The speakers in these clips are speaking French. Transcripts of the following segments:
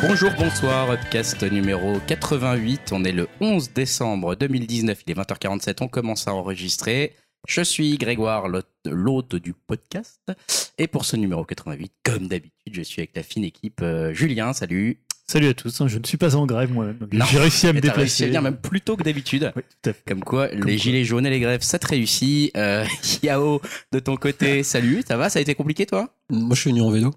Bonjour, bonsoir, podcast numéro 88. On est le 11 décembre 2019, il est 20h47, on commence à enregistrer. Je suis Grégoire, l'hôte- du podcast. Et pour ce numéro 88, comme d'habitude, je suis avec la fine équipe. Euh, Julien, salut. Salut à tous, hein, je ne suis pas en grève moi-même. Non. J'ai réussi à me t'as réussi déplacer. à venir même plus tôt que d'habitude. Oui, tout à fait. Comme quoi, Comme les quoi. gilets jaunes et les grèves, ça te réussit. Euh, Yao, de ton côté, salut, ça va? Ça a été compliqué, toi? Moi, je suis venu en vélo.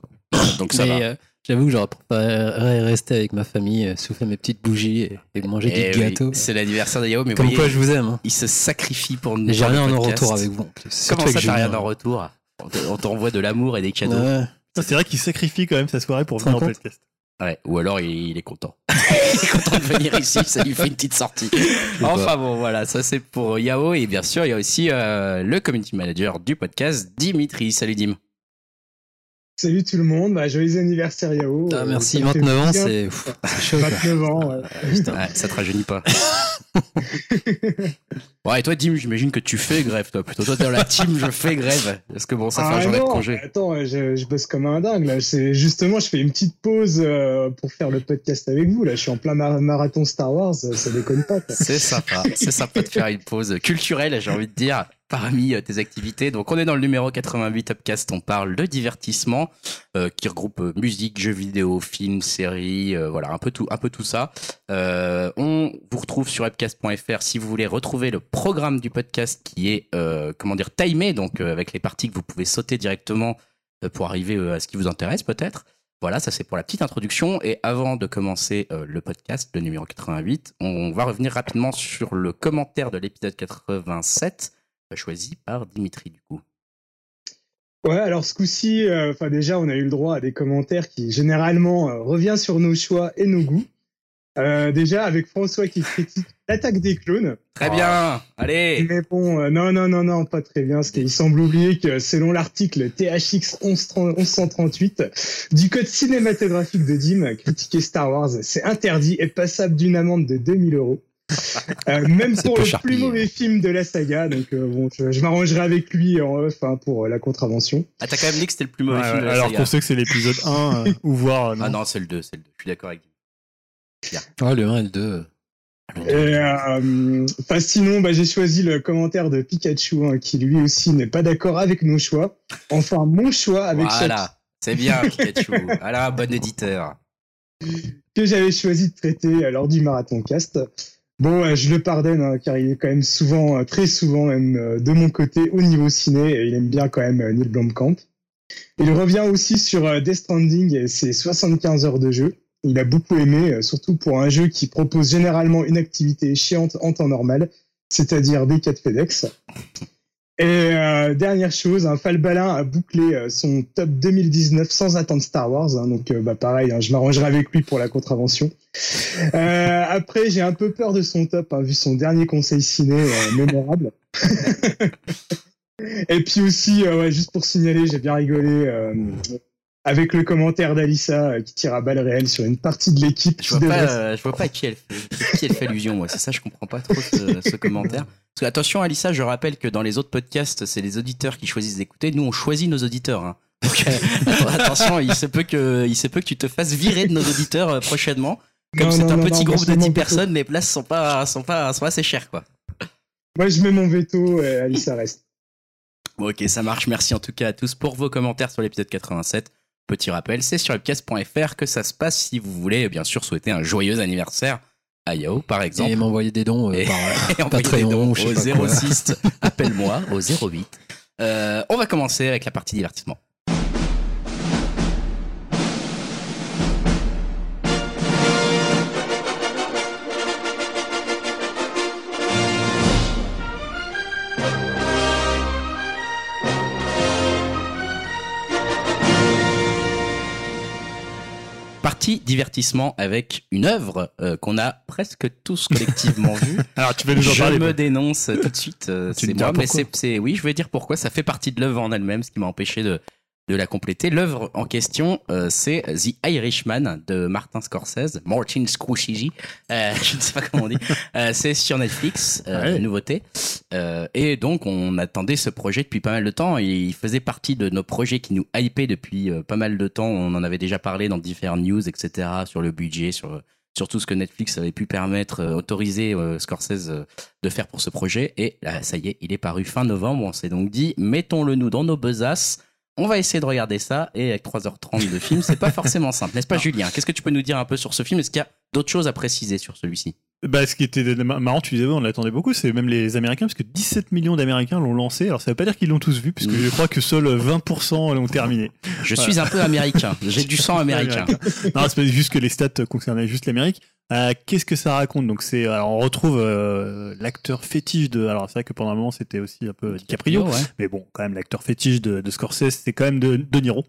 Donc ça Mais va. euh, j'avoue que j'aurais préféré rester avec ma famille, euh, souffler mes petites bougies et, et manger Eh du oui, gâteau. C'est l'anniversaire de Yao, mais Comme voyez, quoi, je vous aime. hein. il se sacrifie pour nous. Et J'ai rien en retour avec vous en plus. Surtout Comment ça, t'as rien en retour On te- On t'envoie de l'amour et des cadeaux. Ouais. C'est vrai qu'il sacrifie quand même sa soirée pour venir en podcast. Ouais, ou alors il, il est content. il est content de venir ici, ça lui fait une petite sortie. Enfin bon, voilà, ça c'est pour Yao. Et bien sûr, il y a aussi euh, le community manager du podcast, Dimitri. Salut Dim. Salut tout le monde, bah, joyeux anniversaire Yao. Ah, Euh, merci, ça me fait 29 ans, c'est pff, c'est chaud. quoi. 29 ans, ouais. Ouais, ça te rajeunit pas. Ouais, et toi, Dim, j'imagine que tu fais grève, toi. Plutôt, toi, t'es dans la team, je fais grève. Parce que bon, ça fait un Ah journée de congé. Attends, je, je bosse comme un dingue là. Justement, je fais une petite pause euh, pour faire le podcast avec vous. Là, je suis en plein mar- marathon Star Wars, ça déconne pas. C'est sympa. C'est sympa de faire une pause culturelle, j'ai envie de dire, parmi euh, tes activités. Donc, on est dans le numéro 88 Upcast. On parle de divertissement, euh, qui regroupe euh, musique, jeux vidéo, films, séries, voilà, un peu tout, un peu tout ça. On vous retrouve sur upcast.fr si vous voulez retrouver le programme du podcast qui est, comment dire, timé, donc avec les parties que vous pouvez sauter directement pour arriver à ce qui vous intéresse peut-être. Voilà, ça c'est pour la petite introduction. Et avant de commencer le podcast, le numéro 88, on va revenir rapidement sur le commentaire de l'épisode 87, euh, choisi par Dimitri du coup. Ouais, alors ce coup-ci, euh, enfin déjà, on a eu le droit à des commentaires qui généralement euh, revient sur nos choix et nos goûts. Euh, déjà avec François qui critique l'attaque des clones. Très bien, allez Mais bon, euh, non, non, non, non, pas très bien, parce qu'il semble oublier que selon l'article THX 1130 1138 du code cinématographique de Dim, critiquer Star Wars, c'est interdit et passable d'une amende de 2000 euros. Euh, même pour le plus mauvais film de la saga, donc euh, bon, je, je m'arrangerai avec lui en off hein, pour euh, la contravention. Ah, t'as quand même dit que c'était le plus mauvais Ouais, film de la alors saga. qu'on sait que c'est l'épisode 1, euh, ou voir. euh, non. Ah non, c'est le 2, c'est le 2. Je suis d'accord avec Ouais, le 1 et le 2. Et, euh, enfin, sinon, bah, j'ai choisi le commentaire de Pikachu, hein, qui lui aussi n'est pas d'accord avec nos choix. Enfin, mon choix avec chaque Voilà, c'est bien Pikachu. voilà, bon éditeur. que j'avais choisi de traiter lors du marathon cast. Bon, euh, je le pardonne hein, car il est quand même souvent, euh, très souvent même euh, de mon côté au niveau ciné il aime bien quand même Neil Blomkamp. Il revient aussi sur Death Stranding et ses 75 heures de jeu. Il a beaucoup aimé, surtout pour un jeu qui propose généralement une activité chiante en temps normal, c'est-à-dire des 4 FedEx. Et euh, dernière chose, un Falbalin a bouclé euh, son top 2019 sans attendre Star Wars. hein, donc euh, bah, pareil, hein, je m'arrangerai avec lui pour la contravention. Euh, après, j'ai un peu peur de son top, hein, vu son dernier conseil ciné euh, mémorable. Et puis aussi, ouais, juste pour signaler, j'ai bien rigolé avec le commentaire d'Alissa euh, qui tire à balles réelles sur une partie de l'équipe. Je vois pas, euh, je vois pas à qui elle fait, qui elle fait allusion, moi. C'est ça, je comprends pas trop ce, ce commentaire. Parce que, attention, Alissa, je rappelle que dans les autres podcasts, c'est les auditeurs qui choisissent d'écouter. Nous, on choisit nos auditeurs. hein. Donc, attention, il se peut que, il se peut que tu te fasses virer de nos auditeurs euh, prochainement. Comme c'est un non, petit non, groupe de moi, 10 je personnes, les places sont pas, sont pas, sont assez chères, quoi. Moi, je mets mon veto et Alissa reste. Bon, ok, ça marche. Merci en tout cas à tous pour vos commentaires sur l'épisode 87. Petit rappel, c'est sur webcast.fr que ça se passe si vous voulez, bien sûr, souhaiter un joyeux anniversaire à Yao, par exemple. Et m'envoyer des dons euh, Et- par des Patreon, dons au pas quoi. 06, appelle-moi au 08. Euh, on va commencer avec la partie divertissement. Partie divertissement avec une œuvre euh, qu'on a presque tous collectivement vue. Alors tu vas nous en Je parler. me toi. dénonce tout de suite. euh, c'est me moi, mais c'est- oui, je vais dire pourquoi. Ça fait partie de l'œuvre en elle-même, ce qui m'a empêché de, de la compléter. L'œuvre en question, euh, c'est The Irishman de Martin Scorsese, Martin Scorsese. Euh, je ne sais pas comment on dit. Euh, c'est sur Netflix, euh, Ouais. nouveauté. Et donc, on attendait ce projet depuis pas mal de temps. Il faisait partie de nos projets qui nous hypaient depuis pas mal de temps. On en avait déjà parlé dans différentes news, etc., sur le budget, sur, tout ce que Netflix avait pu permettre, euh, autoriser euh, Scorsese euh, de faire pour ce projet. Et là, ça y est, il est paru fin novembre. On s'est donc dit, mettons-le nous dans nos besaces. On va essayer de regarder ça. Et avec 3h30 de film, c'est pas forcément simple. N'est-ce pas, Julien? Qu'est-ce que tu peux nous dire un peu sur ce film? Est-ce qu'il y a d'autres choses à préciser sur celui-ci? Bah, ce qui était marrant, tu disais, on l'attendait beaucoup, c'est même les Américains, parce que 17 millions d'Américains l'ont lancé. Alors, ça veut pas dire qu'ils l'ont tous vu, puisque je crois que seuls 20% l'ont terminé. Je suis un peu américain. J'ai du sang américain. non, c'est pas juste que les stats concernaient juste l'Amérique. Euh, Qu'est-ce que ça raconte Donc, c'est, alors, on retrouve euh, l'acteur fétiche de. Alors, c'est vrai que pendant un moment, c'était aussi un peu DiCaprio, ouais. mais bon, quand même, l'acteur fétiche de, de Scorsese, c'est quand même de, de Niro.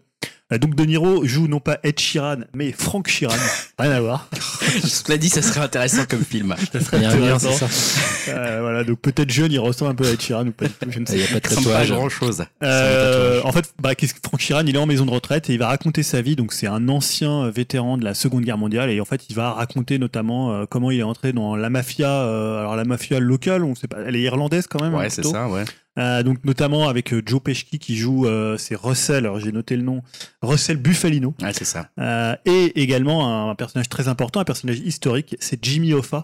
Euh, donc, De Niro joue non pas Ed Sheeran, mais Frank Sheeran. Rien à voir. Cela dit, ça serait intéressant comme film. Ça serait intéressant. ça. Euh, voilà, donc peut-être jeune, il ressemble un peu à Ed Sheeran ou pas du tout, je ne sais Il n'y a pas de Ça ressemble pas à tatouage. grand chose. Euh, en fait, bah, qu'est-ce que Frank Sheeran, il est en maison de retraite et il va raconter sa vie. Donc, c'est un ancien vétéran de la Seconde Guerre mondiale et en fait, il va raconter notamment euh, comment il est entré dans la mafia. euh, alors, la mafia locale, on sait pas, elle est irlandaise quand même. hein, Ouais, c'est ça, ouais. Euh, donc, notamment avec Joe Pesci qui joue, c'est Russell. Alors, j'ai noté le nom, Russell Buffalino. Ouais, c'est ça. Et également un personnage très important, un personnage historique, c'est Jimmy Hoffa,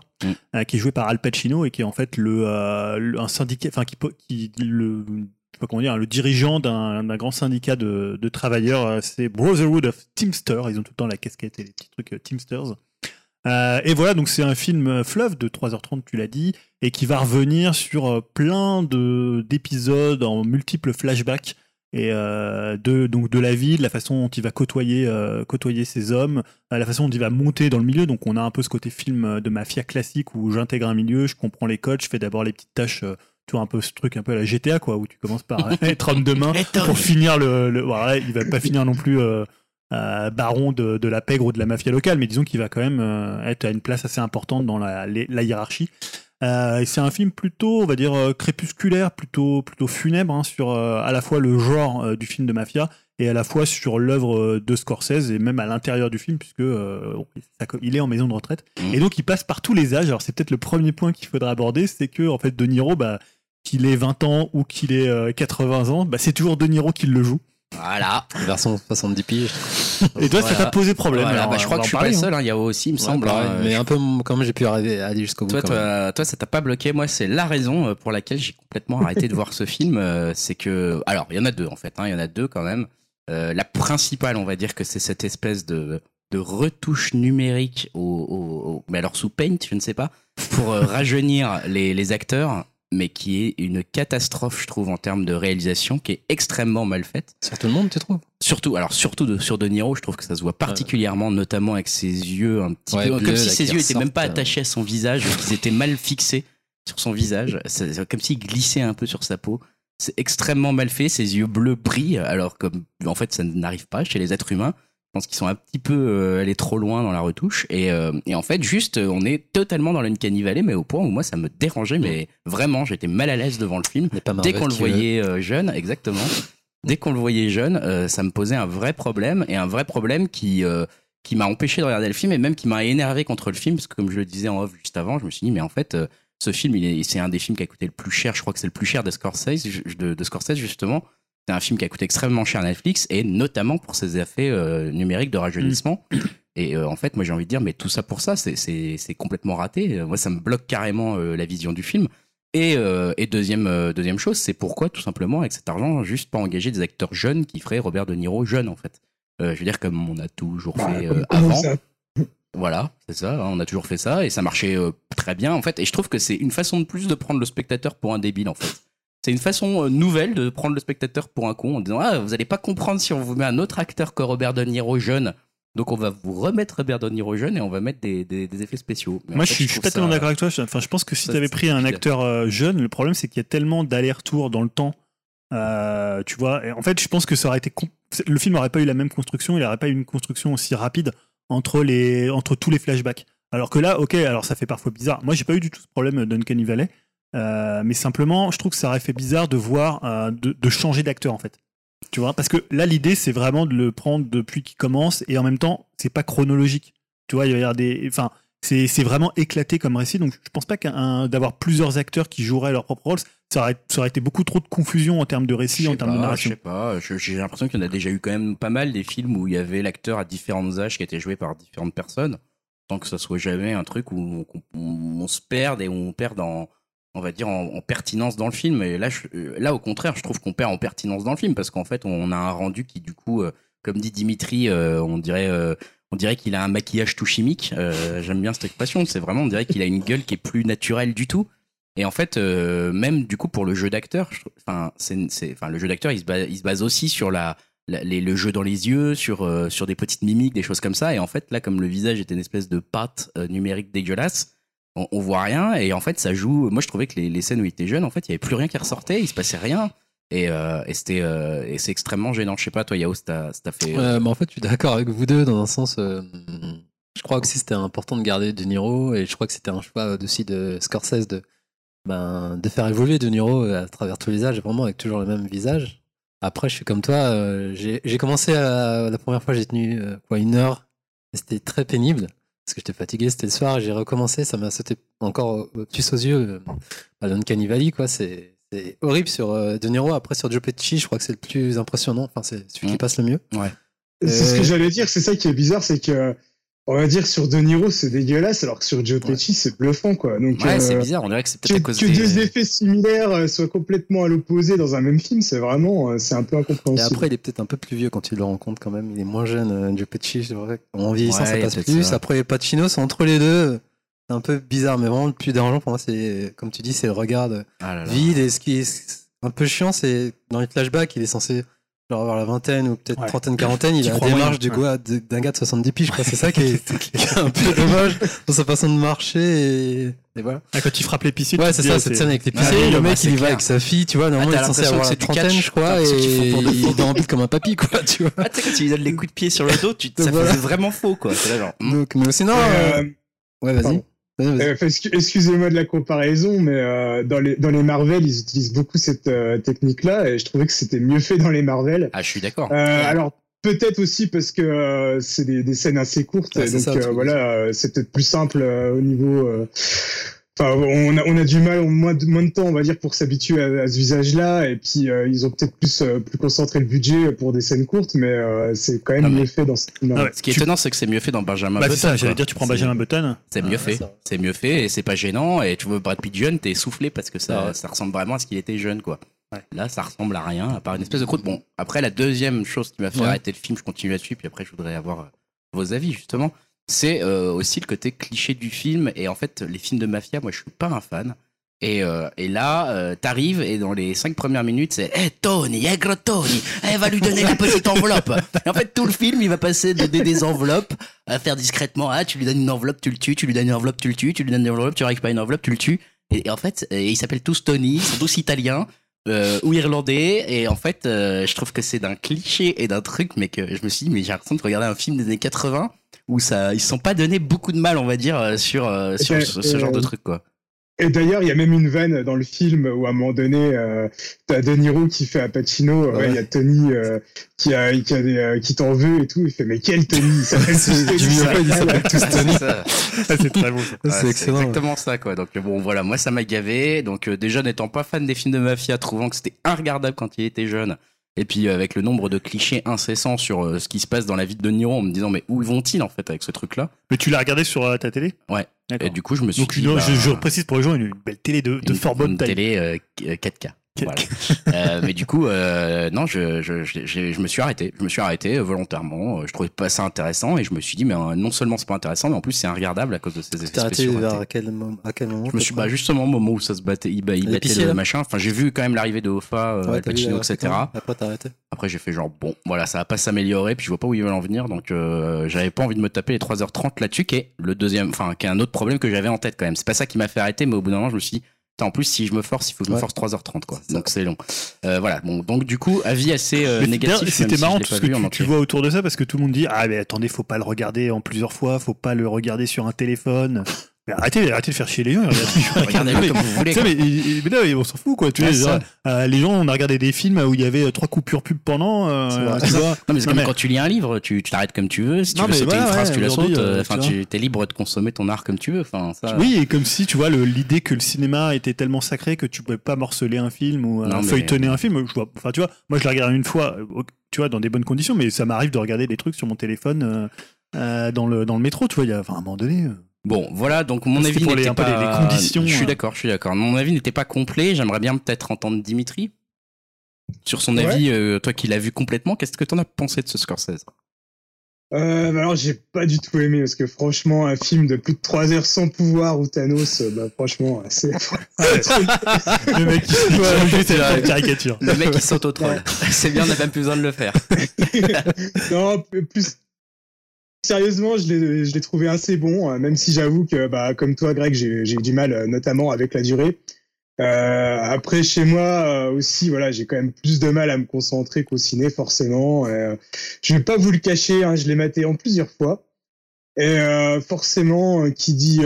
Mm. qui est joué par Al Pacino et qui est en fait le, le- un syndicat, enfin qui, le, je sais pas comment dire, le dirigeant d'un grand syndicat de, de travailleurs. C'est Brotherhood of Teamsters. Ils ont tout le temps la casquette et les petits trucs Teamsters. Euh, et voilà, donc c'est un film fleuve de 3h30, tu l'as dit, et qui va revenir sur euh, plein de d'épisodes en multiples flashbacks et euh, de donc de la vie, de la façon dont il va côtoyer euh, côtoyer ses hommes, la façon dont il va monter dans le milieu. Donc on a un peu ce côté film de mafia classique où j'intègre un milieu, je comprends les codes, je fais d'abord les petites tâches. tu vois un peu ce truc un peu à la GTA quoi où tu commences par être homme de main pour finir le, le il va pas finir non plus euh, euh, baron de, de la pègre ou de la mafia locale mais disons qu'il va quand même euh, être à une place assez importante dans la, la hiérarchie euh, c'est un film plutôt, on va dire, euh, crépusculaire, plutôt, plutôt funèbre, hein, sur euh, à la fois le genre euh, du film de mafia et à la fois sur l'œuvre de Scorsese et même à l'intérieur du film, puisque euh, ça- il est en maison de retraite. Mhm. Et donc il passe par tous les âges. Alors c'est peut-être le premier point qu'il faudra aborder, c'est que en fait De Niro, bah, qu'il ait 20 ans ou qu'il ait euh, 80 ans, bah, c'est toujours De Niro qui le joue. Voilà. Version 70 piges. Et toi, ça Voilà. t'a posé problème. Voilà, alors, bah, je crois que je suis pas le hein. seul. hein. Il y a aussi, il me semble. Pareil, hein, mais je- un peu quand même j'ai pu arriver à aller jusqu'au bout. Toi, quand même. toi, toi, ça t'a pas bloqué. Moi, c'est la raison euh, pour laquelle j'ai complètement arrêté de voir ce film. euh, C'est que, alors, il y en a deux en fait. hein, Il y en a deux quand même. Euh, la principale, on va dire que c'est cette espèce de de retouche numérique au, au- au- mais alors sous Paint, je ne sais pas, pour euh, rajeunir les, les acteurs, mais qui est une catastrophe, je trouve, en termes de réalisation, qui est extrêmement mal faite. Sur tout le monde, tu trouves? Surtout, alors surtout de, sur De Niro, je trouve que ça se voit particulièrement, notamment avec ses yeux un petit Ouais, peu, comme si ses yeux étaient même pas euh. attachés à son visage, qu'ils étaient mal fixés sur son visage, c'est comme s'il glissait un peu sur sa peau. C'est extrêmement mal fait, ses yeux bleus brillent, alors comme en fait ça n'arrive pas chez les êtres humains. Je pense qu'ils sont un petit peu euh, allés trop loin dans la retouche et, euh, et en fait juste euh, on est totalement dans l'uncanny valley mais au point où moi ça me dérangeait mais vraiment j'étais mal à l'aise devant le film pas dès qu'on le voyait euh, jeune, exactement. Dès qu'on le voyait jeune, ça me posait un vrai problème et un vrai problème qui qui m'a empêché de regarder le film et même qui m'a énervé contre le film parce que comme je le disais en off juste avant, je me suis dit mais en fait ce film il est c'est un des films qui a coûté le plus cher, je crois que c'est le plus cher de Scorsese de Scorsese justement. C'est un film qui a coûté extrêmement cher à Netflix et notamment pour ses effets euh, numériques de rajeunissement. Et euh, en fait, moi j'ai envie de dire, mais tout ça pour ça, c'est- complètement raté. Moi, ça me bloque carrément euh, la vision du film. Et, et deuxième, deuxième chose, c'est pourquoi tout simplement avec cet argent, juste pas engager des acteurs jeunes qui feraient Robert De Niro jeune en fait. Je veux dire comme on a toujours Bah, fait avant. ça Voilà, c'est ça. hein, on a toujours fait ça et ça marchait euh, très bien en fait. Et je trouve que c'est une façon de plus de prendre le spectateur pour un débile en fait. C'est une façon euh, nouvelle de prendre le spectateur pour un con en disant ah vous allez pas comprendre si on vous met un autre acteur que Robert De Niro jeune. Donc on va vous remettre Robert De Niro jeune et on va mettre des, des, des effets spéciaux. Mais en Moi, fait, je suis, je suis pas ça- tellement d'accord avec toi. Je- Enfin, je pense que si tu avais pris un acteur euh, jeune, le problème, c'est qu'il y a tellement d'allers-retours dans le temps. Euh, tu vois, Et en fait, je pense que ça aurait été. Le film n'aurait pas eu la même construction, il n'aurait pas eu une construction aussi rapide entre, les, entre tous les flashbacks. Alors que là, ok, alors ça fait parfois bizarre. Moi, j'ai pas eu du tout ce problème d'Uncanny Valley. Euh, mais simplement, je trouve que ça aurait fait bizarre de voir, euh, de, de changer d'acteur en fait. Tu vois, parce que là, l'idée, c'est vraiment de le prendre depuis qu'il commence et en même temps, c'est pas chronologique. Tu vois, il va y avoir des. Enfin, c'est c'est vraiment éclaté comme récit. Donc, je pense pas qu'un d'avoir plusieurs acteurs qui joueraient leur propre rôle, ça aurait, ça aurait été beaucoup trop de confusion en termes de récit, en termes de narration. Je sais pas, j'ai l'impression qu'il y en a déjà eu quand même pas mal des films où il y avait l'acteur à différents âges qui était joué par différentes personnes, tant que ça soit jamais un truc où on, on- on se perde et où on perd en, on va dire en, en pertinence dans le film. Et là, euh, là au contraire, je trouve qu'on perd en pertinence dans le film parce qu'en fait, on a un rendu qui du coup, euh, comme dit Dimitri, euh, on dirait. on dirait qu'il a un maquillage tout chimique. J'aime bien cette expression. C'est vraiment, on dirait qu'il a une gueule qui est plus naturelle du tout. Et en fait, même du coup pour le jeu d'acteur, enfin, c'est, le jeu d'acteur, il se base, aussi sur la, le jeu dans les yeux, sur sur des petites mimiques, des choses comme ça. Et en fait, là, comme le visage était une espèce de pâte numérique dégueulasse, on, voit rien. Et en fait, ça joue. Moi, je trouvais que les, les scènes où il était jeune, en fait, il y avait plus rien qui ressortait, il se passait rien. Et, euh, c'était euh, et c'est extrêmement gênant. Je sais pas, toi, Yao, t'as fait. euh, mais en fait, je suis d'accord avec vous deux dans un sens. je crois que c'était important de garder De Niro et je crois que c'était un choix aussi de Scorsese de, ben, de faire évoluer De Niro à travers tous les âges, vraiment avec toujours le même visage. Après, je suis comme toi. j'ai commencé à, la première fois, j'ai tenu quoi une heure. C'était très pénible parce que j'étais fatigué. C'était le soir. J'ai recommencé. Ça m'a sauté encore plus aux yeux. Euh, à l'Uncanny Valley, quoi. C'est horrible sur euh, De Niro. Après, sur Joe Pesci, je crois que c'est le plus impressionnant. Enfin, c'est celui qui Mm. passe le mieux. C'est ce Euh, que j'allais dire, c'est ça qui est bizarre, c'est que on va dire sur De Niro c'est dégueulasse, alors que sur Joe Pesci c'est bluffant quoi. Donc ouais, euh, c'est bizarre. On dirait que c'est que, peut-être à cause que des. deux effets similaires euh, soient complètement à l'opposé dans un même film, c'est vraiment, euh, c'est un peu Et incompréhensible. après, il est peut-être un peu plus vieux quand tu le rencontres quand même. Il est moins jeune, euh, Joe Pesci. c'est vrai. En vieillissant, Ouais, ça passe plus. ça. Après, Pacino, c'est entre les deux. C'est un peu bizarre, mais vraiment le plus dérangeant pour moi, c'est, comme tu dis, c'est le regard de- Ah là là. vide. Et ce qui est un peu chiant, c'est dans les flashbacks, il est censé genre avoir la vingtaine ou peut-être Ouais. trentaine, quarantaine. Il a la démarche du ouais. gars, de- d'un gars de 70 piges, je crois. C'est ça qui est, qui est un peu dommage dans sa façon de marcher. Et, et voilà. Ah, quand il frappe l'épicier, Ouais, tu c'est ça, ah, cette scène avec Ah l'épicier. oui, le mec, il y va avec sa fille, tu vois. Normalement, Ah, il est censé l'impression avoir que la c'est du trentaine, je crois. Et il déambule comme un papy, quoi, tu vois. Ah, tu sais, quand il lui donne les coups de pied sur le dos, tu, ça Voilà. fait vraiment faux, quoi. C'est là, genre. hmm. Donc, mais sinon, Euh, ouais, vas-y. Euh, Excusez-moi de la comparaison, mais euh, dans, les, dans les Marvel, ils utilisent beaucoup cette euh, technique-là, et je trouvais que c'était mieux fait dans les Marvel. Ah, je suis d'accord. Euh, alors, peut-être aussi parce que euh, c'est des, des scènes assez courtes, Ouais, et c'est donc ça, euh, voilà, euh, c'est peut-être plus simple euh, au niveau... Enfin, on a, on a du mal, moins de, moins de temps, on va dire, pour s'habituer à, à ce visage-là, et puis euh, ils ont peut-être plus, euh, plus concentré le budget pour des scènes courtes, mais euh, c'est quand même Ah, mais- mieux fait dans ce film Ah ouais. Ce qui est Tu- étonnant, c'est que c'est mieux fait dans Benjamin Bah, c'est Button. ça, j'allais dire, tu prends C'est- Benjamin Button. C'est mieux Ah, fait. C'est mieux fait et c'est pas gênant. Et tu vois Brad Pitt jeune, t'es soufflé parce que ça, Ouais. ça ressemble vraiment à ce qu'il était jeune, quoi. Ouais. Là, ça ressemble à rien, à part une espèce de croûte. Bon, après, la deuxième chose qui m'a fait Ouais. arrêter le film, je continue là-dessus, puis après, je voudrais avoir vos avis, justement. C'est euh, aussi le côté cliché du film. Et en fait, les films de mafia, moi, je suis pas un fan. Et, euh, et là, euh, t'arrives et dans les cinq premières minutes, c'est Eh Tony, aigre Tony, elle va lui donner la petite enveloppe. Et en fait, tout le film, il va passer de donner des enveloppes à faire discrètement. Ah, tu lui donnes une enveloppe, tu le tues. Tu lui donnes une enveloppe, tu le tues. Tu lui donnes une enveloppe, tu récupères une enveloppe, tu le tues. Et, et en fait, euh, ils s'appellent tous Tony, ils sont tous italiens. Euh, ou irlandais. Et en fait euh, je trouve que c'est d'un cliché et d'un truc mais que je me suis dit mais j'ai l'impression de regarder un film des années 80 où ça ils se sont pas donné beaucoup de mal on va dire euh, sur euh, sur ben, ce, ce genre euh, de truc quoi Et d'ailleurs, il y a même une vanne dans le film où à un moment donné, euh, t'as De Niro qui fait à Pacino, euh, ouais, il y a Tony euh, qui, a, qui, a des, euh, qui t'en veut et tout. Il fait mais quel Tony? C'est très. Ouais, c'est excellent. exactement ça quoi. Donc bon voilà, moi ça m'a gavé. Donc euh, déjà n'étant pas fan des films de mafia, trouvant que c'était regardable quand il était jeune. Et puis euh, avec le nombre de clichés incessants sur euh, ce qui se passe dans la vie de De Niro, en me disant mais où vont-ils en fait avec ce truc-là? Mais tu l'as regardé sur euh, ta télé? Ouais. Et du coup je me suis Donc, dit, une- bah, je, je précise pour les gens, une, une belle télé de, de une- fort bonne une taille. télé euh, 4K. Voilà. Euh, mais du coup, euh, non, je, je, je, je- je me suis arrêté. Je me suis arrêté euh, volontairement. Je trouvais pas ça intéressant et je me suis dit, mais non seulement c'est pas intéressant, mais en plus c'est regardable à cause de ces effets arrêté spéciaux. ratés. vers quel, moment- à quel moment Je me suis bah justement au moment où ça se battait, il, ba- il battait le machin. Enfin, j'ai vu quand même l'arrivée de Hoffa, euh, Al Pacino, etc. Après, t'as arrêté. Après, j'ai fait genre bon, voilà, ça va pas s'améliorer, puis je vois pas où ils veulent en venir, donc euh, j'avais pas envie de me taper les 3h30 là-dessus, qui est le deuxième, enfin, qui est un autre problème que j'avais en tête quand même. C'est pas ça qui m'a fait arrêter, mais au bout d'un moment, je me suis dit, en plus, si je me force, il faut que je me Ouais. force 3h30, quoi. Donc c'est long. Euh, voilà. Bon, donc du coup, avis assez euh, négatif. C'était si marrant l'ai tout ce que tu, tu vois autour de ça parce que tout le monde dit ah mais attendez faut pas le regarder en plusieurs fois, faut pas le regarder sur un téléphone. Mais arrêtez, arrêtez de faire chier les gens. Regardez-le comme vous voulez. Mais, mais on s'en fout quoi. Tu genre, euh, les gens, on a regardé des films où il y avait euh, trois coupures pub pendant. euh, tu vois. Non, mais c'est comme mais- quand tu lis un livre, tu t'arrêtes comme tu veux. Si tu Non, veux mais sauter voilà, une phrase, ouais, tu la sautes. euh, tu Enfin, vois. tu es libre de consommer ton art comme tu veux. Enfin, ça. Oui, et comme si, tu vois, le- l'idée que le cinéma était tellement sacré que tu pouvais pas morceler un film ou Non, mais- feuilletonner un film. Je vois, enfin, tu vois, moi je l'ai regardé une fois, tu vois, dans des bonnes conditions, mais ça m'arrive de regarder des trucs sur mon téléphone dans, le, dans le métro, tu vois, il y a, enfin, à un moment donné. Bon, voilà, donc mon avis n'était pas. les- les conditions, Je suis euh. d'accord, je suis d'accord. Mon avis n'était pas complet. J'aimerais bien peut-être entendre Dimitri sur son Ouais. avis. euh, toi qui l'as vu complètement, qu'est-ce que t'en as pensé de ce Scorsese? Euh, bah alors j'ai pas du tout aimé parce que franchement un film de plus de 3 heures sans pouvoir ou Thanos, euh, bah franchement c'est le mec qui ouais, c'est la caricature. Le mec qui s'auto-troll. C'est bien, on n'a même plus besoin de le faire. non plus sérieusement je l'ai trouvé assez bon euh, même si j'avoue que bah comme toi Greg j'ai eu du mal euh, notamment avec la durée. Euh, après chez moi euh, aussi voilà j'ai quand même plus de mal à me concentrer qu'au ciné forcément. Euh, je vais pas vous le cacher hein, je l'ai maté en plusieurs fois. Et forcément, qui dit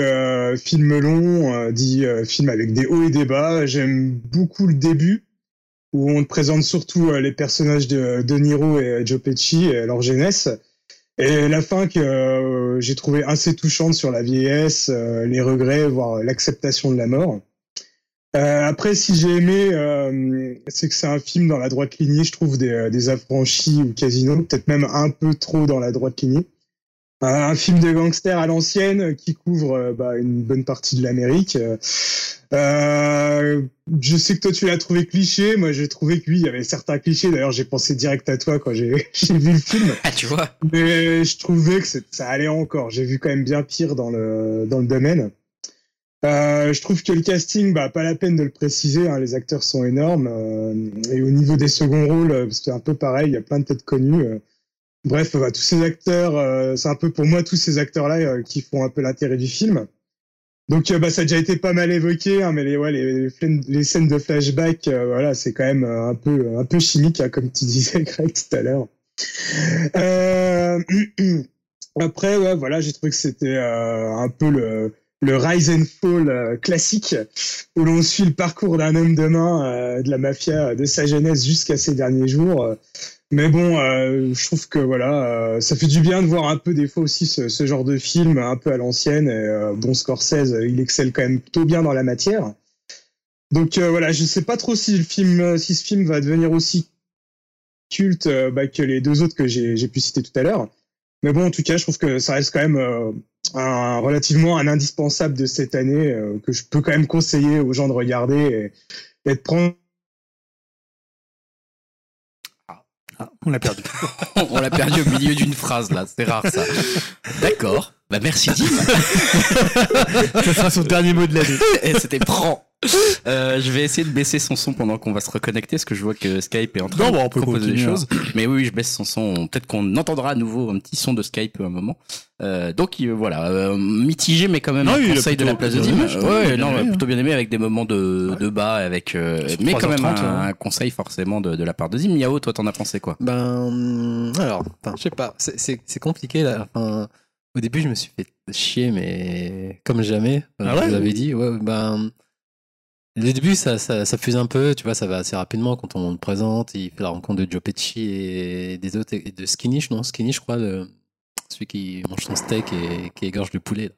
film long, dit film avec des hauts et des bas. J'aime beaucoup le début, où on te présente surtout les personnages de, de Niro et Joe Pesci et leur jeunesse. Et la fin que euh, j'ai trouvé assez touchante sur la vieillesse, euh, les regrets, voire l'acceptation de la mort. Euh, après, si j'ai aimé, euh, c'est que c'est un film dans la droite lignée, je trouve, des, euh, des affranchis ou Casino, peut-être même un peu trop dans la droite lignée. Un, film de gangster à l'ancienne qui couvre euh, bah, une bonne partie de l'Amérique. Euh, euh, je sais que toi tu l'as trouvé cliché, moi j'ai trouvé que oui, il y avait certains clichés. D'ailleurs, j'ai pensé direct à toi quand j'ai vu le film. Ah, tu vois Mais je trouvais que ça allait encore. J'ai vu quand même bien pire dans le, dans le domaine. Euh, je trouve que le casting, bah, pas la peine de le préciser, hein, les acteurs sont énormes. euh, et au niveau des seconds rôles, c'est un peu pareil, il y a plein de têtes connues. Bref, bah, tous ces acteurs, euh, c'est un peu pour moi tous ces acteurs-là euh, qui font un peu l'intérêt du film. Donc euh, bah, ça a déjà été pas mal évoqué, hein, mais les, scènes de flashback, euh, voilà, c'est quand même un peu, un peu chimique, hein, comme tu disais, Greg, tout à l'heure. Après, ouais, voilà, j'ai trouvé que c'était un peu le, le rise and fall classique, où l'on suit le parcours d'un homme de main de la mafia de sa jeunesse jusqu'à ses derniers jours. Mais bon, euh, je trouve que voilà, euh, ça fait du bien de voir un peu des fois aussi ce, ce genre de film un peu à l'ancienne. Euh, bon, Scorsese, il excelle quand même plutôt bien dans la matière. Donc euh, voilà, je sais pas trop si le film, euh, si ce film va devenir aussi culte euh, bah, que les deux autres que j'ai pu citer tout à l'heure. Mais bon, en tout cas, je trouve que ça reste quand même un, relativement un indispensable de cette année que je peux quand même conseiller aux gens de regarder et, et de prendre. Ah, on l'a perdu. On l'a perdu au milieu d'une phrase là, c'est rare ça. D'accord. Bah merci Dim. Ça sera son dernier mot de l'année. Et c'était prend. Euh, je vais essayer de baisser son son pendant qu'on va se reconnecter, parce que je vois que Skype est en train Non, de peut proposer des choses. Mais oui, je baisse son son. Peut-être qu'on entendra à nouveau un petit son de Skype à un moment. Euh, donc euh, voilà, euh, mitigé, mais quand même Non, un oui, conseil de la place de plutôt Dim. aimé, je trouve. Ouais, non, aimé, plutôt bien aimé avec des moments de, Ouais. de bas, avec, euh, mais quand même 3h30, un, hein. un conseil forcément de, de la part de Dim. Yao, toi, t'en as pensé quoi? Ben, alors, enfin, je sais pas, c'est- c'est c'est compliqué là. Enfin, au début, je me suis fait chier, mais comme jamais. Ah je ouais? vous avais dit, ouais, ben, le début, ça, ça, ça fuse un peu, tu vois, ça va assez rapidement quand on le présente. Il fait la rencontre de Joe Pesci et des autres, et de Skinny, non, Skinny, je crois, de, celui qui mange son steak et qui égorge le poulet. là.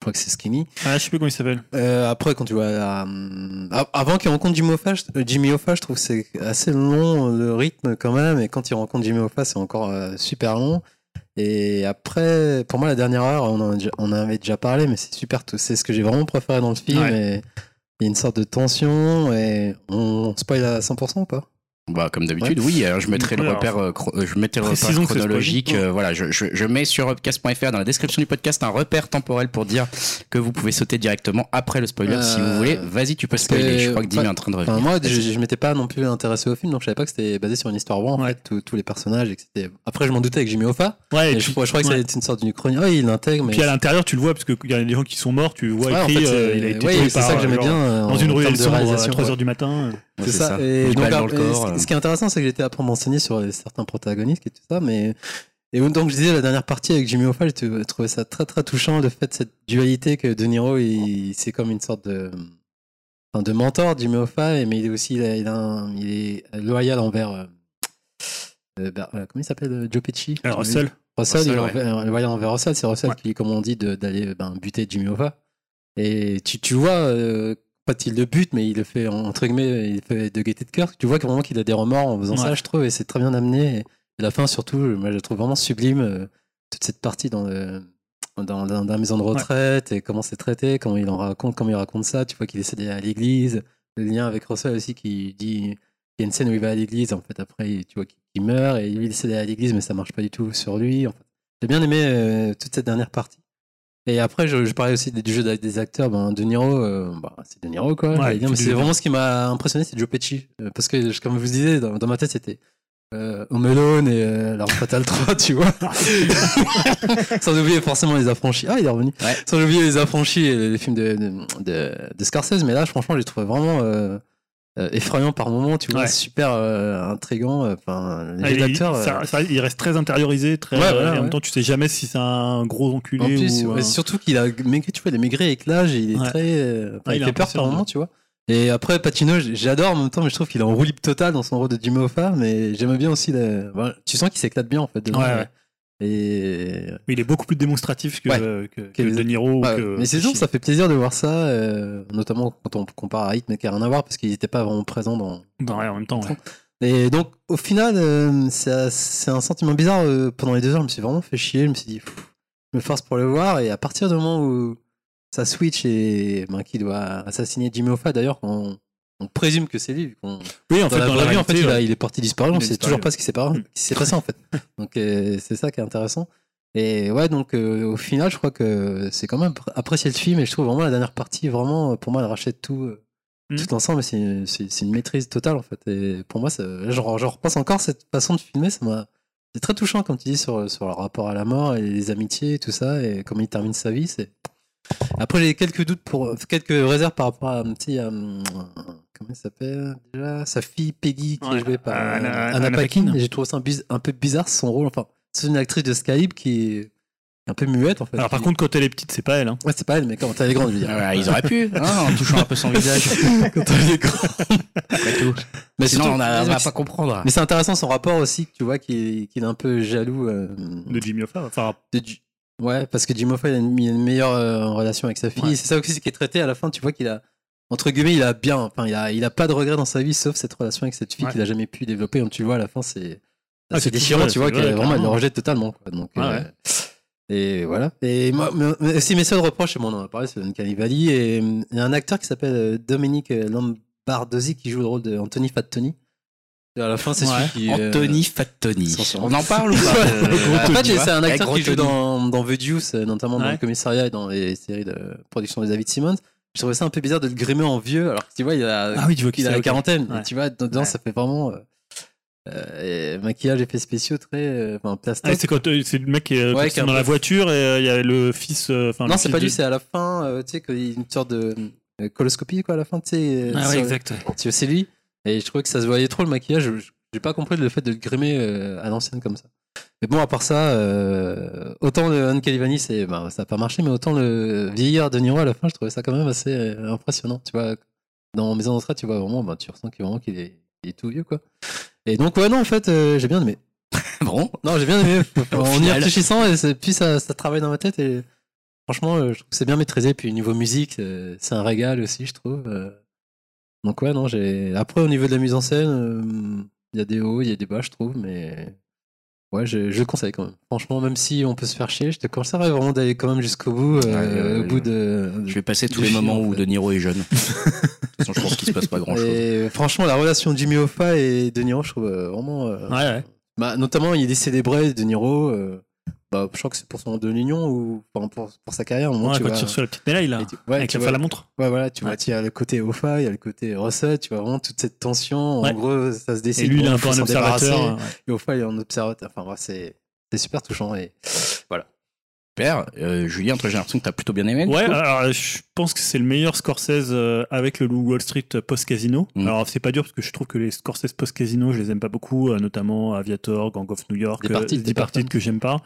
Je crois que c'est Skinny. Ah, je sais plus comment il s'appelle. Euh, après, quand tu vois, euh, av- avant qu'il rencontre Jimmy Hoffa, je, euh, Jimmy Hoffa, je trouve que c'est assez long le rythme quand même. Et quand il rencontre Jimmy Hoffa, c'est encore euh, super long. Et après, pour moi, la dernière heure, on en, a déjà- on en avait déjà parlé, mais c'est super. tout- C'est ce que j'ai vraiment préféré dans le film. Ouais. Et il y a une sorte de tension. Et on spoil à 100% ou pas? Bah, comme d'habitude, oui. Alors, je mettrai le Alors, repère, euh, chro- euh, je mettrai le repère précisons que c'est chronologique. euh, voilà, je, je, je mets sur upcast.fr dans la description du podcast un repère temporel pour dire que vous pouvez sauter directement après le spoiler si Euh, vous voulez. Vas-y, tu peux spoiler. que- Je crois que Dim est en train de revenir. Enfin, moi, je, je m'étais pas non plus intéressé au film, donc je savais pas que c'était basé sur une histoire vraie, en Ouais. fait, tous- tous les personnages. Et que c'était- Après, je m'en doutais avec Jimmy Hoffa. Ouais, Et je, puis, crois- je que ouais. c'était une sorte d'une chronique. Ouais, il l'intègre, mais. puis à l'intérieur, tu le vois, parce qu'il y a des gens qui sont morts, tu vois Ouais, en écrit, fait, euh, c'est- il a été ouais, tué c'est par, ça que j'aimais bien. euh, Dans une ruelle sombre à réalisation, 3h ouais. du matin. Ouais, C'est ça. Et Une donc, balle dans après, le corps. ce, euh. ce qui est intéressant, c'est que j'étais à prendre m'enseigner sur les- certains protagonistes et tout ça, mais Et donc je disais la dernière partie avec Jimmy Hoffa, je trouvais ça très très touchant le fait de cette dualité que De Niro, il, c'est comme une sorte de enfin, de mentor Jimmy Hoffa, mais il est aussi il, a un- il est loyal envers euh, euh, euh, comment il s'appelle euh, Joe Pesci? Alors, Russell. Russell, Russell, il est ouais. envers- loyal envers Russell, c'est Russell Ouais. qui, comme on dit, de- d'aller ben, buter Jimmy Hoffa. Et tu, tu vois, euh, pas il le bute, mais il le fait entre guillemets, il fait de gaieté de cœur. Tu vois vraiment qu'il a des remords en faisant ça, je trouve, et c'est très bien amené. Et, la fin, surtout, moi, je la trouve vraiment sublime. euh, toute cette partie dans le dans, dans, dans la maison de retraite et comment c'est traité, comment il en raconte, comment il raconte ça. Tu vois qu'il essaie d'aller à l'église. Le lien avec Russell aussi qui dit il y a une scène où il va à l'église, en fait, après, tu vois qu'il qu'il meurt et lui, il essaie d'aller à l'église, mais ça marche pas du tout sur lui. En fait. J'ai bien aimé euh, toute cette dernière partie. Et après, je, je parlais aussi des- du jeu des acteurs. Ben, de Niro, euh, bah, c'est De Niro, quoi. Ouais, dire, mais c'est vraiment ce qui m'a impressionné, c'est Joe Pesci. Euh, parce que, comme je vous disais, dans, dans ma tête, c'était euh, Home Alone et euh, La Fatale 3, tu vois. Sans oublier forcément les affranchis. Ah, il est revenu. Ouais. Sans oublier les affranchis et les, les films de, de, de, de Scorsese. Mais là, franchement, j'ai trouvé vraiment euh, euh, effrayant par moments, tu vois. Ouais. Super euh, intrigant. euh, Enfin, les Ah, jeux il, ça- euh, ça- il reste très intériorisé, très. Ouais, et en ouais. même temps, tu sais jamais si c'est un gros enculé En plus, ou. surtout qu'il a maigri, tu vois, il est maigri avec l'âge il est très. euh, enfin, Ouais, il, il fait peur par moment, tu vois. Et après, Patino, j'adore en même temps, mais je trouve qu'il est en roue libre totale dans son rôle de Jimmy Hoffa, mais j'aime bien aussi. le- voilà, tu sens qu'il s'éclate bien en fait. dedans. Ouais. Et. Mais il est beaucoup plus démonstratif que, Ouais. que, que Que les De Niro. ou Ouais, que mais c'est sûr, ça fait plaisir de voir ça, euh, notamment quand on compare à Hit, mais qui a rien à voir parce qu'il n'était pas vraiment présent dans, Non, ouais, en même temps, ouais. Et donc, au final, euh, c'est un sentiment bizarre. euh, pendant les deux heures, je me suis vraiment fait chier. Je me suis dit, pff, je me force pour le voir. Et à partir du moment où ça switch et ben, qui doit assassiner Jimmy Hoffa, d'ailleurs, on, on présume que c'est lui. vu Oui, en dans fait, la dans la vie, en fait, il, a- ouais. il est parti disparu. On sait toujours pas ce qui s'est passé, en fait. Donc, euh, c'est ça qui est intéressant. Et ouais, donc, euh, au final, je crois que c'est quand même pr- apprécier le film. Et je trouve vraiment la dernière partie, vraiment, pour moi, elle rachète tout. euh, Mm. Tout l'ensemble, c'est une maîtrise totale en fait. Et pour moi, je, re- je repense encore cette façon de filmer. Ça m'a- c'est très touchant, comme tu dis, sur, sur le rapport à la mort et les amitiés et tout ça, et comment il termine sa vie. C'est après j'ai quelques doutes pour quelques réserves par rapport à un petit comment il s'appelle déjà sa fille Peggy qui Ouais, est jouée par euh, Anna- Anna, Anna Paquin. J'ai trouvé ça un, biz- un peu bizarre son rôle. Enfin, c'est une actrice de Skype qui est un peu muette en fait. Alors, par contre, quand elle est petite, c'est pas elle. Hein. ouais, c'est pas elle, mais quand elle est grande, je veux dire. Ouais, ils auraient pu, hein, en touchant un peu son visage. quand elle est grande. Après tout. Mais Sinon, surtout- on a- on va pas comprendre. Mais c'est intéressant son rapport aussi, tu vois, qu'il est un peu jaloux. euh, De Jimmy Hoffa. Enfin, de Ouais, parce que Jim Hoffa, il a une, il a une meilleure euh, relation avec sa fille. Ouais. C'est ça aussi qui est traité à la fin. Tu vois qu'il a, entre guillemets, il a bien, enfin, il a, il a pas de regrets dans sa vie, sauf cette relation avec cette fille Ouais. qu'il a jamais pu développer. Tu vois, à la fin, c'est Ah, c'est déchirant, vrai, tu vois, qu'elle vrai, vraiment, elle le rejette totalement. Quoi. Donc, euh, ouais. Et voilà. Et moi, mais- aussi mes seuls reproches, bon, on en a parlé, c'est Uncanny Valley. Et euh, il y a un acteur qui s'appelle euh, Dominique Lombardozzi qui joue le rôle de Anthony Fat Tony. Et à la fin, c'est Ouais. celui qui. euh, Anthony Fattoni. sans son- On en parle ou pas? Euh, En fait, c'est un acteur Avec qui joue dans, dans The Deuce, euh, notamment dans le commissariat et dans les séries de production de David Simmons. Je trouvais ça un peu bizarre de le grimer en vieux, alors que tu vois, il a, Ah oui, tu vois qui il a la quarantaine. Ouais. Tu vois, dedans, Ouais. ça fait vraiment euh, euh, et maquillage, effets spéciaux très. euh, Enfin, plastoc. ah, c'est quand euh, c'est le mec qui est, Ouais, qui dans peu- la voiture et euh, il y a le fils. euh, non, c'est pas de- lui, c'est à la fin, euh, tu sais, qu'il y a une sorte de coloscopie, quoi, à la fin, tu sais. euh, Ah, ouais, exact. ouais. tu vois, c'est lui. Et je trouvais que ça se voyait trop le maquillage. Je- J'ai pas compris le fait de le grimer euh, à l'ancienne comme ça. Mais bon, à part ça, euh, autant le Uncanny Valley, c'est, ben, ça n'a pas marché, mais autant le vieillard de Niro à la fin, je trouvais ça quand même assez euh, impressionnant. Tu vois, dans Maison de retraite, tu vois vraiment, ben, tu ressens qu'il, vraiment qu'il est, il est tout vieux, quoi. Et donc, ouais, non, en fait, euh, j'ai bien aimé. Bon, Non, j'ai bien aimé. en y réfléchissant, et c'est- puis ça, ça travaille dans ma tête et franchement, euh, je trouve que c'est bien maîtrisé. Puis niveau musique, euh, c'est un régal aussi, je trouve. Donc ouais, non, j'ai. Après, au niveau de la mise en scène, euh, il y a des hauts, il y a des bas, je trouve, mais ouais, je, je le conseille quand même. Franchement, même si on peut se faire chier, je te conseillerais vraiment d'aller quand même jusqu'au bout, euh, Ouais, au bout de. je vais passer tous les film, moments en où. De Niro est jeune. De toute façon, je pense qu'il se passe pas grand chose. Et franchement, la relation de Jimmy Hoffa et De Niro, je trouve euh, vraiment. euh, Ouais, ouais. bah, notamment, il est célébré, De Niro. euh, bah, je crois que c'est pour son de l'Union ou pour, pour sa carrière. au moment, Ouais, tu quand vois. tu reçois la petite médaille là, Et tu- ouais, avec tu la vois- la montre. Ouais, voilà, tu vois, Ouais. tu as le côté Hoffa, il y a le côté Russell, tu vois vraiment toute cette tension. En gros, ça se décide. Et lui, il est un peu un observateur. Et Hoffa, il est un observateur. Enfin, c'est super touchant. Et. Super. Euh, Julien, toi, j'ai l'impression que t'as plutôt bien aimé. Ouais, alors je pense que c'est le meilleur Scorsese euh, avec le Loup Wall Street post-casino. Mm. Alors c'est pas dur parce que je trouve que les Scorsese post-casino, je les aime pas beaucoup, euh, notamment Aviator, Gang of New York, euh, Departed Departed. que j'aime pas.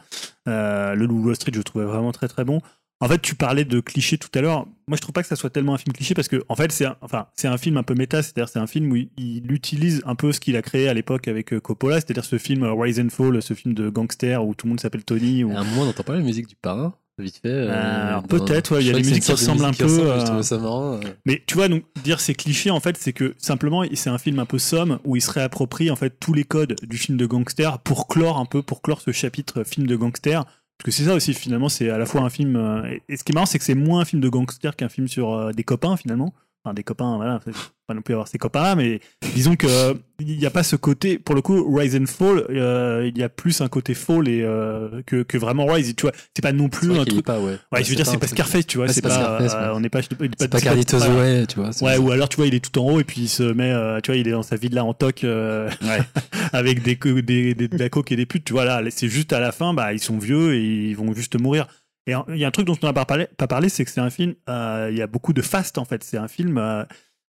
Euh, le Loup Wall Street, je le trouvais vraiment très très bon. En fait, tu parlais de clichés tout à l'heure. Moi, je trouve pas que ça soit tellement un film cliché parce que, en fait, c'est un, enfin, c'est un film un peu méta. C'est-à-dire, c'est un film où il, il utilise un peu ce qu'il a créé à l'époque avec euh, Coppola. C'est-à-dire ce film euh, Rise and Fall, ce film de gangster où tout le monde s'appelle Tony. Où... À un moment, on n'entend pas la musique du parrain, vite fait. euh, peut-être, ouais, il y a des musiques qui ressemblent un peu, ressemble, euh, Je trouvais ça marrant. euh. Mais tu vois, donc dire c'est cliché, en fait, c'est que simplement, c'est un film un peu somme où il se réapproprie en fait tous les codes du film de gangster pour clore un peu, pour clore ce chapitre film de gangster. Parce que c'est ça aussi, finalement, c'est à la fois un film. euh, et- ce qui est marrant, c'est que c'est moins un film de gangster qu'un film sur euh, des copains, finalement. Enfin, des copains, voilà, pas non plus avoir ces copains-là, mais disons que euh, il n'y a pas ce côté. Pour le coup, Rise and Fall, euh, il y a plus un côté Fall et, euh, que, que vraiment Rise. Tu vois, c'est pas non plus un truc. pas, ouais. Ouais, je veux dire, c'est pas Scarface, tu vois, c'est pas pas, Scarface, euh, ouais. on n'est pas, C'est pas Carlitos voilà. Way, tu vois. Ouais, ou alors tu vois, il est tout en haut et puis il se met, tu vois, il est dans sa villa en toc Ouais. avec des, des, des, de la coke et des putes. Tu vois, là, c'est juste à la fin, bah, ils sont vieux et ils vont juste mourir. Et il y a un truc dont on n'a pas parlé, pas parlé c'est que c'est un film, euh, il y a beaucoup de fast en fait. C'est un film euh,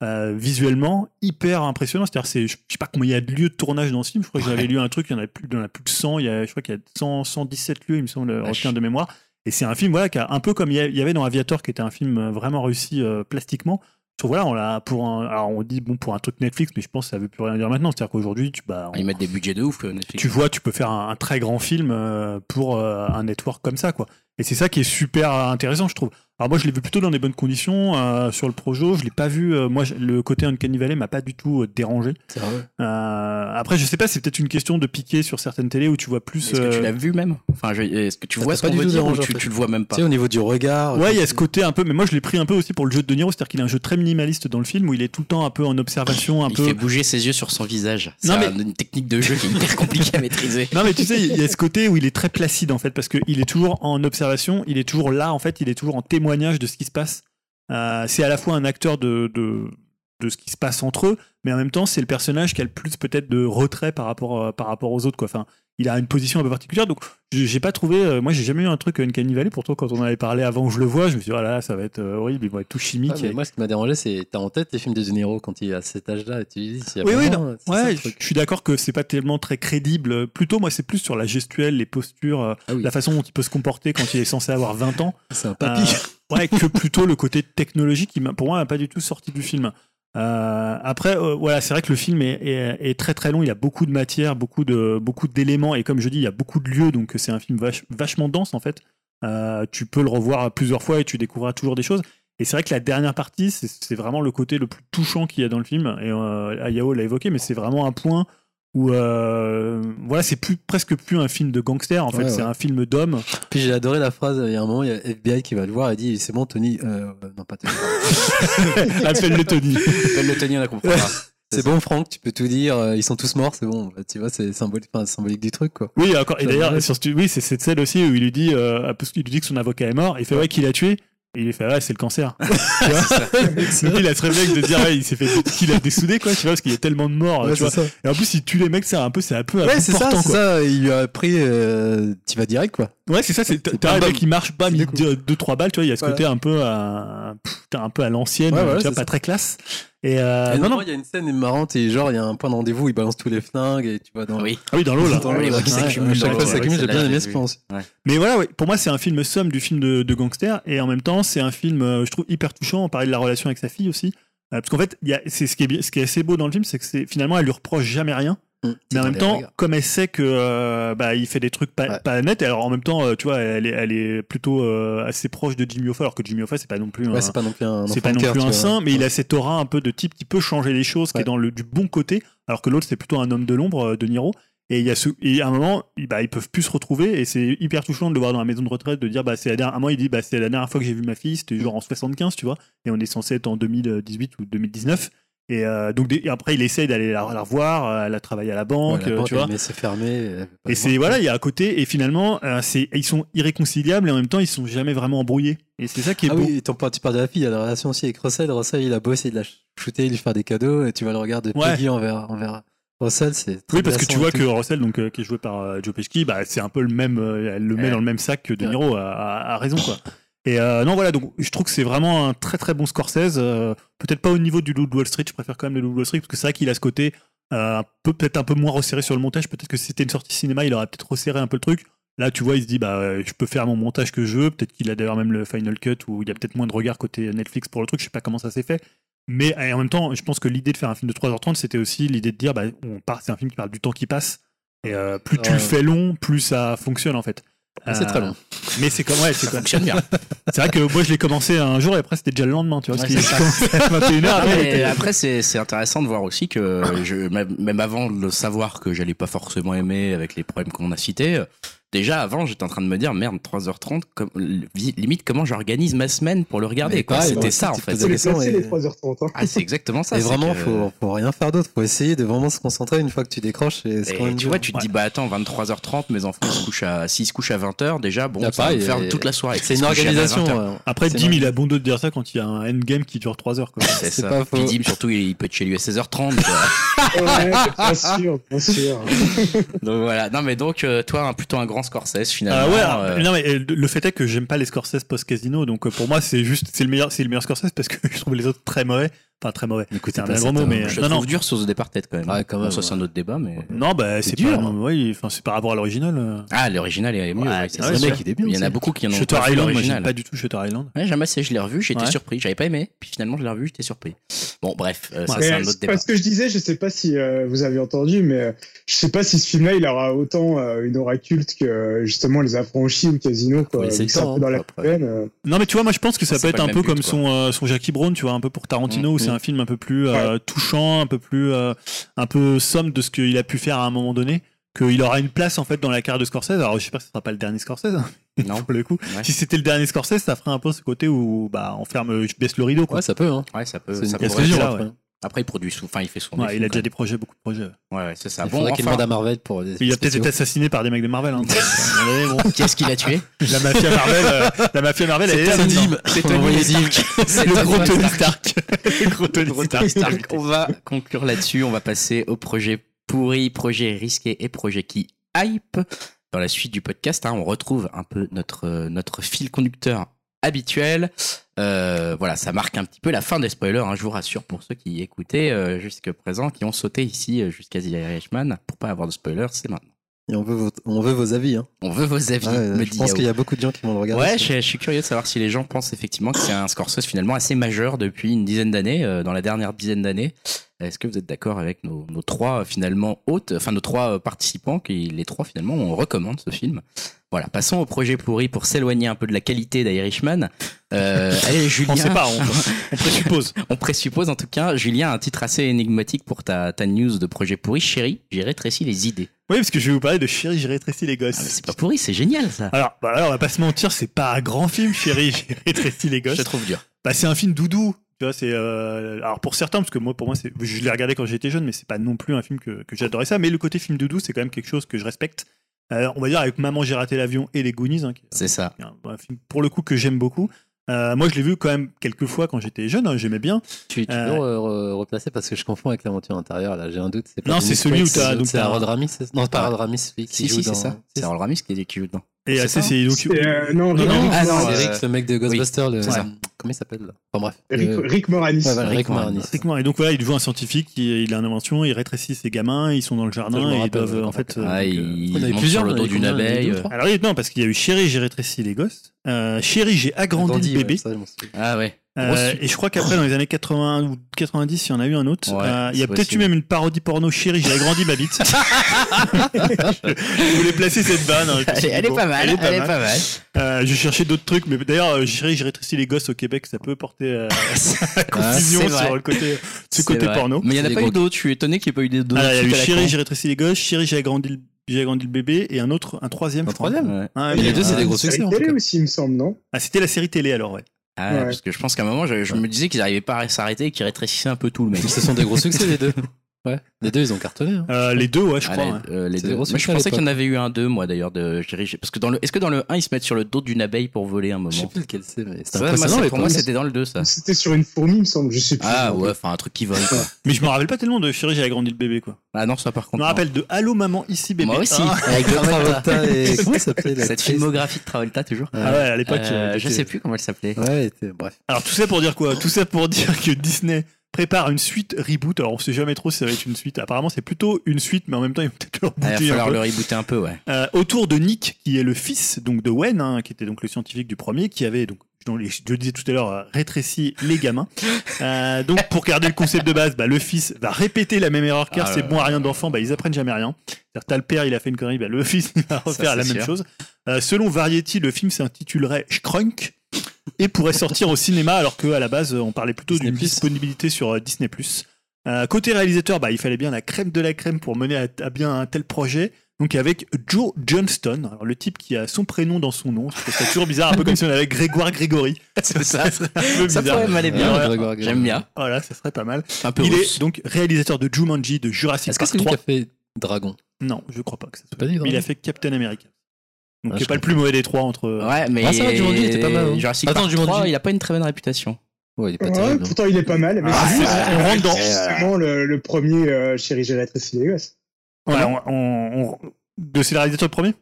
euh, visuellement hyper impressionnant. C'est-à-dire, c'est, je sais pas combien il y a de lieux de tournage dans ce film. Je crois que j'avais lu un truc, il y en a plus, il y en a plus de 100. Il y a, je crois qu'il y a 100, 117 lieux, il me semble, Vache. retient de mémoire. Et c'est un film, voilà, qui a un peu comme il y avait dans Aviator, qui était un film vraiment réussi euh, plastiquement. Voilà, on l'a pour un, alors on dit bon pour un truc Netflix, mais je pense que ça veut plus rien dire maintenant. C'est-à-dire qu'aujourd'hui, tu, bah, on- Ils mettent des budgets de ouf, Netflix. tu vois, tu peux faire un, un très grand film euh, pour euh, un network comme ça, quoi. Et c'est ça qui est super intéressant, je trouve. Alors moi, je l'ai vu plutôt dans des bonnes conditions euh, sur le projo. Je l'ai pas vu. euh, moi, le côté Uncanny Valley m'a pas du tout euh, dérangé. C'est vrai. Euh, après, je sais pas, c'est peut-être une question de piquer sur certaines télés où tu vois plus. Est-ce que tu l'as vu même? Enfin, je- est-ce que tu Ça vois ce pas qu'on veut dire ou tu, tu le vois même pas? Tu sais, au niveau du regard. Ouais, il y a ce côté un peu, mais moi je l'ai pris un peu aussi pour le jeu de De Niro, c'est-à-dire qu'il a un jeu très minimaliste dans le film où il est tout le temps un peu en observation, un Il peu. fait bouger ses yeux sur son visage. C'est Non, mais- un- une technique de jeu qui est hyper compliquée à maîtriser. Non mais tu sais, il y a ce côté où il est très placide en fait, parce qu'il est toujours en observation, il est toujours là en fait, il est toujours en témoignage de ce qui se passe. Euh, c'est à la fois un acteur de, de, ce qui se passe entre eux, mais en même temps c'est le personnage qui a le plus peut-être de retrait par rapport, euh, par rapport aux autres. Quoi. Il a une position un peu particulière, donc j'ai pas trouvé, euh, moi j'ai jamais eu un truc Uncanny Valley, pourtant quand on avait parlé avant que je le vois, je me suis dit, oh là là, ça va être euh, horrible, ils vont être tout. Ouais, mais moi, ce qui m'a dérangé, c'est t'as en tête les films de De Niro quand il est à cet âge-là. et Tu dis, Oui, oui, ça, Ouais, je suis d'accord que c'est pas tellement très crédible. Plutôt, moi, c'est plus sur la gestuelle, les postures, euh, Ah oui. la façon dont il peut se comporter quand il est censé avoir 20 ans. C'est un papy. Euh, ouais, que plutôt le côté technologique qui, pour moi, n'a pas du tout sorti du film. Euh, après, euh, voilà, c'est vrai que le film est, très très long. Il y a beaucoup de matière, beaucoup de beaucoup d'éléments, et comme je dis, il y a beaucoup de lieux, donc c'est un film vache- vachement dense en fait. Euh, tu peux le revoir plusieurs fois et tu découvriras toujours des choses. Et c'est vrai que la dernière partie, c'est vraiment le côté le plus touchant qu'il y a dans le film. Et Ayao l'a évoqué, mais c'est vraiment un point où euh, voilà, c'est plus presque plus un film de gangster. En fait, Ouais, c'est ouais. un film d'homme. Puis j'ai adoré la phrase. Il y a un moment, il y a FBI qui va le voir et dit C'est bon, Tony. Euh, non, pas Tony. Appelle-le Tony. Appelle le Tony, on a compris. C'est bon, Franck, tu peux tout dire. euh, Ils sont tous morts, c'est bon. Bah, tu vois, c'est symbolique, enfin, symbolique du truc, quoi. Oui, encore. Et d'ailleurs, va. sur ce- oui, c'est cette scène aussi où il lui dit, euh, parce qu'il lui dit que son avocat est mort. Il fait ouais, qui l'a tué. Et il fait ouais, c'est le cancer. Tu vois Donc il a ce réflexe de dire ouais, il s'est fait qu'il a dessoudé quoi, tu vois, parce qu'il y a tellement de morts. Ouais, tu vois. ça. Et en plus, il tue les mecs, c'est un peu, c'est un peu Ouais, c'est ça, c'est ça. Il lui a pris. Euh, tu vas direct, quoi. Ouais, c'est ça. C'est t'as pas un mec qui marche, D'un coup. deux, deux trois balles, tu vois. Il y a ce Voilà. côté un peu, à, pff, un peu à l'ancienne, Ouais, voilà, tu vois, c'est pas ça. très classe. Et euh, Et non, non. il y a une scène marrante et genre, il y a un point de rendez-vous, il balance tous les flingues et tu vas dans. Oui. Ah oui, dans l'eau là. Dans l'eau, qui Ouais, s'accumulent. ouais, Chaque fois, ça j'ai bien aimé ce aussi. Mais voilà, ouais, pour moi, c'est un film somme du film de, de gangster, et en même temps, c'est un film, euh, je trouve, hyper touchant. On parlait de la relation avec sa fille aussi. Euh, parce qu'en fait, il y a, c'est ce qui est ce qui est assez beau dans le film, c'est que c'est finalement, elle lui reproche jamais rien. C'est Mais en même temps, regards. comme elle sait que euh, bah, il fait des trucs pas, Ouais. pas nets, alors en même temps, euh, tu vois, elle est, elle est plutôt euh, assez proche de Jimmy Hoffa, alors que Jimmy Hoffa, c'est pas non plus Ouais, c'est pas non plus un. c'est pas non plus un saint, mais il a cette aura un peu de type qui peut changer les choses, qui est dans le du bon côté, alors que l'autre c'est plutôt un homme de l'ombre de Niro. Et il y a ce, et à un moment, ils, bah, ils peuvent plus se retrouver, et c'est hyper touchant de le voir dans la maison de retraite, de dire, bah, c'est la dernière, à un moment, il dit, bah, c'est la dernière fois que j'ai vu ma fille, c'était genre en 75, tu vois, et on est censé être en 2018 ou 2019. Et euh, donc, et après, il essaye d'aller la, la revoir, euh, elle a travaillé à la banque, Ouais, la banque, tu vois. Mais c'est fermé. Et c'est voilà, il y a à côté, et finalement, euh, c'est ils sont irréconciliables et en même temps, ils sont jamais vraiment embrouillés. Et c'est ça qui est Ah beau. oui, ton tu parles de la fille, il y a la relation aussi avec Russell. Russell, il a beau essayer de la shooter, lui faire des cadeaux, et tu vas le regarder Ouais. Peggy envers, envers, Russell, c'est. très Oui, parce que tu vois que. Russell, donc, euh, qui est joué par Joe Pesci, bah, c'est un peu le même, elle le met dans le même sac que De. Niro, a- a raison, quoi. Et euh, non, voilà, donc je trouve que c'est vraiment un très très bon Scorsese. euh, peut-être pas au niveau du Loup de Wall Street, je préfère quand même le Loup de Wall Street, parce que c'est vrai qu'il a ce côté euh, un peu, peut-être un peu moins resserré sur le montage. Peut-être que si c'était une sortie cinéma, il aurait peut-être resserré un peu le truc. Là, tu vois, il se dit, bah, euh, je peux faire mon montage que je veux. Peut-être qu'il a d'ailleurs même le Final Cut où il y a peut-être moins de regard côté Netflix pour le truc. Je sais pas comment ça s'est fait. Mais en même temps, je pense que l'idée de faire un film de 3h30, c'était aussi l'idée de dire, bah, on part, c'est un film qui parle du temps qui passe. Et euh, plus tu le fais long, plus ça fonctionne en fait. Mais c'est Euh, très long. Mais c'est comme, ouais, c'est comme. bien. C'est vrai que moi, je l'ai commencé un jour et après, c'était déjà le lendemain, tu vois. Ouais, parce qu'il c'est ça. commençait à 21h. Ah, après, c'est intéressant de voir aussi que je, même, avant de le savoir que j'allais pas forcément aimer avec les problèmes qu'on a cités, euh, déjà avant, j'étais en train de me dire merde, 3h30, comme, li- limite comment j'organise ma semaine pour le regarder. C'était ça en fait. Faut les question, placer et- les 3h30. Hein. Ah, c'est exactement ça. Et c'est vraiment, que- faut, faut rien faire d'autre. Faut essayer de vraiment se concentrer une fois que tu décroches. Et c'est Et quand même tu dur. vois, tu te dis, bah attends, 23h30, mes enfants se couchent à, s'ils se couchent à 20h, déjà, bon, Ah, ça va me pareil, faire et- toute la soirée. C'est une se couchent à 20, organisation. 20h. ouais. Après, C'est Dim, il a bon de dire ça quand il y a un endgame qui dure 3 heures. C'est C'est ça. pas Puis. Dim, surtout, il peut être chez lui à 16h30. quoi. Ouais, bien sûr, bien sûr. donc voilà. Non, mais donc, euh, toi, un- plutôt un grand Scorsese, finalement. Ah ouais, euh, non mais euh, le fait est que j'aime pas les Scorsese post casino, donc euh, pour moi c'est juste c'est le meilleur c'est le meilleur Scorsese parce que je trouve les autres très mauvais, enfin très mauvais. Écoutez C'est un pas gros mot, mais je non trouve non dur sur The Departed quand même. Ouais, quand même, ça, c'est un autre débat, mais. non bah C'est c'est dur. pas oui, enfin c'est par rapport à l'original. Ah, l'original est mieux. Ouais, ouais, c'est vrai, c'est le sûr. mec, il est bien Il y en a beaucoup qui en ont Shutter pas Island, moi l'original. j'aime pas du tout Shutter Island. Ouais, jamais assez, je l'ai revu, j'étais Ouais. surpris. J'avais pas aimé, puis finalement je l'ai revu, j'étais surpris. Bon, bref, euh, ça c'est Mais un autre c'est débat. pas ce que je disais, je sais pas si euh, vous avez entendu, mais euh, je sais pas si ce film-là il aura autant une aura culte que justement les affranchis ou Casino, quoi. C'est dans la. Non mais tu vois moi je pense que ça C'est peut pas être un peu comme son Jackie Brown, tu vois, un peu pour Tarantino Mm, où c'est un film un peu plus euh, touchant, un peu plus euh, un peu somme de ce qu'il a pu faire à un moment donné. Qu'il aura une place en fait dans la carrière de Scorsese. Alors je sais pas si ce sera pas le dernier Scorsese hein, Non, pour le coup. ouais. Si c'était le dernier Scorsese, ça ferait un peu ce côté où bah on ferme, je baisse le rideau quoi. Ouais, ça peut. Hein. ouais, ça peut. Ça là, ça. Après, il produit sous, enfin, il fait souvent. Ouais, des il a déjà des projets, beaucoup de projets. Ouais, ouais, c'est ça. Il Bon, faudrait qu'il enfin, demande à Marvel pour des. Il a peut-être été assassiné par des mecs de Marvel. Hein. Bon. qui est-ce qui l'a tué La mafia Marvel, euh, la mafia Marvel, C'est. Dim. C'est On Tony. C'est Le Tony gros Tony Stark. Stark. Le gros Tony Stark. Tony Stark. On va conclure là-dessus. On va passer au projet pourri, projet risqué et projet qui hype. Dans la suite du podcast, hein, on retrouve un peu notre, euh, notre fil conducteur habituel. Euh, voilà, ça marque un petit peu la fin des spoilers, hein, je vous rassure pour ceux qui écoutaient euh, jusqu'à présent, qui ont sauté ici euh, jusqu'à The Irishman. Pour pas avoir de spoilers, c'est maintenant. Et on veut vos, on veut vos avis. Hein. On veut vos avis, me je pense qu'il y a beaucoup de gens qui vont le regarder. Ouais, je, je suis curieux de savoir si les gens pensent effectivement que c'est un Scorsese finalement assez majeur depuis une dizaine d'années, euh, dans la dernière dizaine d'années. Est-ce que vous êtes d'accord avec nos, nos trois finalement hôtes, enfin nos trois participants, qui les trois finalement on recommande ce film? Voilà, passons au projet pourri pour s'éloigner un peu de la qualité d'Irishman. Euh, allez, Julien. On sait pas, on, on présuppose. On présuppose en tout cas, Julien, un titre assez énigmatique pour ta, ta news de projet pourri. Chérie, j'ai rétréci les idées. Oui, parce que je vais vous parler de Chérie, j'ai rétréci les Ah, gosses. c'est pas pourri, c'est génial ça. Alors, bah alors, on va pas se mentir, c'est pas un grand film, Chérie, j'ai rétréci les Je gosses. te trouve dur. Bah, c'est un film doudou. Tu vois, c'est euh, alors pour certains, parce que moi, pour moi, c'est, je l'ai regardé quand j'étais jeune, mais c'est pas non plus un film que, que j'adorais ça. Mais le côté film doudou, c'est quand même quelque chose que je respecte. Euh, on va dire avec Maman, j'ai raté l'avion et les Goonies, hein, C'est ça. un, un film pour le coup que j'aime beaucoup. Euh, moi, je l'ai vu quand même quelques fois quand j'étais jeune, hein, j'aimais bien. Tu, tu Euh, peux re- re- replacer parce que je confonds avec l'aventure intérieure. Là, j'ai un doute. Pas Non, c'est celui où t'as- c'est- Harold Ramis. c'est- Non, c'est pas Ah. Harold Ramis, celui qui Si, joue si, c'est ça. C'est Harold Ramis qui, qui joue dedans. Et C'est euh, donc, euh, non, Non, ah, c'est euh, Rick, le mec de Ghostbusters. le- c'est ça. Comment il s'appelle là? Enfin bref. Rick, Euh, Rick Moranis. ouais, voilà, Rick Rick Moranis. Et donc voilà, il joue un scientifique, il a une invention, il rétrécit ses gamins, ils sont dans le jardin et ils doivent en fait. euh, Ah, donc, euh, il on avait monte plusieurs, sur le on dos d'une a abeille. Alors non, parce qu'il y a eu Chérie, j'ai rétréci les gosses. Euh, Chérie, j'ai agrandi, Grandi, le ouais, bébé. Ah ouais. Euh, et je crois qu'après, dans les années 80 ou 90, il y en a eu un autre. Ouais, Euh, il y a peut-être eu même une parodie porno Chérie, j'ai agrandi ma bite. je voulais placer cette vanne. hein, Elle, est- elle pas mal, elle est pas mal. Euh, je cherchais d'autres trucs, mais d'ailleurs, Chérie, j'ai rétréci les gosses au Québec, ça peut porter euh, à confusion c'est vrai. sur le côté, ce C'est côté vrai. porno. Mais il n'y en a pas eu gros- d'autres. Je suis étonné qu'il n'y ait pas eu d'autres. Ah, il y a eu Chérie, j'ai rétréci les gosses, Chérie, j'ai agrandi, le- j'ai agrandi le bébé, et un autre, un troisième. Un troisième Ouais. Ah, Mais les deux, c'est ah, des gros Série succès tout télé aussi, il me semble, non? Ah, c'était la série télé alors, ouais. Ah, Ouais. parce que je pense qu'à un moment, je, je me disais qu'ils n'arrivaient pas à s'arrêter et qu'ils rétrécissaient un peu tout le mec. Ce sont des gros succès les deux. Ouais. Les deux, ils ont cartonné. hein. Euh, les deux, ouais, je Ah, crois. les, euh, les C'est deux. Moi, je pensais qu'il y en avait eu un deux, moi d'ailleurs, de Jerry. Parce que dans le, est-ce que dans le 1, ils se mettent sur le dos d'une abeille pour voler un moment? Je sais plus lequel c'est, mais c'était Ça, moi, impressionnant. c'est- les pour moi, premiers. c'était dans le 2, ça. C'était sur une fourmi, il me semble. Je sais plus. Ah ouais, enfin un truc qui vole. Quoi. Mais je me rappelle pas tellement de Chérie, j'ai agrandi le bébé, quoi. Ah non, ça par Je contre. me non. rappelle de Allô maman, ici bébé. Moi aussi. Ah, Avec Travolta et. Comment il s'appelait la Cette actrice? filmographie de Travolta toujours. ah ouais, à l'époque. Euh, euh, je sais plus comment elle s'appelait. Ouais, elle était- bref. Alors tout ça pour dire quoi? Tout ça pour dire que Disney prépare une suite reboot. Alors on sait jamais trop si ça va être une suite. Apparemment c'est plutôt une suite, mais en même temps ils vont peut-être le Ah, il va rebooter un falloir peu. le rebooter un peu, ouais. Euh, autour de Nick, qui est le fils donc de Wen, hein, qui était donc le scientifique du premier, qui avait donc dont les- je le disais tout à l'heure, euh, rétréci les gamins. Euh, donc pour garder le concept de base, bah, le fils va répéter la même erreur car Ah c'est bon à rien d'enfant, bah, ils apprennent jamais rien. C'est-à-dire t'as le père, il a fait une connerie, bah, le fils il va refaire la même chose. Euh, selon Variety, le film s'intitulerait Skrunk et pourrait sortir au cinéma alors qu'à la base on parlait plutôt d'une disponibilité sur euh, Disney+. Euh, côté réalisateur, bah, il fallait bien la crème de la crème pour mener à, à bien un tel projet. Donc avec Joe Johnston, alors le type qui a son prénom dans son nom, c'est toujours bizarre, un peu comme si on avait Grégoire Grégory. C'est ça. serait un peu Ça bizarre. pourrait m'aller bien. Ouais, Grégoire Grégory. J'aime bien. Voilà, ça serait pas mal. Un peu Il russe. est donc réalisateur de Jumanji, de Jurassic Est-ce que Park c'est lui qui 3. a fait Dragon? Non, je crois pas que ça soit. pas dit, Mais il a fait Captain America. Donc Ah, qui est pas le plus mauvais des trois entre. Ouais, mais Ah, ça va, Jumanji était pas mal, hein. Jurassic Attends, Park Jumanji. 3, il a pas une très bonne réputation. Ouais, il est pas Ouais, terrible. hein. pourtant il est pas mal. Mais Ah, c'est on rentre dans- c'est vraiment le, le premier euh, Chéri les gosses. Ouais, on, on- on- de c'est le réalisateur le premier?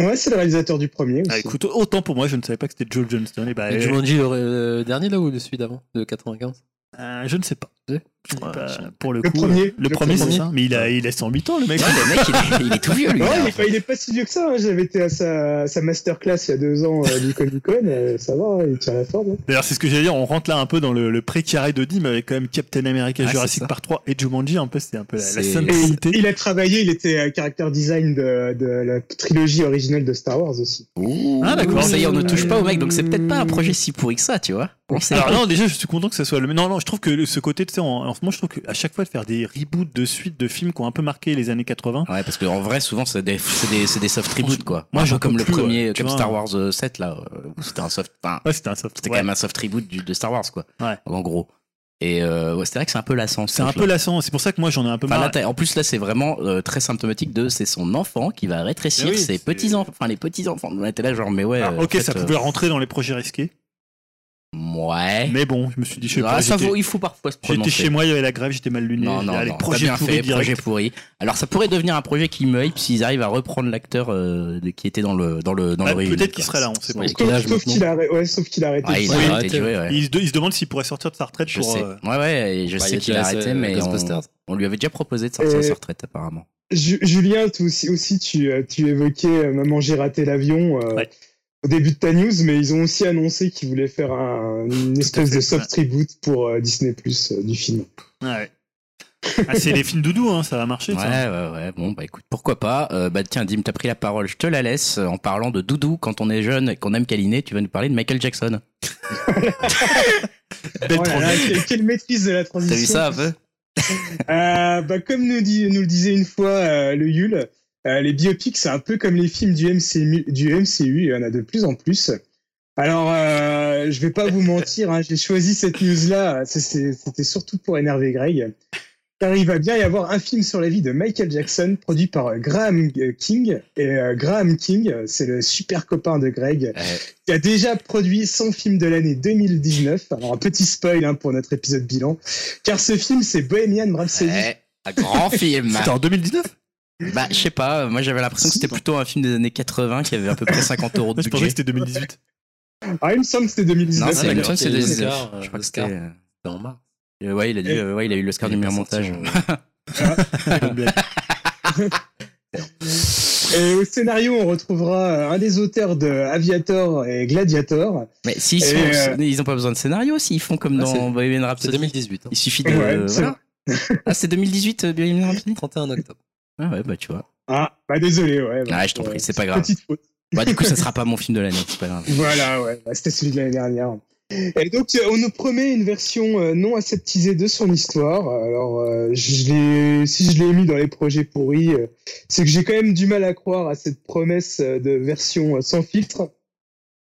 Ouais, c'est le réalisateur du premier. Ah, aussi. écoute, autant pour moi, je ne savais pas que c'était Joe Johnston. Et bah, Et euh, Jumanji, le euh, dernier là ou le celui d'avant? De 95 euh, je ne sais pas. Sais pour le, Le coup, premier, euh, Le, le premier, c'est premier. ça. Mais il a, il a 108 ans, le mec. Ouais, le mec, il est, il est tout vieux, lui. Non, là. il est, pas, il est pas si vieux que ça. hein. J'avais été à sa, sa masterclass il y a deux ans euh, du Comic Con. euh, ça va, il tient la forme. hein. D'ailleurs, c'est ce que j'allais dire. On rentre là un peu dans le, le pré-carré de Dim avec quand même Captain America, Ah, Jurassic. Park 3 et Jumanji. Un peu, c'était un peu la, la Sainte il a travaillé, il était euh, character design de, de la trilogie originale de Star Wars aussi. Ouh. Ah, d'accord. Ça y est, on ne touche pas au mec, donc c'est peut-être pas un projet si pourri que ça, tu vois. Alors non, déjà, je suis content que ça soit le. Non, non, je trouve que ce côté, tu sais, en, en moment, je trouve qu'à chaque fois de faire des reboots de suites de films qui ont un peu marqué les années 80. Ouais, parce qu'en vrai, souvent, c'est des, soft reboots, quoi. Moi, peu comme le plus, premier, comme vois. Star Wars euh, 7, là, euh, c'était un soft, enfin, Ouais, c'était un soft. c'était ouais. quand même un soft reboot du, de Star Wars, quoi. Ouais. En gros. Et euh, ouais, c'est vrai que c'est un peu lassant. ce C'est un peu lassant. C'est pour ça que moi, j'en ai un peu Enfin, marre. en plus, là, c'est vraiment euh, très symptomatique de c'est son enfant qui va rétrécir oui, ses petits enfants, enfin les petits enfants. On était là, genre, mais ouais. Euh, ok, en fait, ça euh, pouvait rentrer dans les projets risqués. Ouais. Mais bon, je me suis dit, je sais Ah, pas. ça vaut- il faut parfois se J'étais chez moi, il y avait la grève, j'étais mal luné. Non, non, non. projet bien pourri fait, direct. projet pourri. Alors, ça pourrait devenir un projet qui me hype s'ils arrivent à reprendre l'acteur euh, de- qui était dans le dans le dans le remake, Peut-être qu'il serait là, on sait pas. Sauf, qu'il a, arrêté- ouais, sauf qu'il a arrêté. Ah, il Ouais, a il arrêté de ouais. Il, se, il se demande s'il pourrait sortir de sa retraite Je pour. sais. euh, Ouais, ouais, et je Bah, sais qu'il a arrêté, essayé mais on, lui avait déjà proposé de sortir Et- sa retraite, apparemment. Ju- Julien, toi aussi, aussi tu, euh, tu évoquais euh, Maman, j'ai raté l'avion euh, Ouais. Au début de ta news, mais ils ont aussi annoncé qu'ils voulaient faire un- une espèce fait, de soft reboot pour euh, Disney Plus du film. Ouais. Ah, c'est les films doudou, hein, ça va marcher. Ouais, ça. ouais, ouais. Bon, bah écoute, pourquoi pas. Euh, bah tiens, Dim, t'as pris la parole, je te la laisse. En parlant de doudou, quand on est jeune et qu'on aime câliner, tu vas nous parler de Michael Jackson. Belle Oh là là, transition. quelle, quelle maîtrise de la transition. T'as vu ça un peu? Euh, bah, comme nous, dit, nous le disait une fois euh, le Yule, euh, les biopics, c'est un peu comme les films du MCU, du MCU, il y en a de plus en plus. Alors, euh, je vais pas vous mentir, hein, j'ai choisi cette news-là, c'était surtout pour énerver Greg, car il va bien y avoir un film sur la vie de Michael Jackson, produit par Graham King, et euh, Graham King, c'est le super copain de Greg, qui a déjà produit son film de l'année 2019. Alors, un petit spoil hein, pour notre épisode bilan, car ce film, c'est Bohemian Rhapsody. Un grand film. C'était en 2019 Bah, je sais pas, moi j'avais l'impression que c'était plutôt un film des années 80 qui avait à peu près 50 euros de Je pensais que budget. c'était 2018. Ah, il me semble que c'était 2019. Non, c'est Ah, il me semble que c'est c'est 2019. l'Oscar, euh, Je crois que c'était. euh, C'était en mars. euh, Ouais, il a euh, ouais, il a eu l'Oscar du meilleur montage. Bonne blague. Et au scénario, on retrouvera euh, un des auteurs de Aviator et Gladiator. Mais s'ils sont, euh, ils ont pas besoin de scénario, s'ils font comme Ah, dans c'est- Bohemian C'est Rhapsody. 2018. hein. Il suffit de. Ouais, c'est voilà. Ah, c'est 2018, euh, Bohemian Rhapsody? 31 octobre. Ah ouais, bah tu vois. Ah, bah désolé, ouais. bah, Ah, je t'en prie, euh, c'est pas grave. Petite faute. Bah, du coup, ça sera pas mon film de l'année, c'est pas grave. Voilà, ouais. bah, c'était celui de l'année dernière. Et donc, euh, on nous promet une version euh, non aseptisée de son histoire. Alors, je l'ai, si je l'ai mis dans les projets pourris, c'est que j'ai quand même du mal à croire à cette promesse de version sans filtre.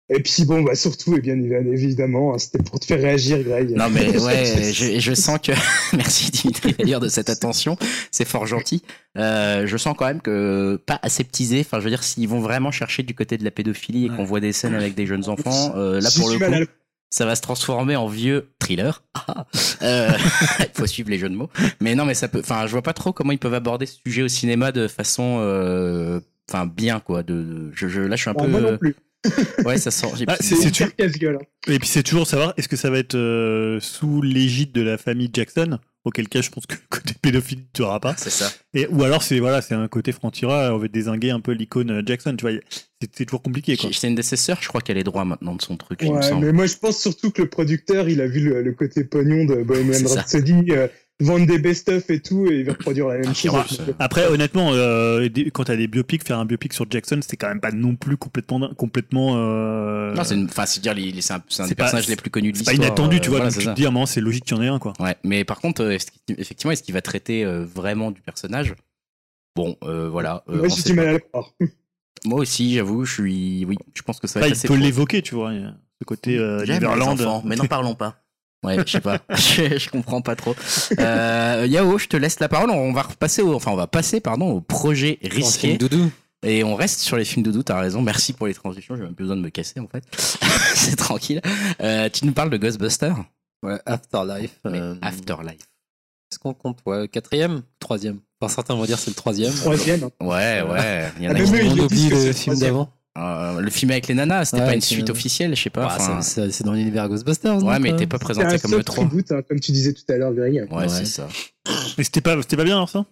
Et puis bon, bah surtout, et bien évidemment, hein, c'était pour te faire réagir, Greg. Non mais ouais, je, je sens que merci Dimitri d'ailleurs de cette attention, c'est fort gentil. Euh, je sens quand même que pas aseptisé. Enfin, je veux dire, s'ils vont vraiment chercher du côté de la pédophilie et qu'on voit des scènes avec des jeunes enfants, euh, là pour le coup, ça va se transformer en vieux thriller. Ah, euh, Il faut suivre les jeux de mots. Mais non, mais ça peut. Enfin, je vois pas trop comment ils peuvent aborder ce sujet au cinéma de façon, euh, enfin bien quoi. De, de- je, je, là, je suis un peu. moi non plus. Ouais, ça sent. j'ai- Ah, c'est- tu- casse-gueule. hein. Et puis c'est toujours savoir, est-ce que ça va être euh, sous l'égide de la famille Jackson? Auquel cas, je pense que le côté pédophile, tu auras pas. C'est ça. Et, ou alors, c'est voilà, c'est un côté franc-tireur, on veut désinguer un peu l'icône euh, Jackson, tu vois. C'est toujours compliqué, quoi. C'est une sœurs, je crois qu'elle est droit maintenant de son truc. il me Ouais, semble. mais moi je pense surtout que le producteur, il a vu le, le côté pognon de Bohemian C'est ça. Rhapsody, euh, vendre des best-of et tout, et il va reproduire la même chose. Ah, le- Après, honnêtement, euh, quand t'as des biopics, faire un biopic sur Jackson, c'est quand même pas non plus complètement, complètement. euh, Non, c'est une- enfin, c'est dire, c'est un, c'est un c'est des pas- personnages les plus connus de c'est pas l'histoire. inattendu, euh, tu vois. voilà, donc c'est tu te dis, à un moment, c'est logique qu'il y en ait un, quoi. Ouais, mais par contre, euh, est-ce effectivement, est-ce qu'il va traiter euh, vraiment du personnage? Bon, euh, voilà. euh, Moi on j'ai sait du pas. mal à le croire. Moi aussi, j'avoue, je suis. Oui, je pense que ça va être il assez peut l'évoquer, tu vois. Ce côté euh, J'aime les Neverland. enfants, mais n'en parlons pas. Ouais, je sais pas. je, je comprends pas trop. Euh, Yao, je te laisse la parole. On va repasser au, enfin, on va passer, pardon, au projet risqué. Doudou. Et on reste sur les films doudou, t'as raison. Merci pour les transitions. J'ai même plus besoin de me casser, en fait. C'est tranquille. Euh, tu nous parles de Ghostbusters, Ouais, Afterlife. mais euh, Afterlife. Est-ce qu'on compte ouais, Quatrième Troisième? Enfin, certains vont dire c'est le troisième. Troisième. hein. Ouais, ouais. Il y en a Ah, qui mais eux, On ils le film d'avant. Euh, le film avec les nanas, c'était Ouais, pas une suite officielle, je sais pas. Enfin, c'est- dans l'univers Ghostbusters. ouais, mais euh, t'es pas C'est présenté un comme le soft 3. reboot, hein, comme tu disais tout à l'heure, Greg. Ouais, Ouais. c'est ça. Mais c'était pas, c'était pas bien, alors ça?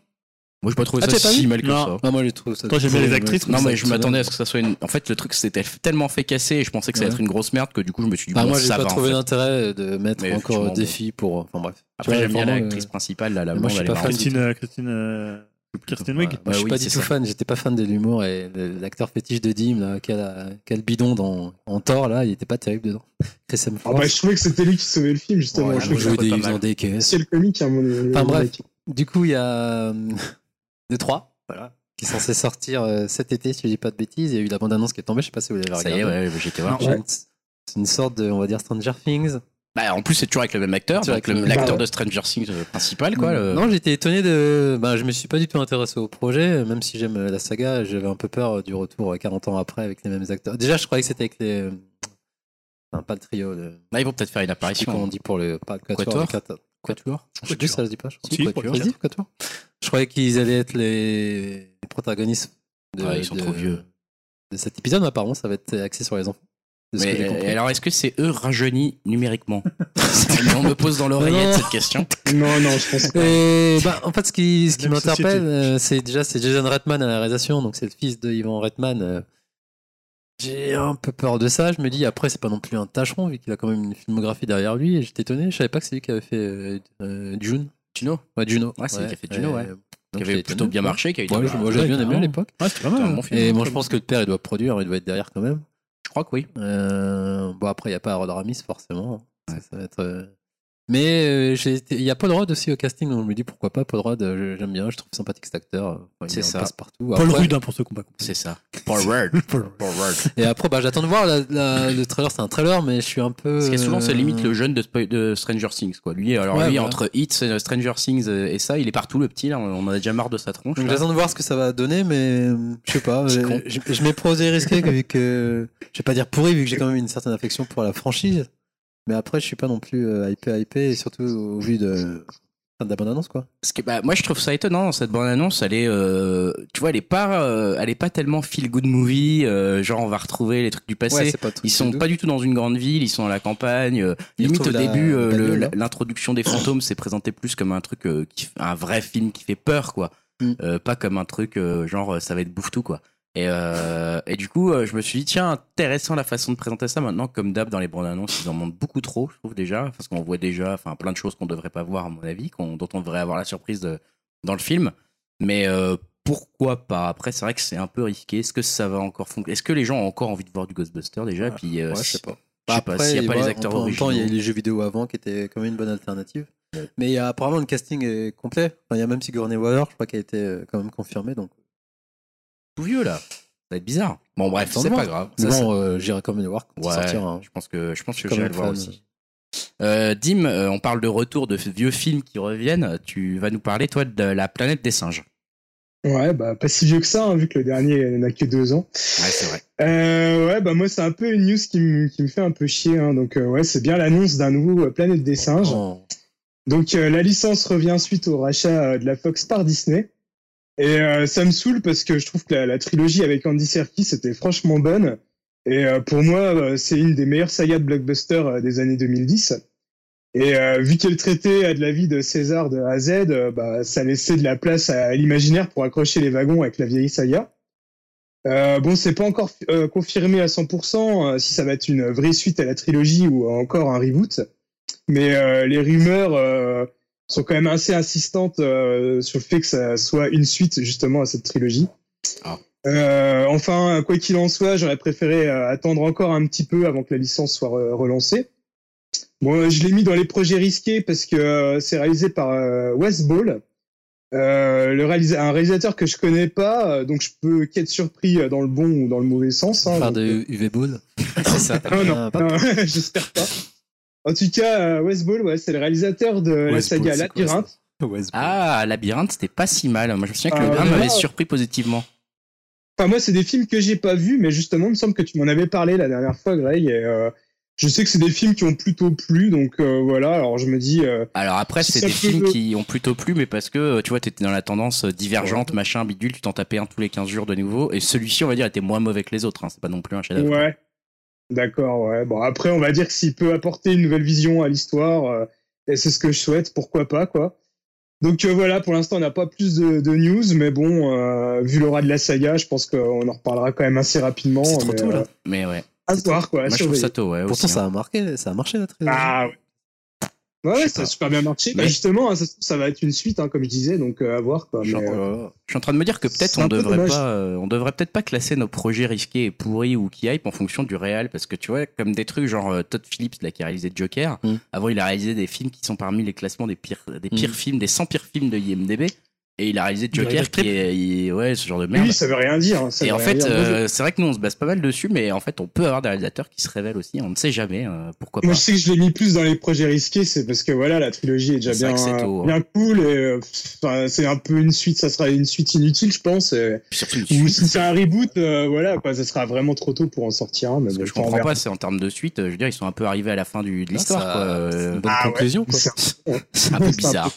Moi, j'ai pas trouvé Ah, ça si mal que Non. ça. Non, moi, je trouve ça. Toi, j'aime bien les actrices, Non, mais je m'attendais à ce que ça soit une. En fait, le truc, c'était tellement fait casser et je pensais que ça allait Ouais. être une grosse merde que du coup, je me suis dit, Bah, bon, moi, j'ai ça pas va. en trouvé fait. d'intérêt de mettre Mais encore des filles pour. Enfin, bref. Après, j'aime bien l'actrice euh, principale, là, la moi, je suis pas. Christine, euh, Christine, euh, Kirsten. Bah Moi, je suis oui, pas c'est du tout ça. fan, j'étais pas fan de l'humour et l'acteur fétiche de Dim, là, quel, euh, quel bidon dans, en Thor, là, il était pas terrible dedans. Chris Ah, bah, je trouvais que c'était lui qui sauvait le film, justement. Ouais, je je jouait des, dans des caisses. c'est le comique, hein, mon Enfin, mon bref. Du coup, il y a euh, deux, trois, voilà, qui est censé sortir euh, cet été, si je dis pas de bêtises. Il y a eu la bande-annonce qui est tombée, je sais pas si vous l'avez Ça y regardé. est, ouais, j'étais voir. C'est une- C'est une sorte de, on va dire, Stranger Things. Bah, en plus, c'est toujours avec le même acteur, avec l'acteur Bah, de Stranger Things euh, principal, quoi. le- Non, j'étais étonné de. Ben, je me suis pas du tout intéressé au projet, même si j'aime euh, la saga. J'avais un peu peur euh, du retour euh, 40 ans après avec les mêmes acteurs. Déjà, je croyais que c'était avec les. euh, Enfin, pas le trio. Le... Là, ils vont peut-être faire une Je apparition. comment on dit pour le. Pas le quatuor. Quatuor Je sais plus, ça se dit pas. Je. Si, Quatuor. quatuor. Je croyais qu'ils allaient être les, les protagonistes. De, Ouais, ils sont de- trop vieux. De cet épisode, mais apparemment, ça va être axé sur les enfants. Mais compris. alors, est-ce que c'est eux rajeunis numériquement On me pose dans l'oreillette cette question. Non, non, je pense pas. Et bah, en fait, ce qui, ce qui Même m'interpelle, euh, c'est déjà c'est Jason Redman à la réalisation, donc c'est le fils de Ivan Redman. euh. J'ai un peu peur de ça. Je me dis après, c'est pas non plus un tâcheron vu qu'il a quand même une filmographie derrière lui. Et j'étais étonné. Je savais pas que c'est lui qui avait fait euh, euh. Juno Ouais, Juno. Ouais, c'est lui qui a fait Juno, ouais. Donc Qui avait plutôt bien marché, qui a été Ouais, moi j'ai Ouais, bien aimé à l'époque. Ouais, c'était pas C'est mal. un bon film. Et moi je pense que le père il doit produire, il doit être derrière quand même. Je crois que oui. Euh, bon après il n'y a pas Harold Ramis forcément. Ça, ça va être. Mais euh, il y a Paul Rudd aussi au casting, je me dis pourquoi pas. Paul Rudd, euh, j'aime bien, je trouve sympathique cet acteur. Enfin, C'est ça. passe partout. Paul Rudd, hein, pour ceux qui n'ont pas compris. C'est ça. Forward. Paul- Forward. Et après, bah, j'attends de voir la- la- le trailer. C'est un trailer, mais je suis un peu. Parce que souvent, ça euh, limite le jeune de, Stranger Things, quoi. Lui, alors Ouais, lui, voilà. entre Hits, Stranger Things et ça, il est partout, le petit, là. On en a déjà marre de sa tronche. J'attends de voir ce que ça va donner, mais je sais pas. C'est. Je, je mets prosé risqué vu que je vais pas dire pourri vu que j'ai quand même une certaine affection pour la franchise. Mais après, je suis pas non plus euh, hypé, hypé, et surtout au vu de, de la bonne annonce quoi. Parce que bah, moi je trouve ça étonnant cette bande annonce elle est euh, tu vois elle est pas euh, elle est pas tellement feel good movie euh, genre on va retrouver les trucs du passé c'est pas ils sont pas du tout dans une grande ville ils sont à la campagne euh, Ils limite au la début euh, là. l'introduction des fantômes c'est présenté plus comme un truc euh, qui un vrai film qui fait peur quoi Mm. Euh, pas comme un truc euh, genre ça va être bouffe tout quoi et, euh, et du coup, euh, je me suis dit, tiens, intéressant la façon de présenter ça maintenant. Comme d'hab, dans les bandes annonces, ils en montrent beaucoup trop, je trouve déjà. Parce qu'on voit déjà enfin, plein de choses qu'on devrait pas voir, à mon avis, qu'on- dont on devrait avoir la surprise de, dans le film. Mais euh, pourquoi pas? Après, c'est vrai que c'est un peu risqué. Est-ce que ça va encore fonctionner? Est-ce que les gens ont encore envie de voir du Ghostbuster déjà? Puis, euh, Ouais, je sais pas. je sais pas, s'il n'y a pas les acteurs en même temps, il y a originaux. les jeux vidéo avant qui étaient quand même une bonne alternative. Mais il y a apparemment le casting est complet. Enfin, il y a même Sigourney Weaver, je crois qu'elle a été quand même confirmée. Donc tout vieux là. va être bizarre. Bon, bref, c'est pas grave. Ça, bon, euh, j'irai quand même le voir quand Ouais, sortira. hein. je pense que je pense que j'irai le voir aussi. Euh, Dim, euh, on parle de retour de vieux films qui reviennent. Tu vas nous parler toi de la planète des singes. Ouais, bah pas si vieux que ça, hein, vu que le dernier n'a que deux ans. Ouais, c'est vrai. Euh, ouais, bah moi c'est un peu une news qui me qui me fait un peu chier. Hein, donc euh, ouais, c'est bien l'annonce d'un nouveau Planète des singes. Oh. Donc euh, la licence revient suite au rachat euh, de la Fox par Disney. Et euh, ça me saoule parce que je trouve que la, la trilogie avec Andy Serkis était franchement bonne. Et euh, pour moi, euh, c'est une des meilleures sagas de blockbuster euh, des années 2010. Et euh, vu qu'elle traitait de la vie de César de A à Z, euh, bah, ça laissait de la place à l'imaginaire pour accrocher les wagons avec la vieille saga. Bon, c'est pas encore confirmé à 100% euh, si ça va être une vraie suite à la trilogie ou encore un reboot. Mais les rumeurs sont quand même assez insistantes euh, sur le fait que ça soit une suite justement à cette trilogie. Ah. Euh, enfin, quoi qu'il en soit, j'aurais préféré euh, attendre encore un petit peu avant que la licence soit re- relancée. Bon, euh, je l'ai mis dans les projets risqués parce que euh, c'est réalisé par euh, Wes Ball, euh, le réalisa- un réalisateur que je connais pas, euh, donc je peux qu'être surpris euh, dans le bon ou dans le mauvais sens. hein, Faire donc, de UV Ball. c'est ça. Oh non, Ah, non, j'espère pas. En tout cas, euh, Wes Ball, ouais, c'est le réalisateur de la Ball, saga quoi, Labyrinthe. Ah, Labyrinthe, c'était pas si mal. Moi, je me souviens que Ah, le 1 ouais. m'avait surpris positivement. Enfin, moi, c'est des films que j'ai pas vus, mais justement, il me semble que tu m'en avais parlé la dernière fois, Greg. Et, euh, je sais que c'est des films qui ont plutôt plu, donc euh, voilà. Alors, je me dis, euh, Alors après, Si c'est des films qui ont plutôt plu, mais parce que tu vois, t'étais dans la tendance divergente, machin, bidule, tu t'en tapais un tous les 15 jours de nouveau. Et celui-ci, on va dire, était moins mauvais que les autres. hein. C'est pas non plus un chef-d'œuvre. ouais. D'accord, ouais. Bon, après, on va dire que s'il peut apporter une nouvelle vision à l'histoire, euh, et c'est ce que je souhaite, pourquoi pas, quoi. Donc euh, voilà, pour l'instant, on n'a pas plus de, de news, mais bon, euh, vu l'aura de la saga, je pense qu'on en reparlera quand même assez rapidement. C'est trop mais, tôt, là. euh, Mais ouais. à voir, quoi. Moi, je trouve ça tôt, ouais. Pourtant, aussi, ça hein. a marqué, ça a marché la trilogie. Ah ouais. Ouais, ouais, ça a super bien marché. Bah, Mais- justement, hein, ça, va être une suite, hein, comme je disais, donc euh, à voir. Quoi. Je Mais, suis en- euh, je suis en train de me dire que peut-être on peu devrait pas, euh, on devrait peut-être pas classer nos projets risqués et pourris ou qui hype en fonction du réel, parce que tu vois, comme des trucs genre euh, Todd Phillips là qui a réalisé Joker. Mm. Avant, il a réalisé des films qui sont parmi les classements des pires, des pires Mm. films, des 100 pires films de IMDb. Et il a réalisé Du Joker, qui est, il- ouais, ce genre de merde. Oui, ça veut rien dire. hein, ça Et veut en rien fait, dire. Moi, je- euh, c'est vrai que nous on se base pas mal dessus, mais en fait, on peut avoir des réalisateurs qui se révèlent aussi. On ne sait jamais. euh, pourquoi pas Moi, je sais que je l'ai mis plus dans les projets risqués, c'est parce que voilà, la trilogie est déjà C'est vrai bien, que c'est tôt, hein. bien cool et euh, enfin, c'est un peu une suite, ça sera une suite inutile, je pense. et- Puis surtout une Ou suite. si c'est un reboot, euh, voilà, quoi, ça sera vraiment trop tôt pour en sortir un. Mais Ce bon, que je on comprends verra. pas, c'est en termes de suite. euh, Je veux dire, ils sont un peu arrivés à la fin du, de Ah, l'histoire. C'est Euh, une bonne Ah ouais, conclusion, quoi. c'est un- C'est un peu bizarre.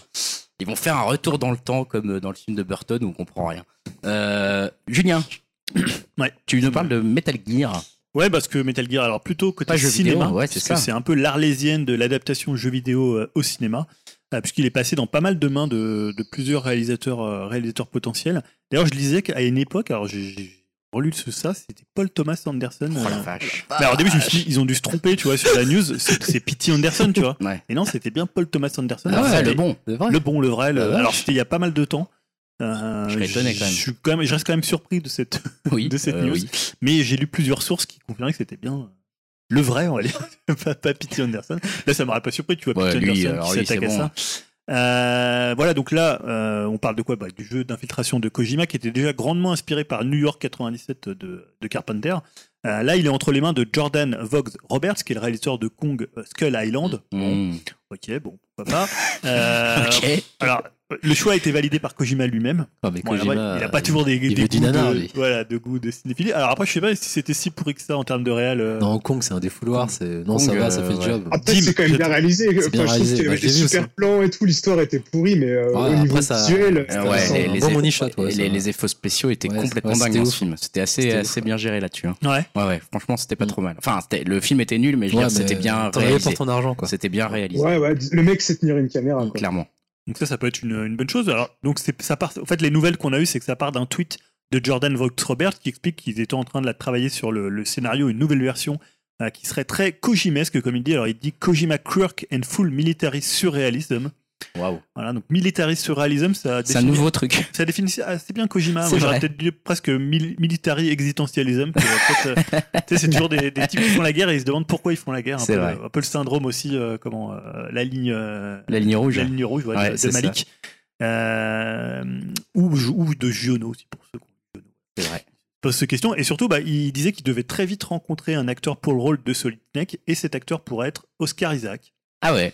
Ils vont faire un retour dans le temps comme euh, dans le film de Burton où on comprend rien. Euh, Julien, Ouais. tu nous parles de Metal Gear. Ouais, parce que Metal Gear, alors plutôt côté Pas cinéma, vidéo, ouais, c'est un peu l'arlésienne de l'adaptation jeu vidéo euh, au cinéma, euh, puisqu'il est passé dans pas mal de mains de, de plusieurs réalisateurs, réalisateurs potentiels. D'ailleurs, je lisais qu'à une époque, alors j'ai relu ça, c'était Paul Thomas Anderson. Oh la euh, vache. mais alors au début, je me suis dit, ils ont dû se tromper, tu vois, sur la news, c'est P.T. Anderson, tu vois. Ouais. Et non, c'était bien Paul Thomas Anderson. Ah ouais, le bon. C'est vrai. le bon, le vrai. le- Ah, alors c'était il y a pas mal de temps. Euh, Je quand même. Je, suis quand même, je reste quand même surpris de cette, Oui. de cette euh, news. oui. Mais j'ai lu plusieurs sources qui confirmaient que c'était bien le vrai, on va dire, pas, pas P.T. Anderson. Là, ça m'aurait pas surpris, tu vois, Ouais, P.T. Anderson alors qui s'attaque à bon. ça. Euh, voilà, donc là, euh, on parle de quoi? Bah, Du jeu d'infiltration de Kojima, qui était déjà grandement inspiré par New York 97 de, de Carpenter. Euh, là, il est entre les mains de Jordan Vogt Roberts, qui est le réalisateur de Kong euh, Skull Island. Bon, Mmh. ok, bon, pourquoi pas. Euh, Ok. Alors, le choix a été validé par Kojima lui-même. Ah, mais Bon, il a pas euh, toujours des, il des du goûts de, lui. voilà, de goût de cinéphilie. Alors après, je sais pas si c'était si pourri que ça en termes de réel. euh, Non, Kong, c'est un défouloir. C'est... Non, Kong, ça va, ça euh, fait le ouais. job. Après, c'est quand même bien réalisé. Enfin, bien je trouve réalisé, qu'il y avait des super aussi. plans et tout, l'histoire était pourrie, mais euh, au après, niveau ça- visuel, Euh, c'était ouais, les, un les bon effets- money shot, ouais, et ça les, les effets spéciaux étaient Ouais, complètement dingues dans ce film. C'était assez, assez bien géré là-dessus. hein. Ouais. Ouais, ouais, franchement, c'était pas Mm. trop mal. Enfin, c'était- le film était nul, mais je veux Ouais, dire, c'était bien réalisé. pour ton argent, quoi. C'était bien réalisé. Ouais, ouais, le mec sait tenir une caméra. Quoi. Clairement. Donc ça, ça peut être une, bonne chose. Alors, donc ça part. En fait, les nouvelles qu'on a eues, c'est que ça part d'un tweet de Jordan Vogt Robert qui explique qu'ils étaient en train de la travailler sur le, le scénario, une nouvelle version euh, qui serait très Kojimesque, comme il dit. Alors, il dit Kojima Quirk and Full Military Surrealism. Waouh. Voilà, donc Military Surrealism, ça C'est un définit- nouveau truc. Ça définit assez bien Kojima. C'est Moi, j'aurais vrai. peut-être dit presque mil- military existentialism. peut-être, euh, tu sais, c'est toujours des, des types qui font la guerre et ils se demandent pourquoi ils font la guerre. Un, C'est peu, vrai. un peu le syndrome aussi, euh, comment euh, la ligne, euh, La ligne rouge. la ligne rouge ouais, Ouais, de- de, c'est ça. Malik. Euh, ou, ou de Giono aussi pour ceux qui ont Giono. C'est vrai. pose cette question. Et surtout, bah, il disait qu'il devait très vite rencontrer un acteur pour le rôle de Solid Snake, et cet acteur pourrait être Oscar Isaac. Ah ouais.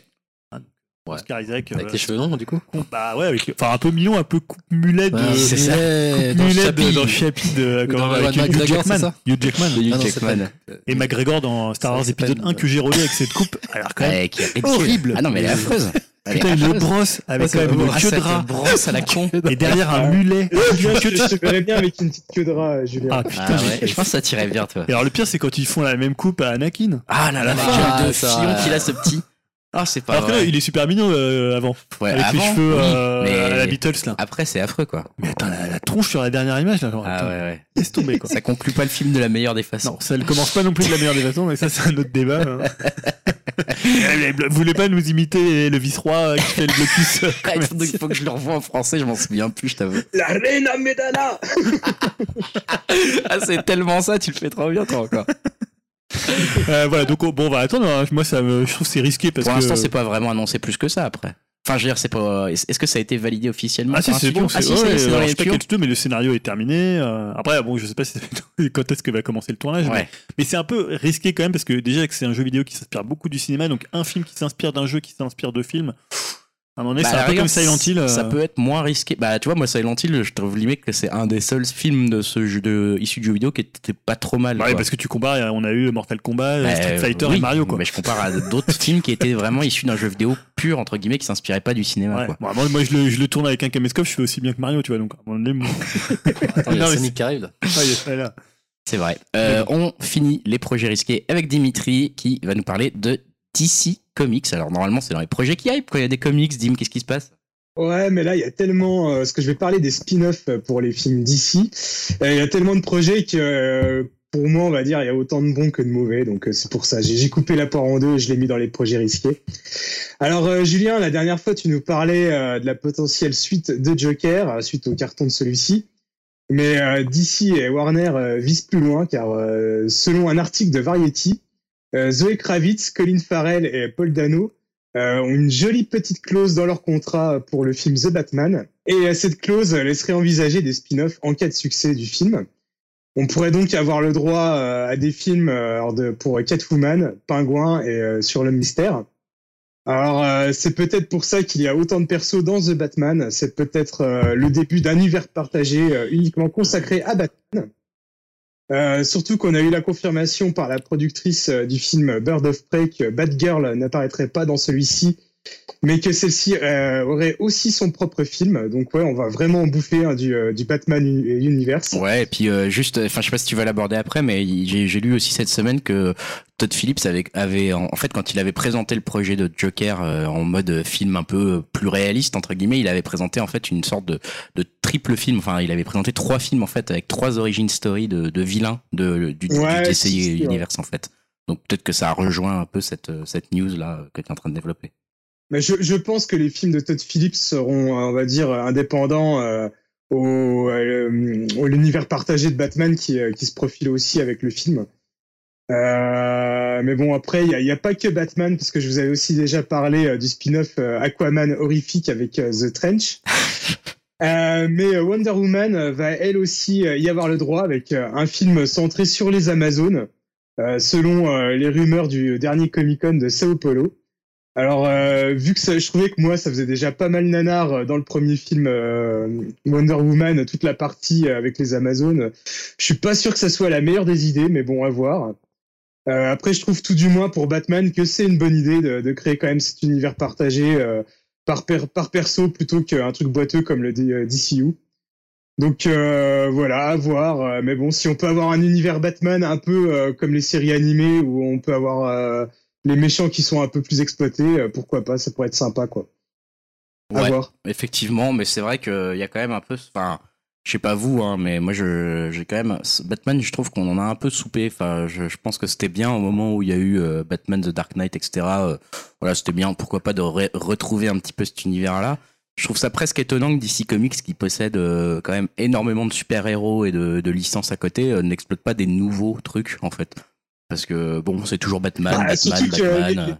Ouais. Oscar Isaac. Avec euh, les cheveux longs, du coup. Bah ouais, avec, enfin un peu mignon, un peu coupe mulet de. Ouais, c'est ça. Mulet, dans mulet de- dans Chappie de. Comment- dans avec Hugh McGregor, Jackman. Hugh Jackman. Hugh Ah non, Jackman. pas- euh, Et McGregor dans Star Wars épisode une- 1 que j'ai relé avec cette coupe. Alors quand même. Horrible. Ah non, mais elle est affreuse. Putain, il le affreuse. brosse avec quand même une Ah, queue de rat. brosse à la con. Et derrière un mulet. Je, te verrais bien avec une petite queue de rat, Julien. Ah putain, Ah ouais, je pense que ça tirait bien, toi. Et alors le pire, c'est quand ils font la même coupe à Anakin. Ah là là, À la le Ah, filon ouais. qu'il a ce petit. Ah, c'est pas Alors que là, vrai. il est super mignon euh, avant. Ouais, avec les avant, cheveux oui, euh, mais à la Beatles là. Après, c'est affreux, quoi. Mais attends, la, la tronche sur la dernière image là, genre, Ah attends, ouais, ouais. laisse tomber quoi. Ça conclut pas le film de la meilleure des façons. Non, ça ne commence pas non plus de la meilleure des façons, mais ça c'est un autre débat. hein. Vous voulez pas nous imiter le vice-roi qui fait le blocus euh, il faut que je le revoie en français, je m'en souviens plus, je t'avoue. La Reina Medana Ah, c'est tellement ça, tu le fais trop bien, toi, encore. Euh, Voilà, donc oh, bon, on va attendre. hein. Moi, ça me, je trouve que c'est risqué parce Pour que. l'instant, c'est pas vraiment annoncé plus que ça, après. Enfin, je veux dire, c'est pas. Est-ce que ça a été validé officiellement Ah si, c'est bon, Ah c'est si, y est, ouais, c'est dans les pas studio, mais le scénario est terminé. euh, Après, bon, je sais pas si quand est-ce que va commencer le tournage, Ouais. mais c'est un peu risqué quand même parce que déjà que c'est un jeu vidéo qui s'inspire beaucoup du cinéma, donc un film qui s'inspire d'un jeu qui s'inspire de films. À un moment donné, Bah, c'est un peu comme Silent Hill. euh, Ça peut être moins risqué. Bah, tu vois, moi, Silent Hill, je trouve limite que c'est un des seuls films de ce jeu de, issu de jeu vidéo qui était pas trop mal. Ouais, quoi. parce que tu compares, on a eu Mortal Kombat, Bah, Street Fighter oui, et Mario quoi. Mais je compare à d'autres films qui étaient vraiment issus d'un jeu vidéo pur, entre guillemets, qui s'inspiraient pas du cinéma, Ouais. quoi. Bon, moi, moi, je, le, je le tourne avec un caméscope, je fais aussi bien que Mario, tu vois. Donc, à un moment donné, moi- Attends, il y a mais Sonic qui arrive là. Ouais. C'est vrai. Euh, on finit les projets risqués avec Dimitri qui va nous parler de DC Comics. Alors normalement c'est dans les projets qui hype quand il y a des comics. Dim, qu'est-ce qui se passe? Ouais, mais là, il y a tellement. euh, parce que je vais parler des spin-offs pour les films d'ici. Il y a tellement de projets que, euh, pour moi, on va dire, il y a autant de bons que de mauvais. Donc, euh, c'est pour ça. J'ai coupé la poire en deux et je l'ai mis dans les projets risqués. Alors, euh, Julien, la dernière fois, tu nous parlais euh, de la potentielle suite de Joker, euh, suite au carton de celui-ci. Mais euh, DC et Warner euh, visent plus loin, car euh, selon un article de Variety, euh, Zoé Kravitz, Colin Farrell et Paul Dano euh, ont une jolie petite clause dans leur contrat pour le film The Batman. Et euh, cette clause laisserait envisager des spin-offs en cas de succès du film. On pourrait donc avoir le droit euh, à des films euh, pour Catwoman, Pingouin et euh, sur le mystère. Alors euh, c'est peut-être pour ça qu'il y a autant de persos dans The Batman. C'est peut-être euh, le début d'un univers partagé euh, uniquement consacré à Batman. Euh, surtout qu'on a eu la confirmation par la productrice euh, du film Bird of Prey que Batgirl n'apparaîtrait pas dans celui-ci, mais que celle-ci euh, aurait aussi son propre film. Donc ouais, on va vraiment bouffer hein, du, euh, du Batman uni- Universe. Ouais, et puis euh, juste, enfin je sais pas si tu vas l'aborder après, mais j'ai lu aussi cette semaine que Todd Phillips avait, avait en, en fait quand il avait présenté le projet de Joker euh, en mode film un peu plus réaliste entre guillemets, il avait présenté en fait une sorte de, de triple film. Enfin, il avait présenté trois films en fait avec trois origin story de, de vilains de, du, du Ouais, DC si, ouais. Universe en fait. Donc peut-être que ça rejoint un peu cette cette news là que tu es en train de développer. Mais je, je pense que les films de Todd Phillips seront, euh, on va dire, indépendants euh, au, euh, au l'univers partagé de Batman qui, euh, qui se profile aussi avec le film. Euh, mais bon, après, il n'y a, a pas que Batman, parce que je vous avais aussi déjà parlé euh, du spin-off euh, Aquaman horrifique avec euh, The Trench. Euh, mais euh, Wonder Woman euh, va elle aussi euh, y avoir le droit avec euh, un film centré sur les Amazones, euh, selon euh, les rumeurs du dernier Comic Con de Sao Paulo. Alors, euh, vu que ça, je trouvais que moi, ça faisait déjà pas mal nanar euh, dans le premier film euh, Wonder Woman, toute la partie euh, avec les Amazones, je suis pas sûr que ça soit la meilleure des idées, mais bon, à voir. Après, je trouve tout du moins pour Batman que c'est une bonne idée de, créer quand même cet univers partagé par, par perso plutôt qu'un truc boiteux comme le DCU. Donc euh, voilà, à voir. Mais bon, si on peut avoir un univers Batman un peu comme les séries animées où on peut avoir les méchants qui sont un peu plus exploités, euh, pourquoi pas, ça pourrait être sympa quoi. À Ouais. voir. Effectivement, mais c'est vrai qu'il y a quand même un peu. Enfin, je sais pas vous, hein, mais moi, je, j'ai quand même. Batman, je trouve qu'on en a un peu soupé. Enfin, je, je pense que c'était bien au moment où il y a eu euh, Batman The Dark Knight, etc. euh, voilà, c'était bien. Pourquoi pas de re- retrouver un petit peu cet univers-là. Je trouve ça presque étonnant que DC Comics, qui possède euh, quand même énormément de super-héros et de, de licences à côté, n'exploite pas des nouveaux trucs, en fait. Parce que, bon, c'est toujours Batman, Bah, Batman, que Batman. euh.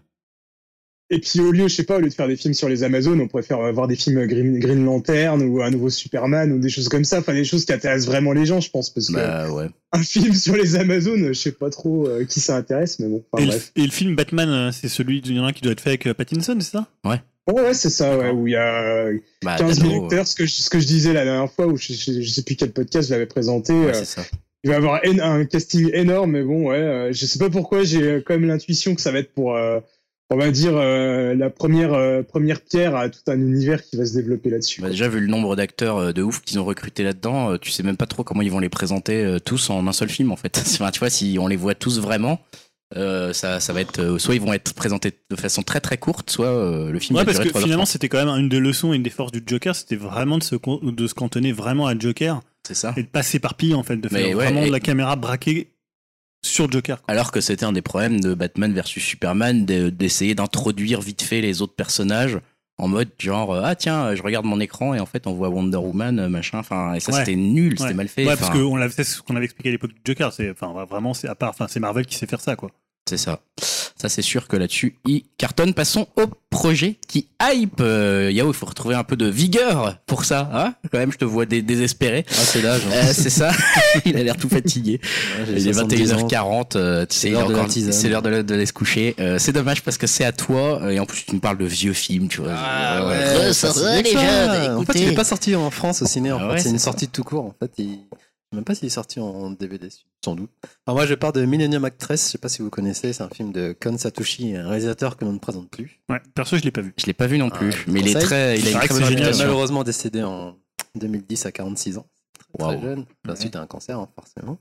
Et puis au lieu, je sais pas, au lieu de faire des films sur les Amazones, on pourrait faire euh, voir des films Green, Green Lantern ou un nouveau Superman ou des choses comme ça. Enfin, des choses qui intéressent vraiment les gens, je pense, parce que Bah ouais. un film sur les Amazones, je sais pas trop euh, qui ça intéresse, mais bon. Enfin, et, le, bref. et le film Batman, euh, c'est celui, un qui doit être fait avec euh, Pattinson, c'est ça? Ouais, ouais, c'est ça, ouais, où il y a euh, Bah, 15 Dano, minutes d'heure, ce que, je, ce que je disais la dernière fois, où je, je, je sais plus quel podcast je l'avais présenté. ouais, euh, c'est ça. Il va y avoir un, un casting énorme, mais bon, ouais, euh, je sais pas pourquoi, j'ai euh, quand même l'intuition que ça va être pour, euh, on va dire, euh, la première, euh, première pierre à tout un univers qui va se développer là-dessus. Bah, déjà, vu le nombre d'acteurs de ouf qu'ils ont recruté là-dedans, tu sais même pas trop comment ils vont les présenter tous en un seul film, en fait. Enfin, tu vois, si on les voit tous vraiment, euh, ça, ça va être, euh, soit ils vont être présentés de façon très très courte, soit euh, le film Ouais, va parce durer que 3 finalement, c'était quand même une des leçons et une des forces du Joker, c'était vraiment de se, de se cantonner vraiment à Joker C'est ça. et de pas s'éparpiller, en fait, de faire ouais, vraiment et- la caméra braquée sur Joker. quoi. Alors que c'était un des problèmes de Batman versus Superman, de- d'essayer d'introduire vite fait les autres personnages en mode genre, euh, ah tiens, je regarde mon écran et en fait on voit Wonder Woman, euh, machin, enfin, et ça Ouais. c'était nul, c'était mal fait. Ouais, parce que on l'avait- ce qu'on avait expliqué à l'époque du Joker, c'est enfin vraiment c'est à part enfin c'est Marvel qui sait faire ça quoi. C'est ça. Ça, c'est sûr que là-dessus, il cartonne. Passons au projet qui hype. Euh, Yao, il faut retrouver un peu de vigueur pour ça. Hein Quand même, je te vois dé- désespéré. Ah, c'est l'âge. hein. Euh, c'est ça. il a l'air tout fatigué. Ouais, Il est 70 ans. 21h40. euh, C'est l'heure de de, de aller se coucher. Euh, c'est dommage parce que c'est à toi. Et en plus, tu me parles de vieux films, tu vois. Ah Euh, ouais, ça, les jeunes, En fait, il est pas sorti en France au ciné. En Ah fait, ouais, c'est une sortie tout court. En fait, il... je sais même pas s'il est sorti en DVD, sans doute. Alors moi, je pars de Millennium Actress. Je sais pas si vous connaissez. C'est un film de Kon Satoshi, un réalisateur que l'on ne présente plus. Ouais, perso je l'ai pas vu. Je l'ai pas vu non plus. Ah, mais il est très, il a une très bonne génial, malheureusement décédé en 2010 à 46 ans. Très, jeune. Enfin, Ouais. Suite à un cancer, hein, forcément.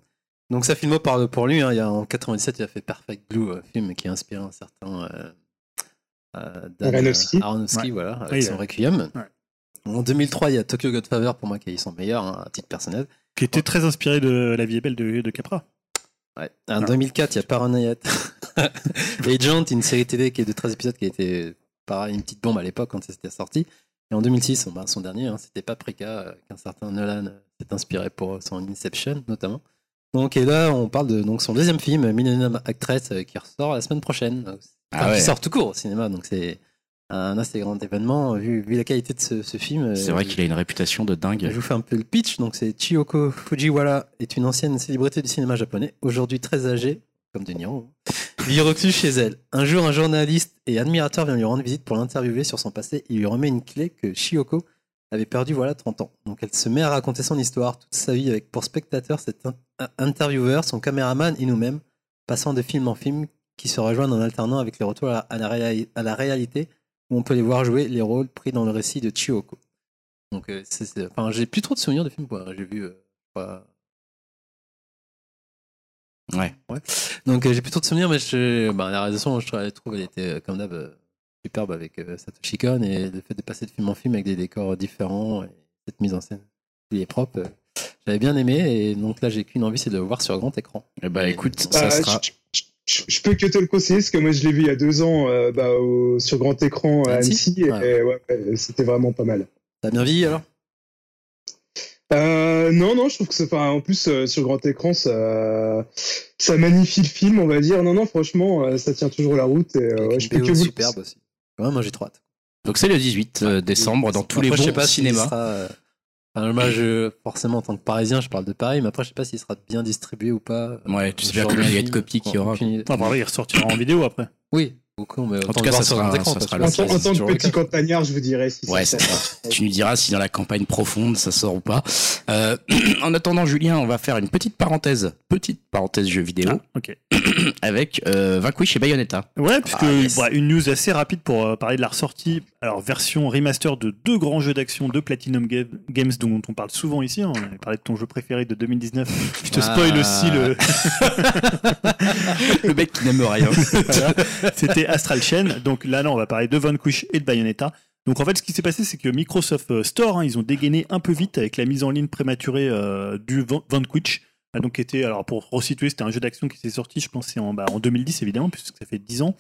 Donc ça filmo parle pour lui. hein. Il y a, en 97, il a fait Perfect Blue, euh, film qui a inspiré un certain euh, euh, Dan Aronofsky. Aronofsky, Ouais. voilà, avec Ouais, son a- Requiem. Ouais. En 2003, il y a Tokyo Godfather pour moi qui est son meilleur hein, à titre personnel. Qui était très inspiré de La vie est belle de, de Capra. Ouais. En Ah. 2004, il y a Paranoia. Agent, une série télé qui est de 13 épisodes qui a été pareil, une petite bombe à l'époque quand c'était sorti. Et en 2006, bah, son dernier, hein, c'était Paprika, euh, qu'un certain Nolan s'est inspiré pour son Inception notamment. Donc, et là, on parle de donc, son deuxième film, Millennium Actress, euh, qui ressort la semaine prochaine. Enfin, Ah ouais. Qui sort tout court au cinéma, donc c'est un assez grand événement. Vu, vu la qualité de ce, ce film, C'est euh, vrai qu'il a une réputation de dingue. je vous fais un peu le pitch. Donc, c'est Chiyoko Fujiwara est une ancienne célébrité du cinéma japonais, aujourd'hui très âgée, comme De Niro, vit recluse chez elle. Un jour, un journaliste et admirateur vient lui rendre visite pour l'interviewer sur son passé. Il lui remet une clé que Chiyoko avait perdue voilà 30 ans. Donc, elle se met à raconter son histoire, toute sa vie, avec pour spectateur cet intervieweur, son caméraman et nous-mêmes, passant de film en film, qui se rejoignent en alternant avec les retours la, à la réalité, où on peut les voir jouer les rôles pris dans le récit de Chiyoko. Donc, euh, c'est- c'est- enfin, j'ai plus trop de souvenirs de films. quoi. J'ai vu. euh, pas- Ouais. Donc, euh, j'ai plus trop de souvenirs, mais je, bah, la réalisation, je trouve, elle était euh, comme d'hab euh, superbe avec euh, Satoshi Kon et le fait de passer de film en film avec des décors différents et cette mise en scène qui est propre. euh, J'avais bien aimé et donc là, j'ai qu'une envie, c'est de le voir sur grand écran. Eh bah écoute, ça Euh, sera. je, je- peux que te le conseiller parce que moi je l'ai vu il y a deux ans euh, bah, au- sur grand écran à Annecy Annecy et, Ouais. ouais, ouais, c'était vraiment pas mal. T'as bien vieilli alors? Euh, non, non, je trouve que c'est, enfin, en plus euh, sur grand écran, ça, ça magnifie le film, on va dire. Non, non, franchement, euh, ça tient toujours la route. Et, euh, Avec ouais, une je peux BO que vous le superbe aussi. Ouais, moi, j'ai trop hâte. Donc c'est le 18 euh, décembre dans tous les bons je sais pas cinémas. sera, enfin, moi, je, forcément, en tant que parisien, je parle de Paris, mais après, je sais pas s'il sera bien distribué ou pas. Ouais, tu sais bien combien il y a de copies qu'il y aura. aucune par là, il ressortira en vidéo après. Oui, beaucoup, mais En tout cas, ça sera- ça sera le En, en tant que petit campagnard, je vous dirais si Ouais, ça c'est sort. Tu nous diras si dans la campagne profonde ça sort ou pas. Euh, en attendant, Julien, on va faire une petite parenthèse, petite parenthèse jeu vidéo Ah, ok. avec euh, Vanquish et Bayonetta. Ouais, puisque Ah, yes. voilà, une news assez rapide pour euh, parler de la ressortie, alors version remaster de deux grands jeux d'action de Platinum Ga- Games dont on parle souvent ici. hein. On avait parlé de ton jeu préféré de 2019. Je te spoil Ah. aussi le. Le mec qui n'aime rien. Voilà. C'était Astral Chain. Donc là, non, on va parler de Vanquish et de Bayonetta. Donc en fait, ce qui s'est passé, c'est que Microsoft euh, Store, hein, ils ont dégainé un peu vite avec la mise en ligne prématurée euh, du Van- Vanquish. Donc, était, alors pour resituer, c'était un jeu d'action qui s'est sorti, je pense, en, bah, en 2010 évidemment, puisque ça fait 10 ans,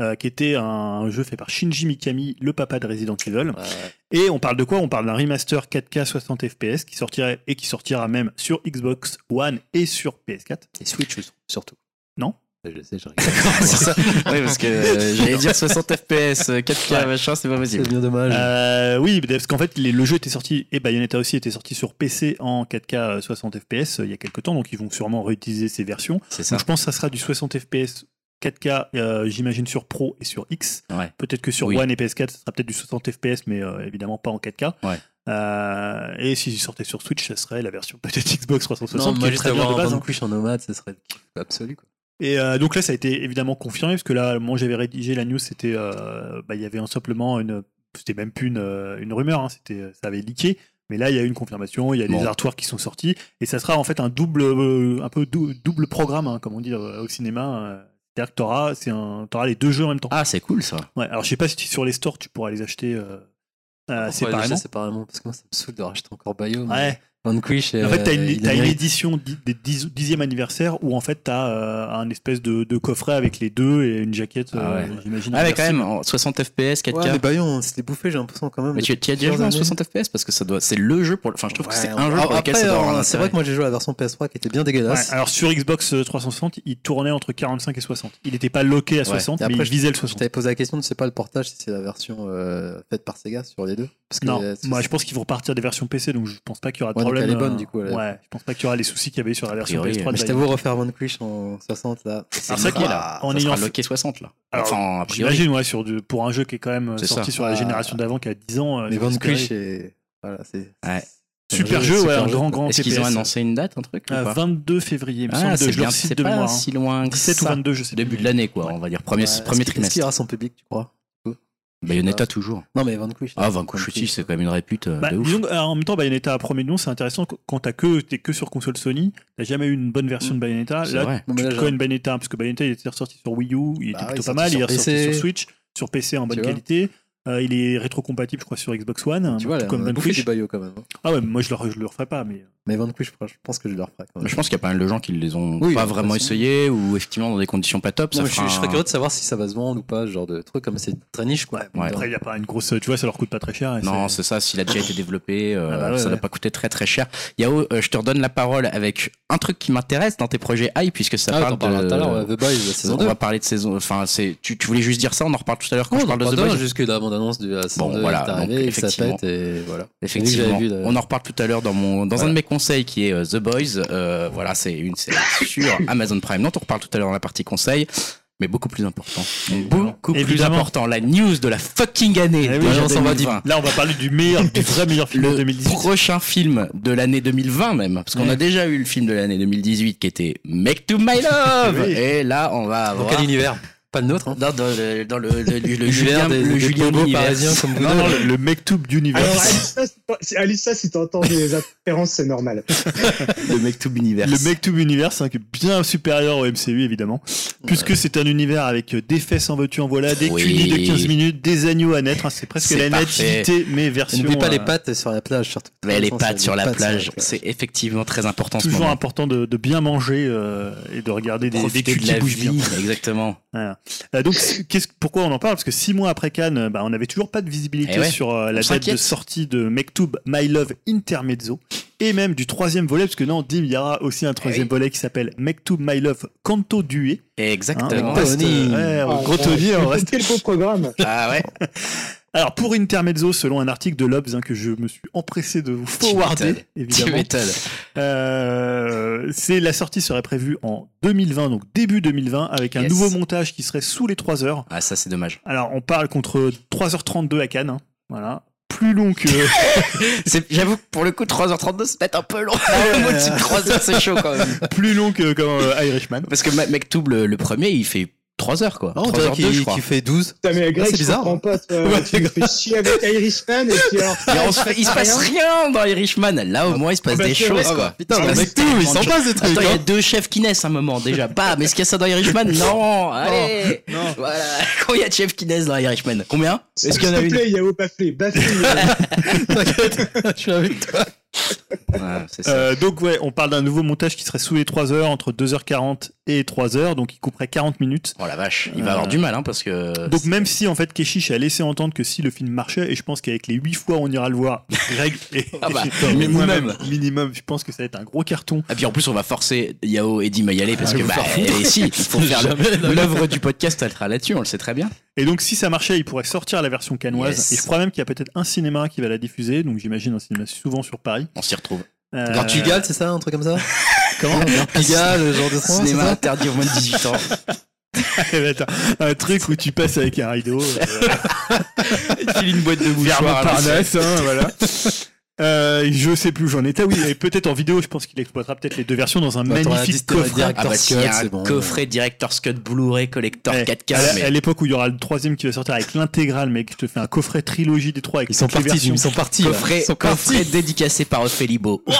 euh, qui était un jeu fait par Shinji Mikami, le papa de Resident Evil. Ouais. Et on parle de quoi? On parle d'un remaster 4K 60 FPS qui sortirait et qui sortira même sur Xbox One et sur PS4. Et Switch surtout. Je sais, je rigole. c'est ça. Oui, parce que euh, j'allais dire 60 FPS, euh, 4K, machin, c'est pas C'est possible. bien dommage. Euh, oui, parce qu'en fait, les- le jeu était sorti, et Bayonetta aussi était sorti sur PC en 4K euh, 60 FPS il y a quelques temps, donc ils vont sûrement réutiliser ces versions. C'est ça. Donc je pense que ça sera du 60 FPS 4K, euh, j'imagine sur Pro et sur X. Ouais. Peut-être que sur Oui. One et PS4, ça sera peut-être du 60 FPS, mais euh, évidemment pas en 4K. Ouais. Euh, et s'ils sortaient sur Switch, ça serait la version peut-être Xbox 360 non, qui moi, est juste très bien avoir de un base. hein. En nomade, ce serait absolu. Quoi. Et euh, donc là, ça a été évidemment confirmé, parce que là, moi j'avais rédigé la news, c'était, euh, bah, il y avait simplement une, c'était même plus une, euh, une rumeur, hein, c'était, ça avait leaké. Mais là, il y a eu une confirmation, il y a Bon. des artworks qui sont sortis, et ça sera en fait un double, euh, un peu dou- double programme, hein, comme on dit euh, au cinéma. euh, C'est-à-dire que t'auras, c'est un, t'auras les deux jeux en même temps. Ah, c'est cool ça. Ouais, alors je sais pas si sur les stores tu pourras les acheter euh, euh, les séparément. séparément, parce que moi, ça me saoule de racheter encore Bayo. mais Ouais. Vanquish, En fait, t'as une, euh, une édition di- des 10 dixième anniversaire où en fait t'as euh, un espèce de, de coffret avec les deux et une jaquette, Ah euh, ouais. j'imagine. Ah, mais quand même, en 60 FPS, 4K. Ouais, mais Bayo, on s'était bouffé, j'ai l'impression quand même. Mais tu, as déjà joué en années. 60 FPS parce que ça doit, c'est le jeu pour. Enfin, je trouve que c'est Ouais, un jeu pour lequel après, ça doit avoir un C'est vrai que moi j'ai joué à la version PS3 qui était bien Ouais, dégueulasse. alors sur Xbox 360, il tournait entre 45 et 60. Il n'était pas locké à 60, Et mais après, il visait le Je 60. t'avais posé la question de c'est pas le portage si c'est la version euh, faite par Sega sur les deux? Parce que Non, moi je pense qu'ils vont repartir des versions PC, donc je pense pas qu'il y aura de Ouais, donc problème. elle est bonne, euh, du coup, est- Ouais, je pense pas qu'il y aura les soucis qu'il y avait sur la version priori, PS3. Mais je t'avoue refaire Vanquish en 60 là. C'est vrai lié, qu'il- là. en ça ayant sera fait- locké 60 là. Alors, enfin. J'imagine, ouais, sur du, pour un jeu qui est quand même C'est sorti ça. sur la Ah. génération d'avant, qui a 10 ans. euh, Mais Vanquish voilà, c'est Ouais. Super jeu, super ouais, un grand, grand Est-ce qu'ils ont annoncé une date, un truc ou Euh, pas 22 février, il me Ah, semble, je leur cite de pas hein. si loin que 17 ou ça. 22, je sais Début de l'année, quoi, on va dire. Premier, Ouais, premier qu'il- Est-ce trimestre. qu'il y aura son public, tu crois Bayonetta toujours. Non mais Vanquish. Ah, Vanquish aussi, c'est quand même une répute euh, Bah, de ouf. disons que, alors, en même temps, Bayonetta à premier nom, c'est intéressant qu- quand t'as que, t'es que sur console Sony, t'as jamais eu une bonne version de Bayonetta. C'est Là, vrai. Tu là, te j'ai- connais Bayonetta, parce que Bayonetta il était ressorti sur Wii U, il Bah était oui, plutôt il pas mal, sorti il est sur ressorti sur Switch, sur PC en bonne qualité. Euh, il est rétrocompatible, je crois, sur Xbox One, Tu vois, tout là, comme on Vanquish. quand même. hein. Ah ouais, mais moi je le, je le referai pas, mais. Mais Vanquish, je pense que je le referai quand Mais même. je pense qu'il y a pas mal de gens qui les ont Oui, pas vraiment façon. essayé ou effectivement dans des conditions pas top. Non, ça mais je, fera je serais curieux de savoir si ça va se vendre ou pas, ce genre de truc, comme c'est très niche quoi. Ouais. Après, il n'y a pas une grosse. Tu vois, ça leur coûte pas très cher. et Non, c'est- ça. S'il a déjà été développé, euh, Ah bah ouais, ça doit pas coûter très très cher. Yao, euh, je te redonne la parole avec un truc qui m'intéresse dans tes projets AI, puisque ça Ah, parle de. tout à l'heure, ouais, The Boys, la saison on 2. va parler de saison. Enfin, c'est. Tu, tu voulais juste dire ça. On en reparle tout à l'heure quand Non, je on parle de The Boys. Bande-annonce de saison Bon, 2 voilà, est donc, arrivée, que ça effectivement. pète et voilà. Effectivement. Vu que j'avais vu, On en reparle tout à l'heure dans mon dans un de mes conseils qui est euh, The Boys. Euh, voilà, c'est une série sur Amazon Prime. Non, on reparle tout à l'heure dans la partie conseil. Mais beaucoup plus important. Donc, beaucoup plus Évidemment. important. La news de la fucking année. Eh oui, de j'en l'an va 2020. Là, on va parler du meilleur, du vrai meilleur film de le 2018. prochain film de l'année 2020 même, parce qu'on Ouais. a déjà eu le film de l'année 2018 qui était Make to My Love, Oui. et là on va Dans avoir quel univers? Pas le nôtre. Hein. dans, dans le, dans le, le, le, le L'univers Julien, des- le Julien univers. parisiens comme vous Non, non, le, le Mektoub d'univers. Alors, Alissa, si t'entends des interférences, c'est normal. le Make to Universe. Le Mektoub Universe, hein, qui est bien supérieur au MCU évidemment, puisque c'est un univers avec des fesses en veux-tu en voilà, des Oui. cunis de 15 minutes, des agneaux à naître, hein, c'est presque C'est la parfait. nativité, mais version. N'oublie pas les euh, pattes sur la plage surtout. Mais les pattes c'est sur les la plage, c'est effectivement très important. Toujours important de, bien manger euh, et de regarder des, culs qui bougent bien. exactement. Voilà. Euh, donc, qu'est-ce- pourquoi on en parle? Parce que six mois après Cannes, euh, bah, on n'avait toujours pas de visibilité Eh ouais, sur euh, la date de sortie de Mektoub My Love Intermezzo et même du troisième volet, parce que non, Dim, il y aura aussi un troisième oui. volet qui s'appelle Mektoub My Love Canto Duet. Hein, Exactement. on Tony. euh, ouais, Ah, gros ouais. Tony, on reste Quel beau programme. Ah ouais. Alors pour Intermezzo, selon un article de l'Obs hein, que je me suis empressé de vous forwarder, évidemment, euh, c'est la sortie serait prévue en 2020, donc début 2020, avec un Yes. nouveau montage qui serait sous les 3 heures. Ah ça c'est dommage. Alors on parle contre 3h32 à Cannes, hein, voilà. Plus long que... J'avoue que pour le coup 3h32 c'est peut-être un peu long. Au-dessus de 3h c'est chaud quand même. plus long que comme euh, Irishman. Parce que Mektoub le, le premier il fait 3 heures quoi. Ah, on 3 dirait heures 2 je crois. qu'il fait 12. Putain, mais Greg, c'est je bizarre. comprends pas. Toi, Ouais, tu me fais chier avec Irishman et puis alors. Mais on se fait- il se passe rien dans Irishman. Là, au moins, il se passe bah, des vrai, choses, quoi. quoi. Putain, le mec tout, il de s'en passe des trucs. Attends, il y a hein. deux chefs qui naissent à un moment déjà. Bam, est-ce qu'il y a ça dans Irishman Non, allez. Non. Voilà. Combien de chefs qui naissent dans Irishman Combien? Est-ce qu'il y en a S'il te une? Plaît, Yao, Baflé, Baflé. T'inquiète, je suis avec toi. Ouais, C'est ça. Euh, donc ouais, on parle d'un nouveau montage qui serait sous les 3 heures, entre 2h40 et 3 heures, donc il couperait 40 minutes. Oh la vache, il va Euh, avoir du mal, hein, parce que. Donc même si en fait Keshish a laissé entendre que si le film marchait, et je pense qu'avec les 8 fois on ira le voir, Greg et, Ah bah, et minimum. moi-même, minimum, je pense que ça va être un gros carton. Et puis en plus, on va forcer Yao et Dim à y aller parce Ah, que, bah, et si, il faut faire l'œuvre du podcast, elle sera là-dessus, on le sait très bien. Et donc si ça marchait, il pourrait sortir la version canoise. Yes. Et je crois même qu'il y a peut-être un cinéma qui va la diffuser, donc j'imagine un cinéma souvent sur Paris. On s'y retrouve. Euh, Pigalle, c'est ça, un truc comme ça? Comment? Pigalle, le genre de c'est Cinéma interdit aux moins de 18 ans. Attends, un truc où tu passes avec un rideau. euh, Il file une boîte de l'ancienne. Montparnasse, hein, voilà. Euh, je sais plus où j'en étais. Oui, et peut-être en vidéo, je pense qu'il exploitera peut-être les deux versions dans un Bah, magnifique coffret. Ah bah un bon. coffret Director's Cut Blu-ray Collector Ouais, 4K. à la- mais- à l'époque où il y aura le troisième qui va sortir avec l'intégrale, mec, je te fais un coffret trilogie des trois avec Ils sont partis, versions. ils sont partis. Coffret, Ils sont coffret partis. dédicacé par Ophélie Beau. Waouh,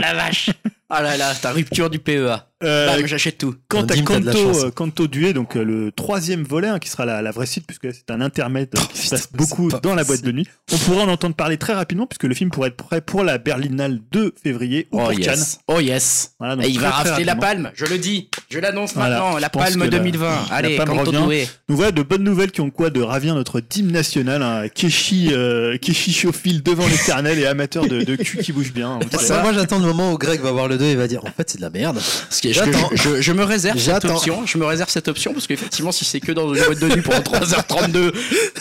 la vache Ah là là, ta rupture du PEA. Euh, Bam, j'achète tout. Quant à la euh, Kanto Duet, donc euh, le troisième volet, hein, qui sera la, la vraie suite, puisque c'est un intermède euh, qui se passe beaucoup c'est pas dans la boîte de nuit. On pourra en entendre parler très rapidement, puisque le film pourrait être prêt pour la Berlinale 2 février ou Oh pour Cannes. yes. Oh yes. Voilà, donc Et il très, va rafler la palme, je le dis. Je l'annonce Voilà, maintenant, la palme que la- 2020. la Allez, palme Kanto revient. Doué. Donc voilà, de bonnes nouvelles qui ont quoi de ravir notre team national, hein, Keshi, euh, Keshi Chaufil devant l'éternel et amateur de, de cul qui bouge bien. Savez Ça, moi, j'attends le moment où Greg va voir le 2 et va dire En fait, c'est de la merde. Parce que je, J'attends. je, je me réserve cette J'attends. option. Je me réserve cette option parce qu'effectivement, si c'est que dans une boîte de nuit pendant 3h32,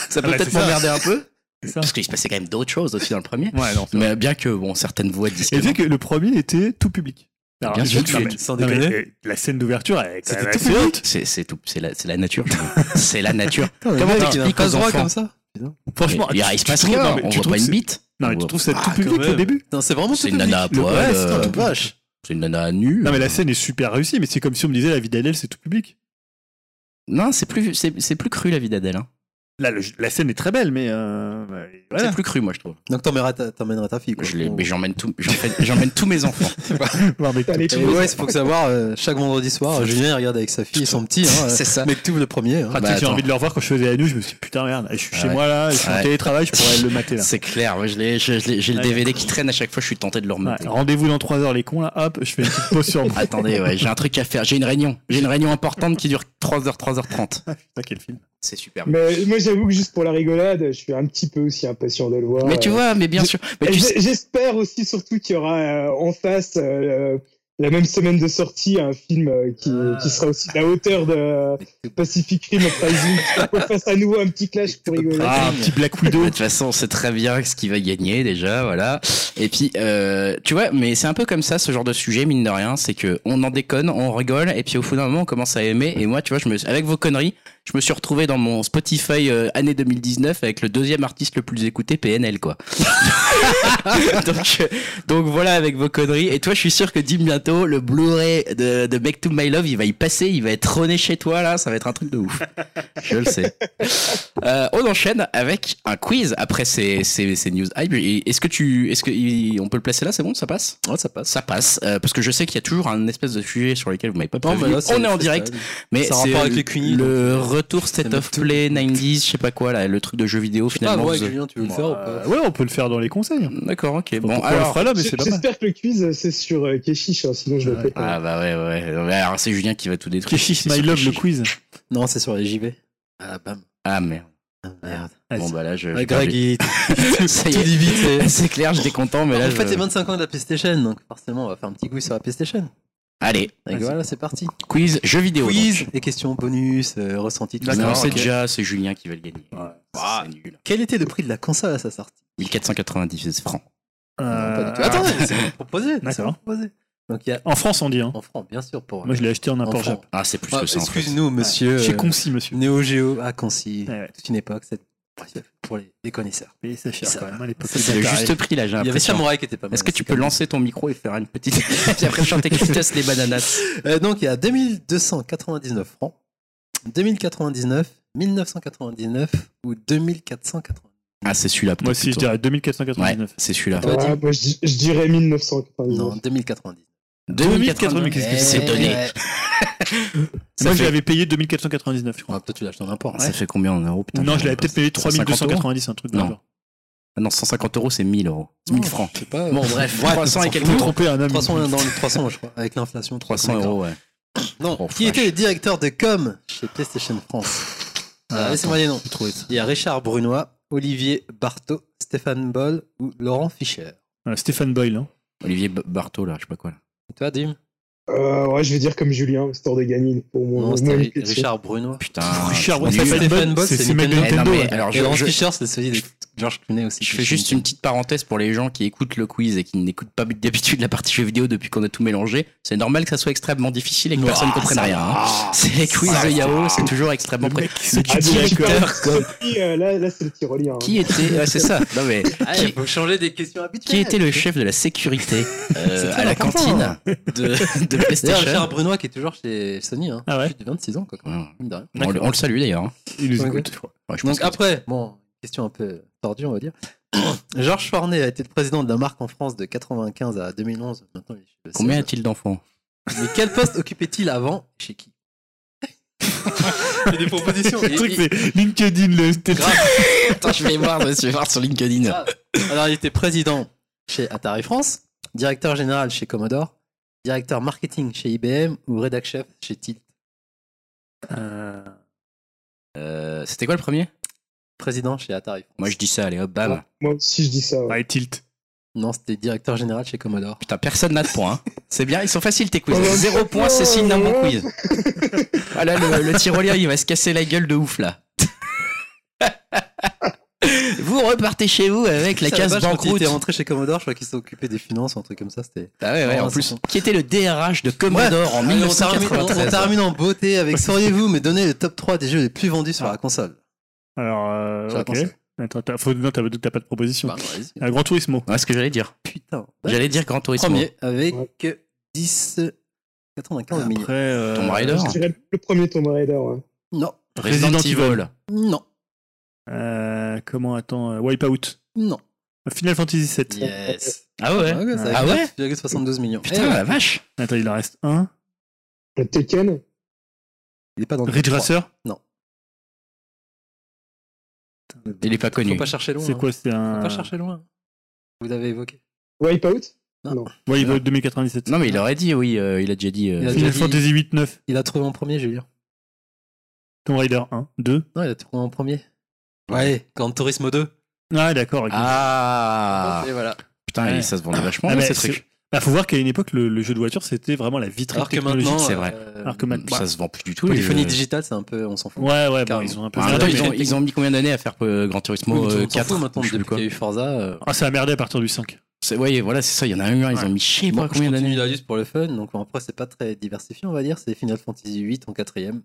ça peut Ouais, peut-être c'est ça. m'emmerder un peu. C'est ça. Parce qu'il se passait quand même d'autres choses aussi dans le premier. Ouais, non, c'est vrai. Mais bien que, bon, certaines voix disent Et non. que le premier était tout public. Alors, Bien sûr, tu- sans non, mais, déconner. euh, la scène d'ouverture, elle est quand C'était même tout public. C'est, c'est tout, c'est la, c'est la nature. c'est la nature. Comment t'expliques aux droit comme ça Franchement, il, il se tu passe trouves- rien. on voit pas une c'est- bite. Non, mais tu trouves ça Ah, tout public au début Non, c'est vraiment C'est tout une nana à public. poil. Ouais, c'est un truc vache. C'est une nana nue. Non, mais la scène est super réussie, mais c'est comme si on me disait la vie d'Adèle, c'est tout public. Non, c'est plus, c'est plus cru la vie d'Adèle. hein. Là, le- la scène est très belle, mais euh, voilà. C'est plus cru, moi, je trouve. Donc, t'emmèneras ta, t'emmèneras ta fille. Quoi. Je mais j'emmène tout, j'emmène tous mes enfants. Non, mais Et ouais, il faut que savoir, euh, chaque vendredi soir, Julien il regarde avec sa fille et son petit. Hein, C'est ça. Mais tout le premier. hein. Ah, tu Bah, sais, j'ai envie de le revoir quand je faisais la nuit, je me suis dit, putain, merde, je suis chez Ouais. moi là, je suis en télétravail, je pourrais le mater là. C'est clair, moi, j'ai le. DVD qui traîne à chaque fois, je suis tenté de le remonter. Rendez-vous dans 3 heures, les cons là, hop, je fais une petite pause sur moi. Attendez, ouais, j'ai un truc à faire. J'ai une réunion. J'ai une réunion importante qui dure 3h, 3h30. Putain, quel film. C'est super. Mais moi, j'avoue que juste pour la rigolade, je suis un petit peu aussi impatient de le voir. Mais tu vois, mais bien sûr. Tu J'espère aussi surtout qu'il y aura euh, en face euh, la même semaine de sortie un film euh, qui, Ah. qui sera aussi à la hauteur de Pacific Rim Uprising. Qu'on fasse à nouveau un petit clash pour rigoler. Ah, un petit Black De Widow. toute façon, on sait très bien ce qui va gagner déjà, voilà. Et puis, euh, tu vois, mais c'est un peu comme ça, ce genre de sujet, mine de rien, c'est que on en déconne, on rigole, et puis au bout d'un moment, on commence à aimer. Et moi, tu vois, je me, avec vos conneries, je me suis retrouvé dans mon Spotify euh, année 2019 avec le deuxième artiste le plus écouté, PNL, quoi. donc, euh, donc voilà, avec vos conneries. Et toi, je suis sûr que dim bientôt, le Blu-ray de, de Make to My Love, il va y passer, il va être rené chez toi, là, ça va être un truc de ouf. Je le sais. Euh, on enchaîne avec un quiz après ces, ces, ces news hype. Et Est-ce que tu, est-ce que on peut le placer là? C'est bon, ça passe? Ouais, ça passe. Ça passe euh, parce que je sais qu'il y a toujours un espèce de sujet sur lequel vous m'avez pas c'est on est en le direct, mais Ça a c'est rapport avec les Cuny, le donc, retour State of. Play 90s, je sais pas quoi là, le truc de jeux vidéo Ah, finalement. ouais, vous- Julien, tu veux le faire ou pas Euh, ouais, on peut le faire dans les conseils. D'accord, ok. Bon, on le alors. fera là, mais c'est pas. J'espère que le quiz c'est sur euh, Keshish, hein, sinon je le Ouais. fais pas. Ah bah ouais, ouais. ouais. Alors c'est Julien qui va tout détruire. Keshish My Love, le quiz. Non, c'est sur les JV. Ah, bam. Ah merde. Ah, Merde. Ah, Bon bah là je. Ouais, j'ai Greg, il Ça y est. c'est- clair, j'étais content, mais là. en je- fait, c'est 25 ans de la PlayStation, donc forcément, on va faire un petit quiz sur la PlayStation. Allez, voilà, c'est parti. quiz jeux vidéo. Quiz donc. et questions bonus, euh, ressenti, tout Non, ça. c'est Ok. déjà, c'est Julien qui va le gagner. Ouais. Ah, c'est nul. Quel était le prix de la console à sa sortie 1490 francs. Non, Euh, pas du tout. Attendez, c'est proposé. D'accord. proposé. Donc il y a En France, on dit. Hein. en franc, bien sûr, pour. Moi, je l'ai acheté en import. Jap. Ah, c'est plus Ah, que ça en fait. Excuse-nous, monsieur. Chez euh, Concis, monsieur. Néo Géo, ah, ouais. Toute une époque, pour les, les connaisseurs. Payé ça cher Ça quand va. même à l'époque. Ça, c'est le juste prix là, j'ai Il y avait l'impression. Samurai qui était pas mal. Est-ce que tu c'est peux lancer ton micro et faire une petite. Puis après chanter Clitus les bananas Euh, Donc il y a 2299 francs, 2099, 1999 ou 2499. Ah, c'est celui-là. Moi aussi, je plutôt. dirais Ouais, 2499. c'est celui-là. Toi, Ouais, moi, je, je dirais 1999. Non, 2099. 2099. qu'est-ce que c'est donné. Moi, je fait- l'avais payé 2499, je crois. Ah, toi, tu l'achètes en import. Ça fait combien en euros putain, non, je l'avais peut-être payé 150 euros 3290, un truc le genre. Ah Non, 150 euros, c'est 1000 euros. C'est 1000 francs. Je sais pas. Bon, bref, Ouais, 300 et quelques euros. un homme. 300 dans les 300, je crois, avec l'inflation. 300 euros, ouais. Non, Oh, qui était le directeur de com chez PlayStation France Ah, Laissez-moi les noms. Il y a Richard Brunois, Olivier Barthaud, Stéphane Boll ou Laurent Fischer. Euh, Stéphane Boyle. Hein. Olivier Barthaud, là, je sais pas quoi. Là. Et toi, Dim? Euh, ouais, je vais dire comme Julien, histoire de gagner pour moi. Non, c'était. Richard Brunois. Putain. Richard Boyle, c'est c'est c'est mec de Nintendo. Eh, non, Nintendo. mais alors, Et Fischer, c'est celui de George Clooney aussi. je fais juste une petite parenthèse pour les gens qui écoutent le quiz et qui n'écoutent pas d'habitude la partie jeux vidéo depuis qu'on a tout mélangé. C'est normal que ça soit extrêmement difficile et que personne ne comprenne rien. hein. C'est les quiz de Yao, c'est toujours extrêmement près. Le Ah, directeur, quoi. Qui, euh, là, là c'est le tyrolien. hein. Qui était, ouais, c'est ça. Non, mais, Ah, il faut changer des questions habituelles. qui était le chef de la sécurité euh, C'est très à la cantine de, de PlayStation Brunois qui est toujours chez Sony. Hein. Ah ouais Plus de 26 ans, quoi. quand même. Ouais. Mine de rien. on, le- on le salue d'ailleurs. hein. Il nous écoute. Ouais, je pense Donc que- après, bon, question un peu tordue, on va dire. Georges Fornet a été le président de la marque en France de 95 à 2011. Maintenant, il est chez le Combien 16. a-t-il d'enfants? Mais quel poste occupait-il avant Chez qui? Il y a des propositions. Le truc, c'est LinkedIn. Le... je vais voir, je vais voir sur LinkedIn. Alors, il était président chez Atari France, directeur général chez Commodore, directeur marketing chez IBM ou rédac chef chez Tilt. Euh, Euh, C'était quoi le premier? Président chez Atari France. Moi je dis ça, allez hop, bam. Moi aussi, je dis ça. ouais. ouais, Tilt. Non, c'était directeur général chez Commodore. Putain, personne n'a de points. hein. C'est bien, ils sont faciles tes quiz. Oh, Zéro point, c'est signe d'un bon oh. quiz. Voilà, le, le tyrolien, il va se casser la gueule de ouf là. vous repartez chez vous avec la case banqueroute. était rentré chez Commodore, je crois qu'il s'occupait des finances un truc comme ça. C'était. Ah ouais, ouais, en plus, qui était le DRH de Commodore en Allez, on termine, on- on 1993 termine en beauté avec sauriez-vous me donner le top 3 des jeux les plus vendus sur la console? Alors, euh, Sur la ok. console. Attends, t'as faut- non, t'as t'as pas de proposition. Bah, vas-y. Un Grand Turismo. Ouais, ce que j'allais dire. Putain. J'allais dire Grand Turismo. Premier avec Ouais. 10 95 millions. Après, euh, Tomb Raider. Je dirais le premier Tomb Raider. ouais. Non, Resident, Resident Evil. non, euh, comment attends euh, Wipeout. non. Final Fantasy 7. Yes. Ah ouais Ah ouais 9,72 millions. Putain, Eh ouais, la vache. Attends, il en reste un. Tekken. Il est pas dans le Ridge Racer. Il est pas 3. connu. Faut pas chercher loin. C'est hein. quoi C'est un. Faut pas chercher loin. Vous l'avez évoqué. Wipeout. Wipeout 2097. Non, mais il aurait dit, oui, euh, il a déjà dit. euh, Il a Final Fantasy 8 9. Il a trouvé en premier, Julien. Tomb Raider 1 2. Non, il a trouvé en premier. Ouais, Gran Turismo 2. Ah d'accord. ok. Ah Et voilà. Putain, Ouais. et ça se vendait vachement Ah, bien mais ces c'est- trucs. Bah, faut voir qu'à une époque, le, le jeu de voiture, c'était vraiment la vitrine Alors que technologique. maintenant, c'est vrai. euh, Alors que maintenant- Ça se vend plus du tout. les Polyphonie jeux. digitale, c'est un peu, on s'en fout. Ouais, ouais, bon, Carrément. ils ont un peu. En Ouais, même temps, mais- ils, ont, ils ont mis combien d'années à faire euh, Gran Turismo Oui, mais tout le euh, monde s'en 4 fout maintenant je sais depuis plus quoi. qu'il y a eu Forza. euh, Ah, ça a merdé à partir du 5. C'est- Ouais, voilà, c'est ça. Il y en a eu un, ils ont mis je sais combien continue d'années. pour le fun, donc bon, après c'est pas très diversifié on va dire, c'est Final Fantasy 8 en quatrième,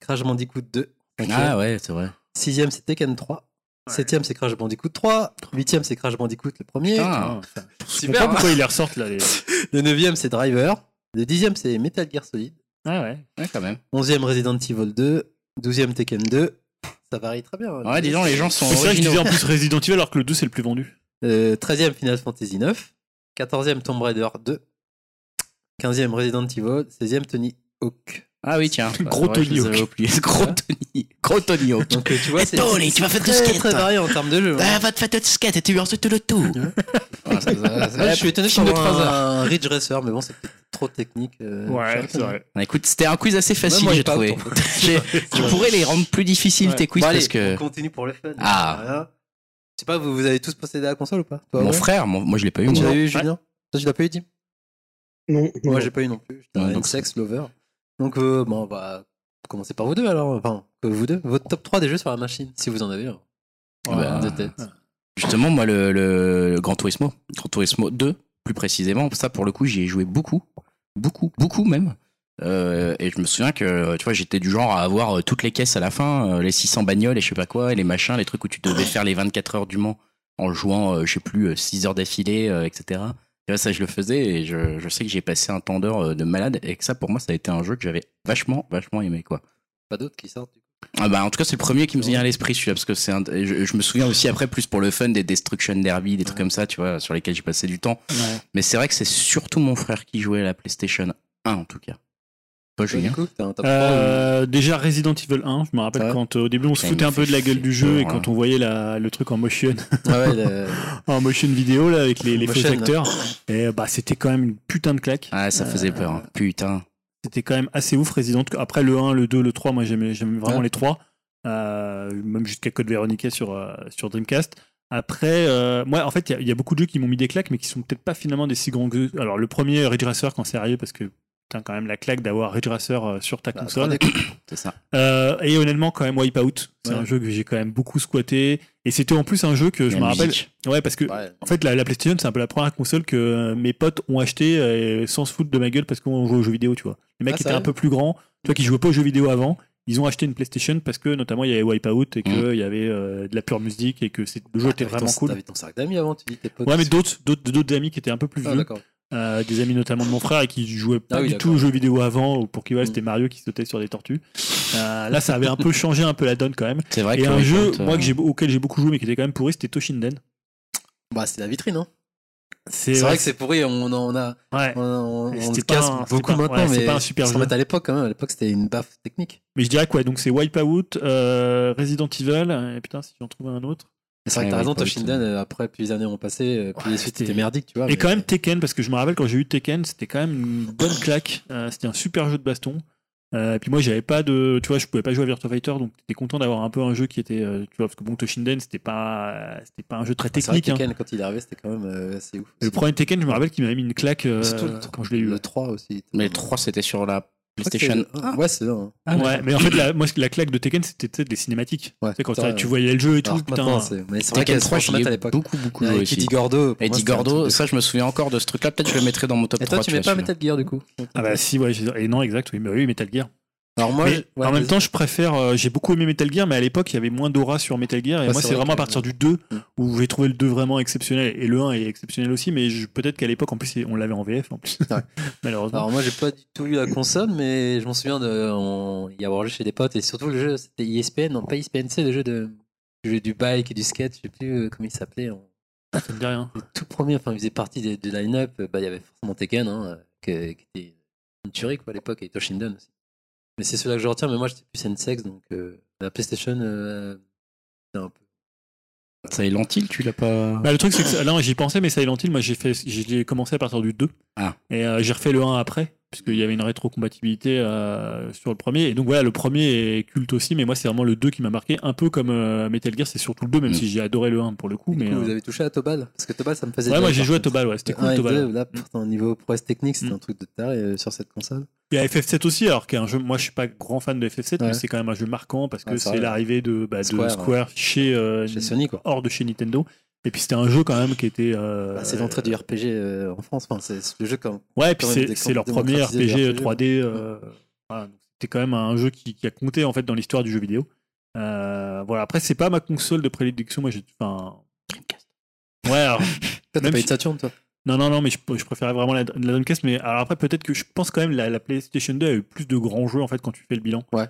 Crash Bandicoot 2, Ah ouais, c'est vrai. Sixième c'est Tekken 3, septième c'est Crash Bandicoot 3, huitième c'est Crash Bandicoot le premier, Putain. Je comprends super, pas pourquoi ils les ressortent là. Les... le neuvième c'est Driver, le dixième c'est Metal Gear Solid, Ah ouais. Ouais, quand même. onzième Resident Evil 2, douzième Tekken 2, ça varie très bien. hein. Ouais, disons, les gens sont C'est vrai que je disais en plus Resident Evil alors que le 2 c'est le plus vendu. Euh, 13e Final Fantasy 9, 14e Tomb Raider 2, 15e Resident Evil, 16e Tony Hawk. Ah oui, tiens. Gros Ouais, Tony Hawk. Gros Tony. Gros Tony Hawk. Donc euh, tu vois, c'est Tony, c'est tu vas faire du très, skate. très varié en termes de jeu. hein. Ah, va te faire de skate et tu verras tout le tout. Ouais, Ouais, je suis étonné de de heures. un Ridge Racer, mais bon, c'est peut-être trop technique. euh, je sais pas. Ah, Écoute, c'était un quiz assez facile, moi, j'ai trouvé. Je pourrais les rendre plus difficiles, Ouais. tes quiz, parce que on continue pour le fun. Ah. Je sais pas, vous, vous avez tous possédé la console ou pas? Toi, mon ouais? frère, mon- moi je l'ai pas eu. Tu moi. l'as eu, Julien? Toi, tu l'as pas eu, Tim? Non. Moi, j'ai pas eu non plus. J'étais Ouais, un donc sex lover. Donc, euh, bon, on va commencer par vous deux alors. Enfin, que vous deux. Votre top 3 des jeux sur la machine, si vous en avez un. Bah, de tête. Justement, moi, le, le Gran Turismo, Gran Turismo 2, plus précisément, ça pour le coup, j'y ai joué beaucoup, beaucoup, beaucoup même. Euh, et je me souviens que, tu vois, j'étais du genre à avoir euh, toutes les caisses à la fin, euh, les 600 bagnoles et je sais pas quoi, et les machins, les trucs où tu devais faire les 24 heures du Mans en jouant, euh, je sais plus, euh, 6 heures d'affilée, euh, etc. Et là, ça, je le faisais et je, je sais que j'ai passé un temps d'heure euh, de malade et que ça, pour moi, ça a été un jeu que j'avais vachement, vachement aimé, quoi. Pas d'autres qui sortent. du coup? Ah bah en tout cas c'est le premier qui me vient à l'esprit celui-là parce que c'est un- je, je me souviens aussi après plus pour le fun des Destruction Derby des trucs comme ça tu vois sur lesquels j'ai passé du temps Ouais. mais c'est vrai que c'est surtout mon frère qui jouait à la PlayStation 1 en tout cas Julien 3 Euh, déjà Resident Evil 1, je me rappelle quand euh, au début on se foutait un peu de la gueule du jeu peur, et là. quand on voyait la, le truc en motion, Ah ouais, le- en motion vidéo là avec les, les faux acteurs, et bah c'était quand même une putain de claque. ah ça faisait Euh, peur hein. putain C'était quand même assez ouf, Resident. Après le 1, le 2, le 3, moi j'aimais j'aimais vraiment les trois. Euh, même jusqu'à Code Veronica sur, euh, sur Dreamcast. Après, euh, moi, en fait, il y a- il y, a beaucoup de jeux qui m'ont mis des claques, mais qui sont peut-être pas finalement des si grands que. Alors, le premier, Ridge Racer, quand c'est arrivé, parce que putain, quand même la claque d'avoir Ridge Racer euh, sur ta Bah, console. 3D, C'est ça. Euh, et honnêtement, quand même, Wipeout, c'est Ouais. un jeu que j'ai quand même beaucoup squatté. Et c'était en plus un jeu que je me rappelle. Ouais, parce que Ouais. en fait, la, la PlayStation, c'est un peu la première console que euh, mes potes ont acheté sans se foutre de ma gueule parce qu'on jouait aux jeux vidéo, tu vois. Les mecs Ah, qui étaient sérieux un peu plus grands, toi qui jouais pas aux jeux vidéo avant, ils ont acheté une PlayStation parce que notamment il y avait Wipeout et qu'il Mm. y avait euh, de la pure musique et que le jeu Ah, était vraiment ton- cool. T'avais ton cercle d'amis avant, tu dis tes potes. Ouais, mais d'autres, d'autres, d'autres amis qui étaient un peu plus Ah, vieux, d'accord. Euh, des amis notamment de mon frère et qui jouaient pas Ah oui, du tout aux jeux vidéo avant, ou pour qui ouais, Mm. c'était Mario qui sautait sur des tortues. Euh, là, ça avait un peu changé un peu la donne quand même. C'est vrai Et que un jeu, euh, moi, que j'ai, auquel j'ai beaucoup joué mais qui était quand même pourri, c'était Toshinden. Bah, c'est la vitrine, hein. C'est, vrai que c'est pourri, on, en- on a. ouais. On, casse un- beaucoup pas- maintenant, ouais, c'est mais pas un super jeu. à l'époque quand même. À l'époque, c'était une baffe technique. Mais je dirais quoi Donc c'est Wipeout, euh, Resident Evil, et putain, si j'en trouvais un autre. C'est vrai que t'as raison, Toshinden, euh, après, plus les années ont passé, euh, plus Ouais, les suites c'était- étaient merdiques, tu vois. Et mais- quand même Tekken, parce que je me rappelle quand j'ai eu Tekken, c'était quand même une bonne claque. Euh, c'était un super jeu de baston. Euh, et puis moi, j'avais pas de. Tu vois, je pouvais pas jouer à Virtua Fighter, donc j'étais content d'avoir un peu un jeu qui était. euh, tu vois, parce que bon, Toshinden, c'était pas, c'était pas un jeu très Ah, vrai technique. hein. Tekken, quand il est arrivé, c'était quand même euh, assez ouf. Le premier Tekken, je me rappelle qu'il m'avait mis une claque euh, quand je l'ai eu. Le 3 aussi. Mais le 3, c'était sur la PlayStation 1. Ouais, c'est ça. hein. Ah, ouais, mais en fait, la, moi, la claque de Tekken, c'était tu sais, des cinématiques. Ouais, tu sais, quand tu- voyais le jeu et tout, Alors que putain. mais c'est vrai Tekken qu'elle 3, se j'y remettre à l'époque. beaucoup, beaucoup joué Eddie. Gordo. Eddie Gordo, ça, je me souviens encore de ce truc-là. Peut-être je le mettrais dans mon top Et 3. toi, tu mets pas. Metal Gear du coup? Ah bah si, ouais, et non, exact, oui, mais oui, Metal Gear. Alors moi, Mais j'ai- ouais, en même temps, je préfère. euh, j'ai beaucoup aimé Metal Gear, mais à l'époque, il y avait moins d'aura sur Metal Gear. Et moi, c'est c'est vrai vraiment à partir du 2 Mm. où j'ai trouvé le 2 vraiment exceptionnel. Et le 1 est exceptionnel aussi, mais je- peut-être qu'à l'époque, en plus, on l'avait en VF en plus. Ouais. Malheureusement. Alors moi j'ai pas du tout eu la console mais je m'en souviens de on- y avoir joué chez des potes et surtout le jeu c'était ISPN non pas ISPN c'est le jeu de le jeu du bike et du skate je sais plus euh, comment il s'appelait ça me dit rien. le tout premier enfin il faisait partie des- du line-up bah il y avait forcément Tekken hein, euh, qui était une tuerie quoi à l'époque et Toshinden aussi mais c'est celui-là que je retiens mais moi j'étais plus N-Sex donc euh, la PlayStation euh, c'était un peu Silent Hill, tu l'as pas. Bah, le truc, c'est que ça- là, j'y pensais, mais Silent Hill, moi, j'ai fait, j'ai commencé à partir du 2. Ah. Et euh, j'ai refait le 1 après, puisqu'il y avait une rétrocompatibilité euh, sur le premier. Et donc, voilà, le premier est culte aussi, mais moi, c'est vraiment le 2 qui m'a marqué. Un peu comme euh, Metal Gear, c'est surtout le 2, même Mm. si j'ai adoré le 1 pour le coup. du Mais, coup, euh, vous avez touché à Tobal? Parce que Tobal ça me faisait Ouais, moi, j'ai joué à. Tobal, ouais, c'était Le cool, 1 et Tobal. 2, là pourtant au niveau prouesse technique c'était Mm. un truc de taré euh, sur cette console Il y a FF7 aussi, alors qu'un jeu, moi je suis pas grand fan de FF7, Ouais. mais c'est quand même un jeu marquant parce que Ouais, c'est l'arrivée de, bah, de Square, Square, chez, euh, chez Sony quoi hors de chez Nintendo. Et puis c'était un jeu quand même qui était. euh, Bah, c'est l'entrée du RPG euh, en France. Enfin, c'est le jeu comme. Ouais, et puis c'est leur premier RPG le RPG, 3D. euh, voilà, c'était quand même un jeu qui, qui a compté en fait dans l'histoire du jeu vidéo. Voilà. Après, c'est pas ma console de prédilection. Moi, j'ai. Enfin. Ouais. Alors, Même pas eu de Saturn, toi? Non, non, non, mais je, je préférais vraiment la, la Dreamcast. Mais alors après, peut-être que je pense quand même la, la PlayStation 2 a eu plus de grands jeux en fait quand tu fais le bilan. Ouais,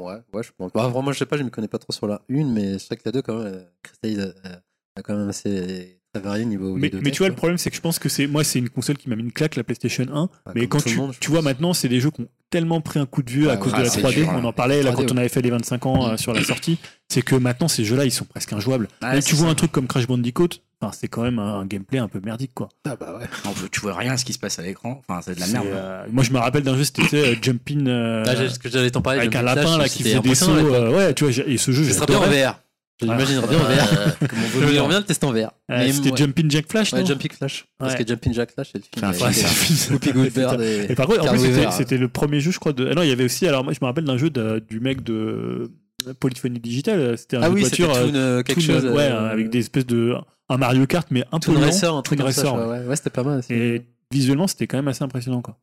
ouais, je pense. Bah, vraiment, je sais pas, je me connais pas trop sur la 1, mais je sais que la 2, quand même, euh, euh, a quand même assez très varié niveau. Mais, mais tu vois, le problème, c'est que je pense que c'est moi, c'est une console qui m'a mis une claque, la PlayStation 1. Bah, mais quand tu, monde, tu vois, maintenant, c'est des jeux qui ont tellement pris un coup de vieux à Ouais, cause ouais, de la c'est 3D. dur, on en parlait là 3D, quand on ouais. avait fait les 25 ans euh, sur la sortie. C'est que maintenant, ces jeux-là, ils sont presque injouables. Ouais, tu vois ça. un truc comme Crash Bandicoot, enfin, c'est quand même un, un gameplay un peu merdique, quoi. Ah, bah ouais. Non, tu vois rien à ce qui se passe à l'écran. Enfin, c'est de la merde. euh, moi, je me rappelle d'un jeu, c'était euh, Jumping euh, j'ai- ce que j'allais t'en parler. avec un lapin Flash, là qui faisait des sauts. euh, ouais, tu vois, j'ai- et ce jeu, Ce serait bien en. VR. Je l'imaginerais bien en VR. Me bien le tester en VR. C'était Jumping Jack Flash, Ouais, non Jumping Flash. Parce Ouais. que Jumping Jack Flash, c'est le film. Whoopi Goldberg et- Et par contre, en plus, c'était- le premier jeu, je crois. De... Ah non, il y avait aussi. Alors, moi, je me rappelle d'un jeu du mec de Polyphonie Digital. C'était un Ah jeu oui, de voiture. quelque chose. ouais, euh, avec des espèces de. Un Mario Kart, mais un peu Toon. Racer, un truc comme ça. Ouais, ouais, c'était pas mal. Et visuellement, c'était quand même assez impressionnant, quoi.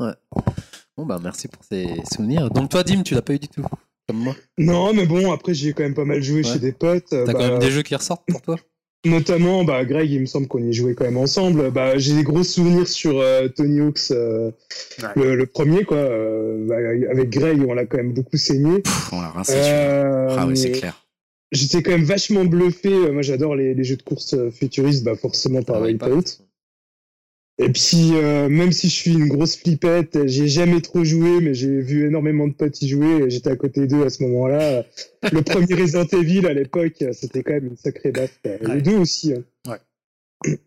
Bon, bah, merci pour ces souvenirs. Donc, toi, Dim, tu l'as pas eu du tout. Comme moi. Non, mais bon, après, j'ai quand même pas mal joué Ouais. chez des potes. euh, T'as bah, quand même des jeux qui ressortent pour toi? Notamment, bah, Greg, il me semble qu'on y jouait quand même ensemble. Bah, j'ai des gros souvenirs sur euh, Tony Hawk's, euh, le, le premier, quoi. Euh, bah, avec Greg, on l'a quand même beaucoup saigné. Pff, on l'a rincé. Euh, Ah oui, c'est clair. J'étais quand même vachement bluffé. Euh, Moi, j'adore les, les jeux de course euh, futuristes, bah, forcément par Ah, Wipeout. Et puis, euh, même si je suis une grosse flippette, j'ai jamais trop joué, mais j'ai vu énormément de potes y jouer. et J'étais à côté d'eux à ce moment-là. Le premier Resident Evil à l'époque, c'était quand même une sacrée baffe. Ouais. Les deux aussi. hein. Ouais.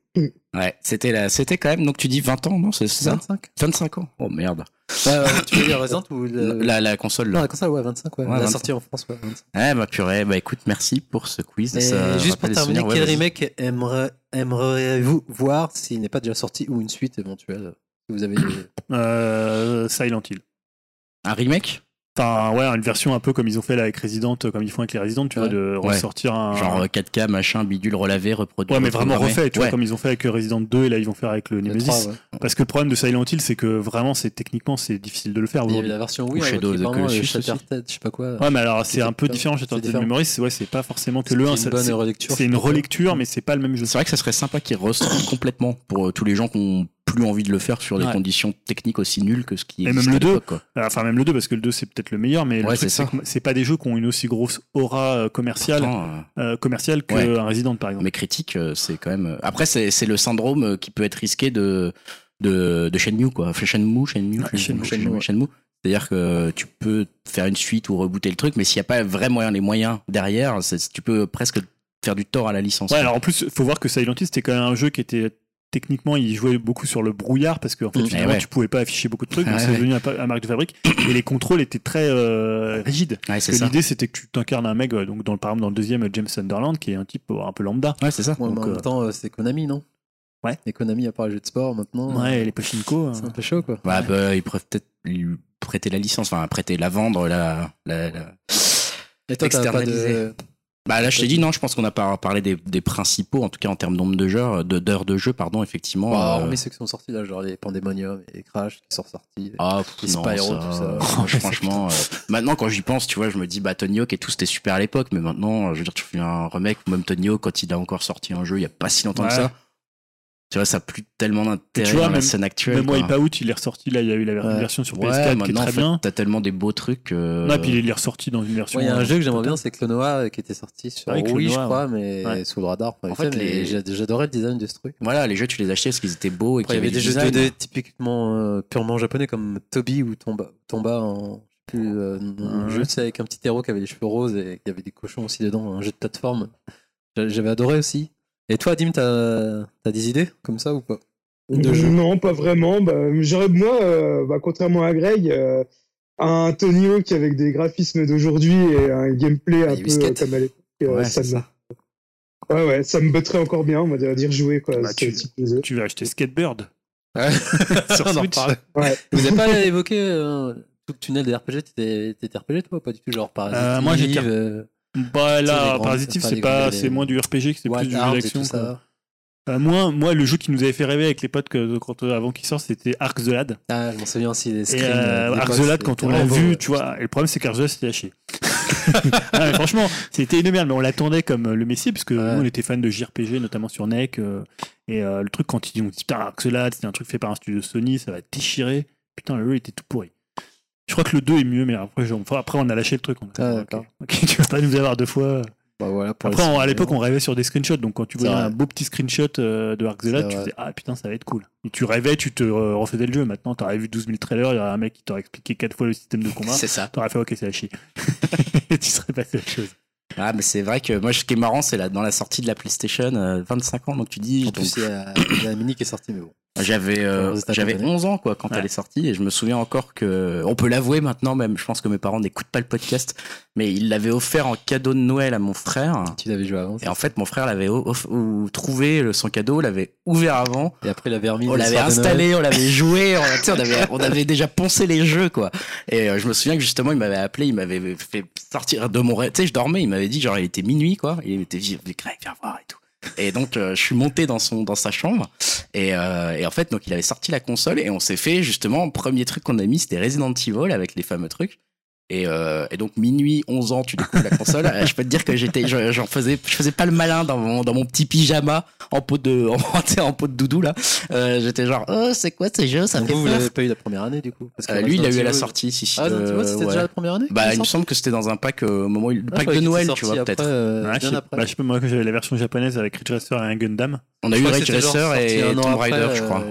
Ouais, c'était la, c'était quand même, donc tu dis 20 ans, non, c'est ça 25 25 ans. Oh merde. Euh, Tu veux dire Resident ou le... La, la console, Non, là. la console, ouais, 25, ouais. Ouais, la 25. sortie en France, ouais. 25. Ouais, bah purée, bah écoute, merci pour ce quiz. Et ça juste pour terminer. Ouais, quel remake aimeriez-vous voir s'il n'est pas déjà sorti ou une suite éventuelle Si vous avez des- Euh, Silent Hill. Un remake? Enfin, ouais, une version un peu comme ils ont fait là avec Resident, comme ils font avec les Resident, tu vois, de Ouais. ressortir un. Genre euh, 4K, machin, bidule relavé, reproduit. Ouais, mais vraiment refait, tu vois, comme ils ont fait avec Resident 2 et là ils vont faire avec le le Nemesis. 3, ouais. Parce que le problème de Silent Hill, c'est que vraiment, c'est techniquement, c'est difficile de le faire Il y avait la version Wii, Shadow avec of the euh, Shattered, je sais pas quoi. Ouais, mais alors c'est un peu différent, différent. Memory, c'est ouais, c'est pas forcément que le 1, une ça- bonne c'est- relecture. c'est une relecture, mais c'est pas le même jeu. C'est vrai que ça serait sympa qu'ils ressortent complètement pour euh, tous les gens qui ont plus envie de le faire sur des Ouais. conditions techniques aussi nulles que ce qui Et même le à 2. l'époque, quoi. Enfin, même le 2, parce que le 2 c'est peut-être le meilleur, mais le Ouais, c'est pas des jeux qui ont une aussi grosse aura euh, commerciale, Pourtant, euh, euh, commerciale que Ouais. un Resident par exemple. mais critique, euh, c'est quand même. Après, c'est c'est le syndrome qui peut être risqué de de, de Shenmue quoi. Shenmue, Shenmue, Ouais, Shenmue, Shenmue. Shenmue. C'est-à-dire que tu peux faire une suite ou rebooter le truc, mais s'il n'y a pas vraiment les moyens derrière, c'est- tu peux presque faire du tort à la licence. Ouais, alors en plus, faut voir que Silent Hill c'était quand même un jeu qui était techniquement, il jouait beaucoup sur le brouillard parce fait, Mm. finalement, Eh ouais. tu pouvais pas afficher beaucoup de trucs, donc Ouais, c'est ouais. devenu un, marque de fabrique et les contrôles étaient très euh, rigides. Ouais, Parce c'est que l'idée c'était que tu t'incarnes un mec, euh, donc dans le par exemple dans le deuxième James Sunderland, qui est un type euh, un peu lambda. Ouais, c'est ça. Ouais, mais Donc, en euh, même temps, c'est Konami, non? Ouais. Et Konami, à part les jeux de sport, maintenant, Ouais, euh, les Pachinko. euh, c'est un peu chaud, quoi. Ouais, bah, ils peuvent peut-être lui prêter la licence, enfin prêter la vendre, la, la, la- Et toi, t'as pas externalisé. de... Bah là, je t'ai dit non. Je pense qu'on a pas parlé des, des principaux, en tout cas en termes de nombre de jeux, de- d'heures de jeu, pardon, effectivement. Bah, euh, hormis ceux qui sont sortis, là, genre les Pandemonium et les Crash qui sont sortis. Ah, Les non, Spyro, ça, tout ça. franchement, euh, maintenant quand j'y pense, tu vois, je me dis, bah Tony Hawk et tout, c'était super à l'époque, mais maintenant, je veux dire, tu fais un remake, ou même Tony Hawk, quand il a encore sorti un jeu il y a pas si longtemps que ça, tu vois, ça a plus tellement d'intérêt dans la même- scène actuelle. Même quoi. Wipeout, il est ressorti là, il y a eu la Ouais. version sur Ouais, PS4 qui est en très fait, bien. t'as tellement des beaux trucs. euh, Non, puis il est ressorti dans une version. Ouais, il y a un euh, jeu que j'aimerais bien, c'est Clonoa euh, qui était sorti sur Ah oui, Wii, je crois, mais Ouais. sous le radar. En fait, les- j'adorais le design de ce truc. Voilà, les jeux, tu les achetais parce qu'ils étaient beaux et il y avait du des jeux design. 2D typiquement euh, purement japonais comme Toby ou Tomba, Tomba en je sais plus, euh, un jeu tu sais, avec un petit héros qui avait les cheveux roses et y avait des cochons aussi dedans, un jeu de plateforme. J'a- J'avais adoré aussi. Et toi, Dim, t'as as des idées comme ça ou pas? De Non, pas vraiment. Bah, j'aurais moi, euh, bah, contrairement à Greg, euh, un Tony Hawk avec des graphismes d'aujourd'hui et un gameplay un peu comme à l'époque. euh, Ouais, ça me... ça. Ouais, ouais, ça me botterait encore bien, on va dire jouer quoi. Bah, tu- le type de jeu. Tu vas acheter Skatebird. Sur On en Switch. Ouais. Vous avez pas évoqué euh, tout le tunnel des RPG T'étais RPG toi ou pas du tout Genre Parasite Euh, moi, j'étais- euh, Bah là, enfin, c'est pas, c'est moins du RPG que c'est plus du jeu d'action. Euh, moi, moi, le jeu qui nous avait fait rêver avec les potes que, quand, euh, avant qu'il sorte, c'était Ark the Lad. Ah, je m'en souviens aussi des Et screens. euh, de Ark the Lad, c'était quand on l'a vu, tu vois, et le problème, c'est qu'Ark the Lad, c'était à chier. Ah, franchement, c'était une merde, mais on l'attendait comme euh, le Messie, parce que Ouais. nous, on était fans de JRPG, notamment sur NEC. euh, et euh, le truc, quand ils ont dit, putain, Ark the Lad, c'est un truc fait par un studio Sony, ça va déchirer. Putain, le jeu était tout pourri. Je crois que le 2 est mieux, mais après, genre, enfin, après on a lâché le truc. On a Ah, tu vas pas nous avoir deux fois. Bah, voilà, pour Après, on- à l'époque, on rêvait sur des screenshots. Donc, quand tu voyais un beau petit screenshot euh, de Ark the Lad, C'est tu vrai. faisais Ah putain, ça va être cool. Et tu rêvais, tu te euh, refaisais le jeu. Maintenant, t'aurais vu 12 000 trailers, il y aurait un mec qui t'aurait expliqué quatre fois le système de combat. C'est ça. T'aurais fait Ok, c'est à chier. Et tu serais passé à autre chose. Ah, mais c'est vrai que moi, ce qui est marrant, c'est dans la sortie de la PlayStation, euh, 25 ans, donc tu dis. En donc, plus, il y, a, il y a la mini qui est sortie, mais bon. J'avais euh, j'avais 11 ans quoi quand Ouais. elle est sortie et je me souviens encore que on peut l'avouer maintenant même je pense que mes parents n'écoutent pas le podcast mais ils l'avaient offert en cadeau de Noël à mon frère Tu l'avais joué avant. et en fait mon frère l'avait trouvé le- son cadeau l'avait ouvert avant Et après, il avait remis. on l'avait installé on l'avait joué on, avait on avait déjà poncé les jeux quoi et euh, je me souviens que justement il m'avait appelé il m'avait fait sortir de mon rêve tu sais je dormais il m'avait dit genre il était minuit quoi il était viens voir et tout et donc euh, je suis monté dans son dans sa chambre. Et, euh, et en fait donc il avait sorti la console et on s'est fait justement premier truc qu'on a mis c'était Resident Evil avec les fameux trucs et, euh, et donc minuit 11 ans tu découvres la console. Euh, je peux te dire que j'étais je- j'en faisais je faisais pas le malin dans mon dans mon petit pyjama en peau de en, en peau de doudou là. Euh, j'étais genre oh c'est quoi ces jeux ça Donc, fait vous, vous peur. l'avez pas eu la première année, du coup? Parce que Euh, lui il a eu à la sortie si si Ah, Resident euh, Evil, c'était ouais. déjà la première année bah il me semble. que c'était dans un pack euh, au moment où il- le Ah, pack de Noël tu vois peut-être. euh, Ouais, je, bah, je sais pas, moi, quand j'avais la version japonaise avec Ridge Racer et un Gundam. on a Je eu que Ridge Racer et Tomb Raider je crois.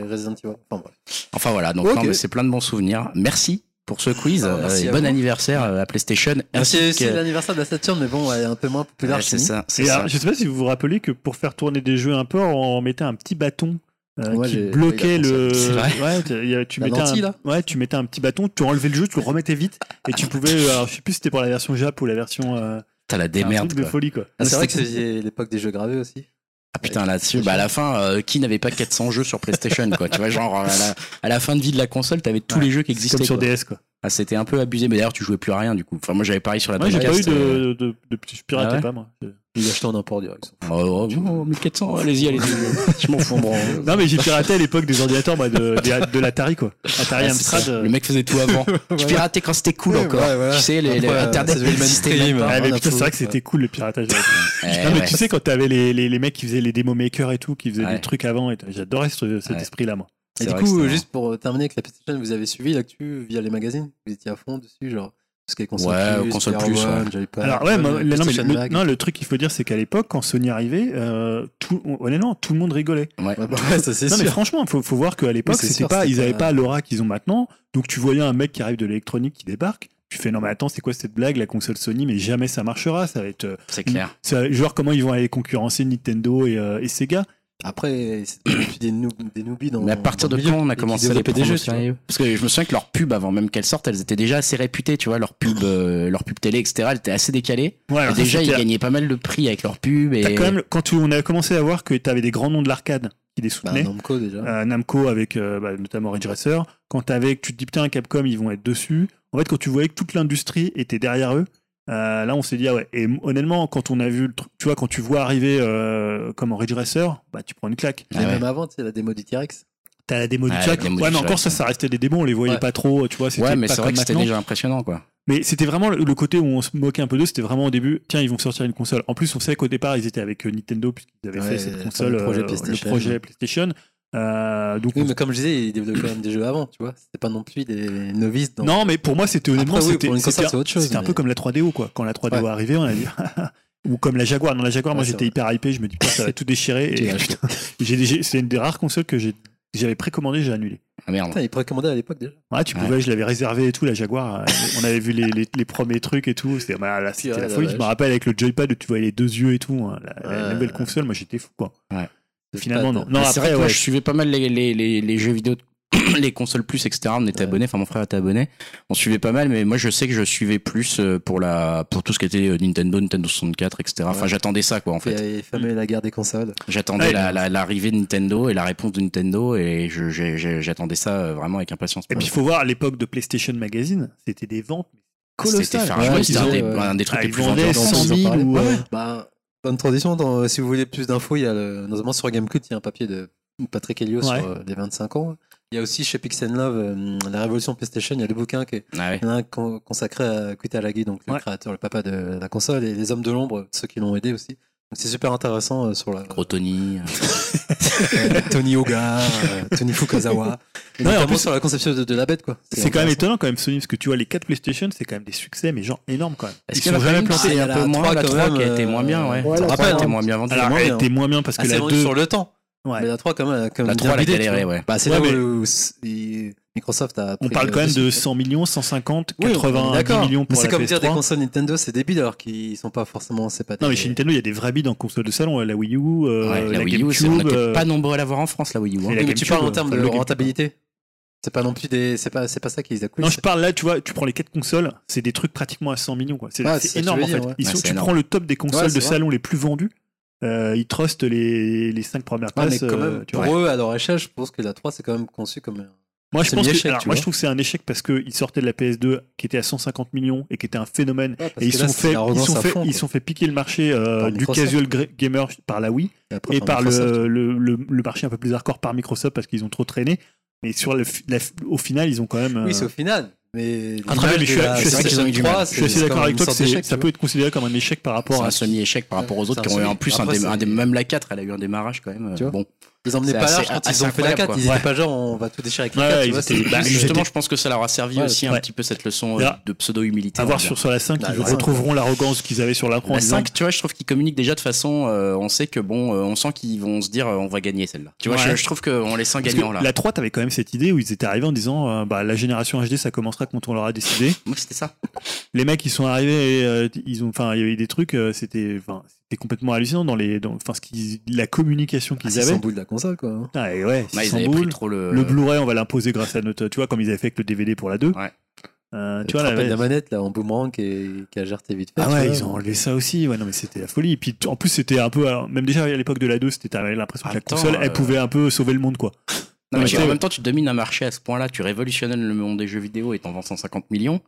Enfin, voilà, donc c'est plein de bons souvenirs. Merci pour ce quiz. Ah, merci Euh, à bon vous. anniversaire euh, à PlayStation. Merci que- l'anniversaire de la Saturn, mais bon, elle est un peu moins populaire Ouais, chez c'est ça. c'est Et ça. alors, je sais pas si vous vous rappelez que pour faire tourner des jeux un peu, on mettait un petit bâton euh, Moi, qui bloquait le. C'est ouais, tu- La mettais lentille, un... là Ouais, tu mettais un petit bâton, tu enlevais le jeu, tu le remettais vite, et tu pouvais. euh, Alors, je sais plus si c'était pour la version Jap ou la version. Euh, T'as la un démerde. truc de folie quoi. Ah, c'est vrai que c'était l'époque des jeux gravés aussi. Ah putain là-dessus, bah à la fin, euh, qui n'avait pas 400 jeux sur PlayStation quoi Tu vois, genre à la, à la fin de vie de la console, t'avais tous Ouais, les jeux qui existaient. comme sur quoi. DS quoi. Ah, c'était un peu abusé, mais d'ailleurs tu jouais plus à rien du coup. Enfin moi j'avais pareil sur la Moi, j'ai pas eu euh, de. de, de, je piratais Ah ouais pas moi. Il achetait en import direct. Oh, oh, oh, 1400, allez-y, allez-y. je m'en fous, bon. Non, mais j'ai piraté à l'époque des ordinateurs de, de, de l'Atari quoi. Atari Ah. Amstrad. euh, Le mec faisait tout avant. Tu piratais quand c'était cool Ouais, encore. ouais, voilà. Tu sais, les, les Internet n'existait même pas. Ah, mais putain, c'est vrai que c'était cool le piratage. Eh, Non, mais ouais. tu sais, quand t'avais les, les, les mecs qui faisaient les démo makers et tout, qui faisaient Ouais. des trucs avant, et j'adorais ce- cet Ouais. esprit-là, moi. Et du coup, juste pour terminer avec la PlayStation, vous avez suivi l'actu via les magazines? Vous étiez à fond dessus, genre ce qui est console Ouais, plus, console plus, ouais. One, Alors, ouais, moi, le- non, mais le, non, le truc qu'il faut dire, c'est qu'à l'époque, quand Sony arrivait, euh, tout, honnêtement, tout le monde rigolait. Ouais. Ouais, bah ouais, ça c'est Non, mais franchement, faut, faut voir qu'à l'époque, c'était pas, ils avaient pas- pas l'aura qu'ils ont maintenant. Donc, tu voyais un mec qui arrive de l'électronique qui débarque. Tu fais, non, mais attends, c'est quoi cette blague, la console Sony, mais jamais ça marchera. Ça va être, euh, C'est clair. ça- genre, comment ils vont aller concurrencer Nintendo et, euh, et Sega. Après, des, noob, des noobies dans. Mais à partir de quand on a commencé à les des jeux, sérieux Parce que je me souviens que leurs pubs, avant même qu'elles sortent, elles étaient déjà assez réputées, tu vois, leurs pubs, euh, leurs pubs télé, etc. Elles étaient assez décalées. Ouais, Et déjà, ils gagnaient pas mal de prix avec leurs pubs. Et... Quand même, quand tu- on a commencé à voir que tu avais des grands noms de l'arcade qui les Bah, soutenaient, Namco déjà. euh, Namco avec euh, bah, notamment Ridge Racer, quand t'avais, tu te dis putain Capcom ils vont être dessus, en fait quand tu voyais que toute l'industrie était derrière eux, euh, là on s'est dit ah ouais, et honnêtement quand on a vu, le truc- tu vois quand tu vois arriver euh, comme en Ridge Racer, bah tu prends une claque. Ah ouais. même avant, tu sais, la démo du T-Rex. T'as la démo du démo ouais mais encore ça ça restait des démos, on les voyait Ouais. pas trop, tu vois, c'était Ouais, mais pas c'est vrai que c'était déjà impressionnant, quoi. Mais c'était vraiment le, côté où on se moquait un peu d'eux, c'était vraiment au début, tiens, ils vont sortir une console. En plus, on savait qu'au départ, ils étaient avec euh, Nintendo, puisqu'ils avaient Ouais, fait cette le console, projet euh, PlayStation. le projet PlayStation. Euh, donc Oui, mais comme je disais, ils développaient quand même des jeux avant, tu vois. C'était pas non plus des novices dans. Non, mais pour moi, c'était honnêtement, oui, c'était un peu comme la 3DO, quoi. Quand la 3DO Ouais. est arrivée, on a dit. Ou comme la Jaguar. Non, la Jaguar, Ouais, moi j'étais hyper hypé, je me dis, putain, ça va tout déchirer. Et c'est une des rares consoles que j'ai- j'avais précommandé, j'ai annulé. Ah merde. Putain, ils précommandaient à l'époque déjà. Ouais, tu Ouais. pouvais, je l'avais réservé et tout, la Jaguar. euh, on avait vu les, les, les premiers trucs et tout. C'était bah, là, c'était Purée, la la folie. Je me rappelle avec le joypad où tu voyais les deux yeux et tout. hein, la, la nouvelle console, moi j'étais fou, quoi. Ouais. Finalement, non. Non, vrai après, moi, ouais. je suivais pas mal les, les, les, les jeux vidéo, les consoles plus, etc. On était Ouais. abonnés, enfin mon frère était abonné. On suivait pas mal, mais moi je sais que je suivais plus euh, pour la pour tout ce qui était euh, Nintendo, Nintendo 64, etc. Enfin Ouais. j'attendais ça quoi en Il y fait. avait fameux la guerre des consoles. J'attendais Ouais. la- la- l'arrivée de Nintendo et la réponse de Nintendo et je- j'ai- j'ai- j'attendais ça euh, vraiment avec impatience. Et puis il faut voir à l'époque de PlayStation Magazine, c'était des ventes C'était colossales. c'était un, des, euh, un des trucs ah, les plus vendus en 100 France. 000 en parlait. ou, Bah, bonne tradition, dans- si vous voulez plus d'infos, il y a le, notamment sur Gamecult, il y a un papier de Patrick Helio Ouais. sur euh, les 25 ans. Il y a aussi chez Pix Love, euh, La Révolution PlayStation, il y a le bouquin qui est Ah ouais. un con- consacré à Kuta Alagi, donc le Ouais. créateur, le papa de la console, et les hommes de l'ombre, ceux qui l'ont aidé aussi. C'est super intéressant euh, sur la Gros Tony. euh, euh, Tony Oga, euh, Tony Fukazawa, et Ouais, en plus- sur la conception de, de la bête quoi. C'est quand même étonnant quand même Sony parce que tu vois les 4 PlayStation c'est quand même des succès mais genre énormes quand même. Est-ce Ils qu'il y en sont jamais plantés. Ah, un la peu moins, 3 la quand 3 qui a été moins bien, ouais. Ouais, La la 3 a 3, été hein. moins bien vendue. Alors moins elle bien. était moins bien parce que Ah, la vendu 2 sur le temps. Ouais. Mais la 3 quand même, même La bien 3 elle a galéré, ouais. Bah, c'est là où, Microsoft a. On parle le quand même de dessus. 100 millions, 150, Oui, on est 80 d'accord. millions Mais pour c'est la comme dire des PS3. consoles Nintendo, c'est débile alors qu'ils sont pas forcément. C'est pas Non mais des- chez Nintendo il y a des vrais bids en console de salon, la Wii U, euh, Ouais, la, la Wii U, c'est- on euh, pas nombreux à l'avoir en France, la Wii U. hein. Et la mais tu parles en euh, termes enfin, de le rentabilité. C'est pas non plus des. C'est pas, c'est pas ça qu'ils accusent. Non, je parle là, tu vois, tu prends les quatre consoles, c'est des trucs pratiquement à 100 millions quoi. C'est c'est c'est énorme tu en fait. ouais. Ils sont- c'est tu énorme. prends le top des consoles Ouais, de c'est vrai. salon les plus vendues. Euh, ils trustent les, les 5 premières Ouais, mais places. quand euh, même, tu pour vois. eux, à leur échelle, je pense que la 3, c'est quand même conçu comme. Un- Moi, je pense que, alors, moi, je trouve que c'est un échec parce qu'ils sortaient de la PS2 qui était à 150 millions et qui était un phénomène. Ouais, parce Et ils sont là, c'est fait, ils sont fait, fond, ils sont fait piquer le marché euh, du Microsoft. casual gamer par la Wii après, et par par le, le, le, le marché un peu plus hardcore par Microsoft parce qu'ils ont trop traîné. Mais sur le, la- au final, ils ont quand même. Oui, euh, c'est au final. Mais. Ah, très bien, mais je suis- la- je assez- d'accord avec toi que c'est- ça peut être considéré comme un échec par C'est rapport un à. semi-échec par rapport aux autres qui ont un eu en plus un un même la 4 elle a eu un démarrage quand même. Tu vois bon, Ils emmenaient pas large quand ils ont fait la incroyable, 4. quoi. Ils Ouais. étaient pas genre on va tout déchirer avec la Ouais, 4. tu ils vois, étaient- c'est- bah, Justement, je pense que ça leur a servi Ouais, aussi un petit peu cette leçon euh, de pseudo-humilité. À voir sur, sur la 5, Ah, ils retrouveront l'arrogance qu'ils avaient sur la 3 en La disant 5, tu vois, je trouve qu'ils communiquent déjà de façon. euh, on sait que bon, euh, on sent qu'ils vont se dire, euh, on va gagner celle-là. Tu vois, Ouais. je, je trouve qu'on les sent gagnants là. la 3, t'avais quand même cette idée où ils étaient arrivés en disant euh, bah, la génération HD, ça commencera quand on l'aura décidé. Moi, c'était ça. Les mecs, ils sont arrivés et euh, ils ont, enfin, il y avait des trucs, euh, c'était, enfin, c'était complètement hallucinant dans les, dans, enfin, ce qu'ils, la communication Ah, qu'ils c'est avaient. 100 boules de la console, quoi. hein. Ah, et ouais, Bah, ils 600 avaient boules. pris trop le. Le Blu-ray, on va l'imposer grâce à notre, tu vois, comme ils avaient fait avec le DVD pour la 2. Ouais. Euh, Tu vois, ouais. la manette, là, en boomerang qui, est- qui a gerté vite fait. Ah ouais, vois. ils ont enlevé ça aussi. Ouais, non, mais c'était la folie. Et puis, en plus, c'était un peu, alors, même déjà à l'époque de la 2, c'était, l'impression que la console, elle euh, pouvait un peu sauver le monde, quoi. Non, mais ouais. en même temps, tu domines un marché à ce point-là, tu révolutionnes le monde des jeux vidéo et t'en vends 150 millions.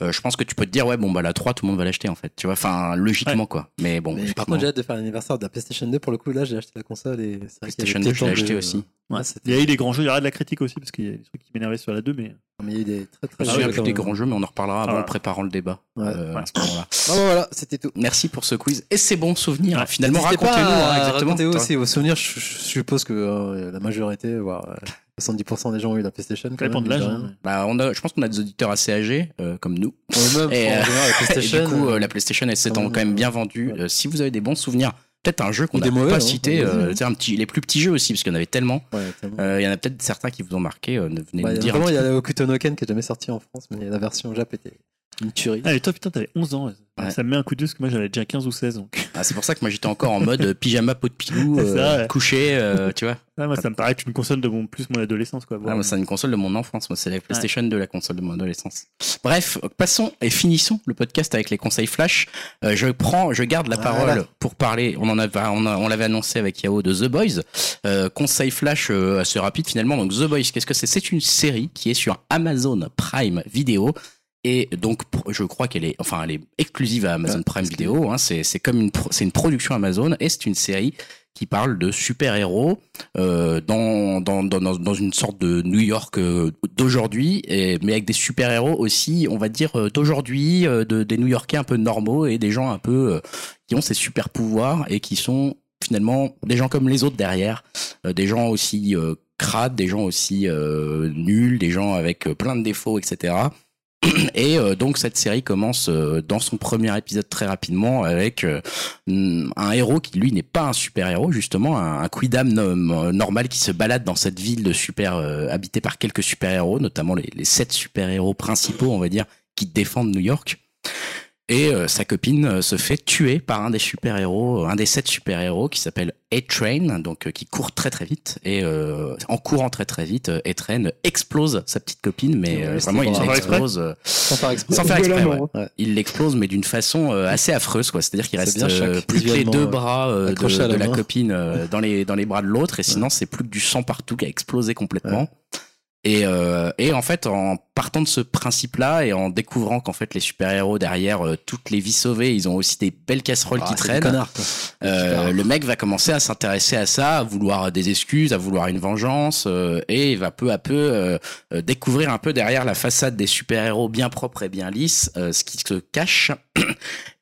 Euh, je pense que tu peux te dire, ouais, bon, bah la 3, tout le monde va l'acheter en fait. Tu vois, enfin, logiquement quoi. Mais bon, Mais par contre, j'ai hâte de faire l'anniversaire de la PlayStation 2. Pour le coup, là, j'ai acheté la console et c'est PlayStation avait 2, peut-être je l'ai de- acheté aussi. Ouais, Il y a eu des grands jeux, il y aura de la critique aussi, parce qu'il y a des trucs qui m'énervaient sur la 2, mais. mais il y a eu des très très Je me souviens jeux plus quand des grands jeux, mais on en reparlera avant Ah. en préparant le débat Ouais. euh, Ouais. à ce moment-là. Bon, voilà, c'était tout. Merci pour ce quiz et ces bons souvenirs. Ouais. Finalement, racontez-nous hein, exactement. raconter Toi. aussi vos souvenirs. Je, je suppose que euh, la majorité, voire euh, 70% des gens ont eu la PlayStation. Ça quand dépend même, de l'âge. hein. Bah, on a, je pense qu'on a des auditeurs assez âgés, euh, comme nous. Même, Et, euh, la Et PlayStation. du coup, euh, euh, la PlayStation, elle s'étant quand même, quand même bien vendue. ouais. Euh, si vous avez des bons souvenirs, peut-être un jeu qu'on n'a pas hein, cité, un petit, les plus petits jeux aussi, parce qu'il y en avait tellement. ouais, tellement. Euh, Il y en a peut-être certains qui vous ont marqué. euh, venez Bah, nous il y a- dire. vraiment, il y a le Okutonoken qui est jamais sorti en France, mais la version Jap était une tuerie. Ah, et toi, putain, t'avais 11 ans. Ouais. Ça me met un coup de parce que moi, j'avais déjà 15 ou 16. Donc. Ah, c'est pour ça que moi j'étais encore en mode euh, pyjama pot de pilou, ça, euh, ouais. couché, euh, tu vois. Ah, moi, ça me paraît être une console de mon, plus mon adolescence, quoi. Ah, moi, c'est une console de mon enfance, moi c'est la PlayStation de la console de mon adolescence. Bref, passons et finissons le podcast avec les conseils flash. Euh, je prends, je garde la Voilà. parole pour parler. On en avait, on, a- on l'avait annoncé avec Yao de The Boys. Conseil flash assez rapide finalement. Donc The Boys, qu'est-ce que c'est? C'est une série qui est sur Amazon Prime Video. Et donc, je crois qu'elle est, enfin, elle est exclusive à Amazon Ouais, Prime. Video. Hein, c'est, c'est comme une, pro- c'est une production Amazon et c'est une série qui parle de super-héros euh, dans, dans, dans, dans- une sorte de New York euh, d'aujourd'hui, et- mais avec des super-héros aussi, on va dire, euh, d'aujourd'hui, euh, de, des New-Yorkais un peu normaux et des gens un peu euh, qui ont ces super-pouvoirs et qui sont finalement des gens comme les autres derrière, euh, des gens aussi euh, crades, des gens aussi euh, nuls, des gens avec plein de défauts, etc. Et euh, donc cette série commence euh, dans son premier épisode très rapidement avec euh, un héros qui lui n'est pas un super héros justement, un, un quidam no- normal qui se balade dans cette ville de super euh, habitée par quelques super héros, notamment les, les sept super héros principaux on va dire qui défendent New York. Et euh, sa copine euh, se fait tuer par un des super héros, un des sept super héros qui s'appelle A-Train, donc euh, qui court très très vite. Et euh, en courant très très vite, euh, A-Train explose sa petite copine, mais Ouais, euh, vraiment il l'explose. euh, Sans faire exprès. sans faire exprès, Violemment, ouais. ouais. Il l'explose, mais d'une façon euh, assez affreuse, quoi. C'est-à-dire qu'il reste euh, plus que les deux bras euh, de, la de la main. copine euh, dans les dans les bras de l'autre, et sinon c'est plus que du sang partout qui a explosé complètement. Et, euh, et en fait, en partant de ce principe-là et en découvrant qu'en fait les super-héros derrière euh, toutes les vies sauvées, ils ont aussi des belles casseroles Ah, qui des traînent. connards. Euh, le mec va commencer à s'intéresser à ça, à vouloir des excuses, à vouloir une vengeance, euh, et il va peu à peu euh, euh, découvrir un peu derrière la façade des super-héros bien propres et bien lisses, euh, ce qui se cache.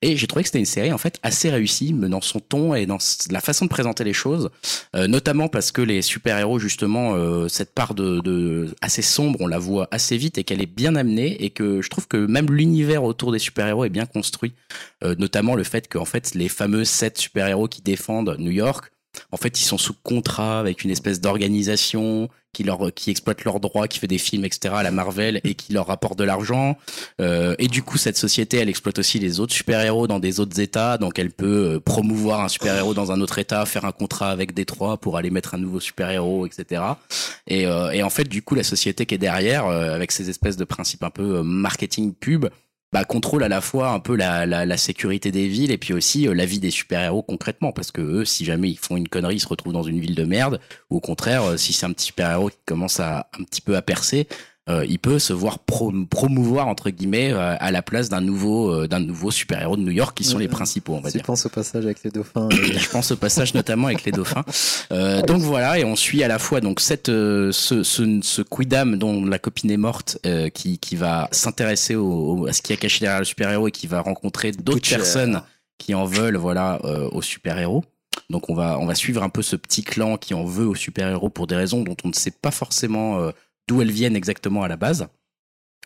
Et j'ai trouvé que c'était une série en fait assez réussie mais dans son ton et dans la façon de présenter les choses, euh, notamment parce que les super-héros justement euh, cette part de, assez sombre, on la voit assez vite et qu'elle est bien amenée et que je trouve que même l'univers autour des super-héros est bien construit, Euh, notamment le fait qu'en fait les fameux sept super-héros qui défendent New York, en fait ils sont sous contrat avec une espèce d'organisation qui leur qui exploite leurs droits, qui fait des films etc à la Marvel et qui leur rapporte de l'argent. Euh, et du coup, cette société, elle exploite aussi les autres super-héros dans des autres États. Donc, elle peut euh, promouvoir un super-héros dans un autre État, faire un contrat avec Détroit pour aller mettre un nouveau super-héros, etc. Et, euh, et en fait, du coup, la société qui est derrière, euh, avec ces espèces de principes un peu euh, marketing pub, bah, contrôle à la fois un peu la, la, la sécurité des villes et puis aussi euh, la vie des super-héros concrètement. Parce que eux, si jamais ils font une connerie, ils se retrouvent dans une ville de merde. Ou au contraire, euh, si c'est un petit super-héros qui commence à un petit peu à percer, euh, il peut se voir pro- promouvoir entre guillemets euh, à la place d'un nouveau euh, d'un nouveau super héros de New York qui sont Ouais, les principaux on va Tu dire. penses au passage avec les dauphins. Je pense au passage notamment avec les dauphins. Donc voilà et on suit à la fois donc cette ce ce, ce quidam dont la copine est morte qui qui va s'intéresser au, au- à ce qui a caché derrière le super héros et qui va rencontrer d'autres personnes qui en veulent voilà euh, aux super héros. Donc on va on va suivre un peu ce petit clan qui en veut aux super-héros pour des raisons dont on ne sait pas forcément d'où elles viennent exactement à la base.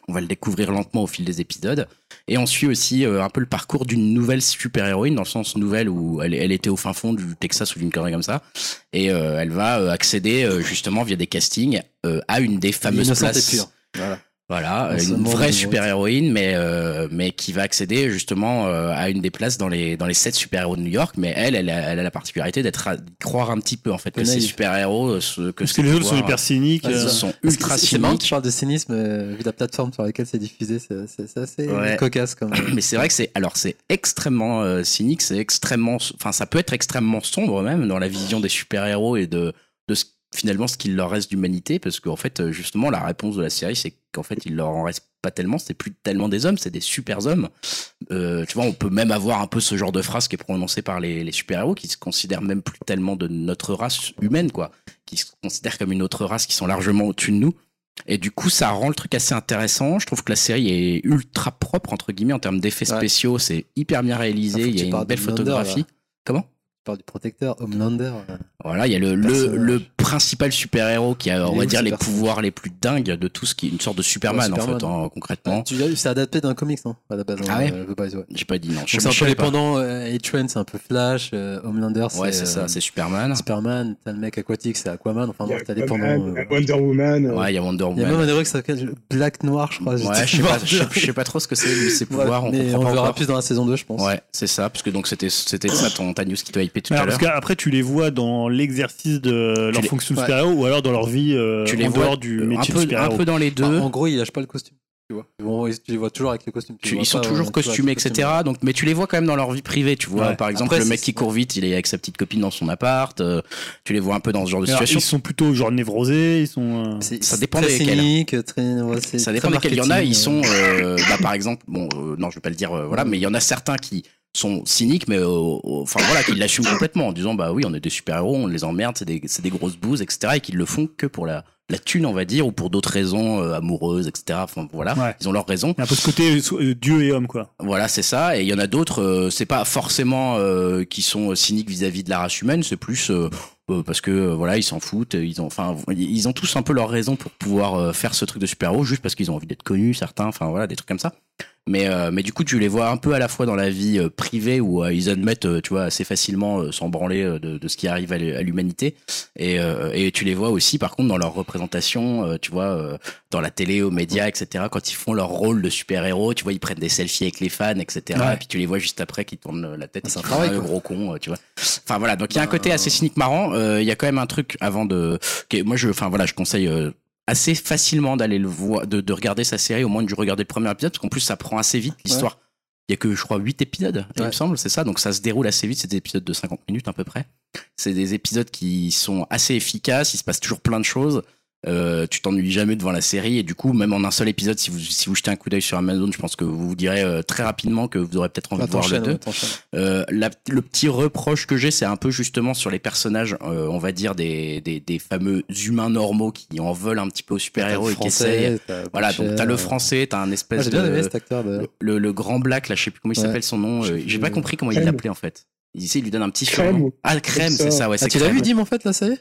On va le découvrir lentement au fil des épisodes. Et on suit aussi euh, un peu le parcours d'une nouvelle super-héroïne, dans le sens nouvelle où elle, était au fin fond du Texas ou d'une connerie comme ça. Et euh, elle va euh, accéder justement via des castings à une des fameuses places. Voilà. Voilà, une vraie du super héroïne, mais euh, mais qui va accéder justement euh, à une des places dans les dans les sept super héros de New York. Mais elle, elle a, elle a la particularité d'être croire un petit peu en fait que Que ces naïve. super héros, que Parce ces que les autres sont hyper cyniques. Ouais, euh, c'est ça. sont ultra c'est- C'est marrant que tu cyniques. parles de cynisme, euh, vu la plateforme sur laquelle c'est diffusé, c'est c'est- c'est assez Ouais. cocasse comme. Mais c'est vrai que c'est alors c'est extrêmement euh, cynique, c'est extrêmement, enfin ça peut être extrêmement sombre même dans la vision des super héros et de de ce, finalement ce qu'il leur reste d'humanité parce qu'en fait euh, justement la réponse de la série c'est qu'en fait il leur en reste pas tellement, c'est plus tellement des hommes, c'est des super hommes. Euh, tu vois, on peut même avoir un peu ce genre de phrase qui est prononcée par les, les super héros qui se considèrent même plus tellement de notre race humaine quoi, qui se considèrent comme une autre race qui sont largement au-dessus de nous. Et du coup, ça rend le truc assez intéressant. Je trouve que la série est ultra propre, entre guillemets, en termes d'effets Ouais. spéciaux. C'est hyper bien réalisé. Ah, Il y a une belle photographie. Comment? Tu parles du protecteur Homelander. euh, Voilà, il y a le, le, le principal super-héros qui a, on va dire, les pouvoirs les plus dingues de tout ce qui est une sorte de Superman, Ouais, en fait, hein, concrètement. Tu c'est adapté d'un comics, non? À la base. Ah hein, ouais? euh, ouais. J'ai pas dit non. C'est un peu pas. pendants. euh, H-Train, c'est un peu Flash. euh, Homelander, c'est. Ouais, c'est ça, euh, c'est Superman. Superman. T'as le mec aquatique, c'est Aquaman. Enfin, a t'as euh, Wonder Woman. euh, Ouais, il y a Wonder Il y a même Woman. un héros qui s'appelle Black Noir, je crois. Ouais, je sais pas, je sais- je sais pas trop ce que c'est, ses pouvoirs. on mais comprend on verra plus dans la saison 2, je pense. Ouais, c'est ça, parce que donc c'était c'était ça ton ta news qui t'a hypé tout à parce l'heure. qu'après, tu les vois dans l'exercice de leur fonction super-héros ou alors dans leur vie euh, Tu les en vois dehors du un métier peu, un super-héros. peu dans les deux. Enfin, en gros, il lâche pas le costume. Tu vois. Ils vont- tu les vois toujours avec les costumes. tu Tu- les vois ils sont pas, toujours euh, costumés, le etc. costume. Donc, mais tu les vois quand même dans leur vie privée. Tu vois, Ouais. par exemple, Après, le mec qui court vite, il est avec sa petite copine dans son appart. euh, tu les vois un peu dans ce genre de Alors, situation. ils sont plutôt genre névrosés, ils sont. euh, Ça dépend très desquels. cynique, très, ouais, Ça très dépend desquels il y en a. Ils sont, euh. bah, par exemple, bon, euh, non, je vais pas le dire, euh, voilà, mais il y en a certains qui sont cyniques, mais euh, enfin voilà, qui l'assument complètement en disant bah oui, on est des super héros, on les emmerde, c'est des, des grosses bouses, etc. Et qui le font que pour la la thune, on va dire, ou pour d'autres raisons euh, amoureuses, etc. Enfin voilà, Ouais. ils ont leurs raisons. Un peu ce côté euh, dieu et homme, quoi. Voilà, c'est ça. Et il y en a d'autres, euh, c'est pas forcément qui sont cyniques vis-à-vis de la race humaine, c'est plus parce que voilà, ils s'en foutent. Ils ont, enfin, ils ont tous un peu leurs raisons pour pouvoir faire ce truc de super-héros, juste parce qu'ils ont envie d'être connus, certains. Enfin voilà, des trucs comme ça. Mais euh, mais du coup, tu les vois un peu à la fois dans la vie euh, privée où euh, ils admettent, euh, tu vois, assez facilement euh, s'en branler de, de ce qui arrive à l'hu- à l'humanité, et euh, et tu les vois aussi, par contre, dans leur représentation, euh, tu vois, euh, dans la télé, aux médias, etc. Quand ils font leur rôle de super-héros, tu vois, ils prennent des selfies avec les fans, etc. Ouais. Et puis tu les vois juste après qui tournent la tête, c'est un travail, quoi. gros con, tu vois. Enfin voilà, donc il y a un côté assez cynique marrant. Euh, Il y a quand même un truc avant de, moi je, enfin voilà, je conseille. Assez facilement d'aller le voir, de, de regarder sa série, au moins de regarder le premier épisode, parce qu'en plus ça prend assez vite l'histoire. Il y a que, je crois, 8 épisodes, il me semble, c'est ça. Donc ça se déroule assez vite, c'est des épisodes de 50 minutes à peu près. C'est des épisodes qui sont assez efficaces, il se passe toujours plein de choses. Euh, tu t'ennuies jamais devant la série et du coup même en un seul épisode si vous si vous jetez un coup d'œil sur Amazon je pense que vous vous direz euh, très rapidement que vous aurez peut-être envie Ah, de voir le t'enchaînes, 2 ouais, t'enchaînes. euh, la- le petit reproche que j'ai, c'est un peu justement sur les personnages, euh, on va dire des, des, des fameux humains normaux qui en veulent un petit peu aux super-héros et qui essayent. Voilà, donc t'as le français, t'as un espèce j'ai bien aimé de cet acteur. de- le, le, grand black là, je sais plus comment il Ouais. s'appelle son nom. Euh, J'ai pas compris comment il l'appelait en fait. Il, il lui donne un petit Crème surnom. Ah, crème, c'est ça, ouais. Ah, c'est tu l'as vu, Dim, en fait, là, ça y est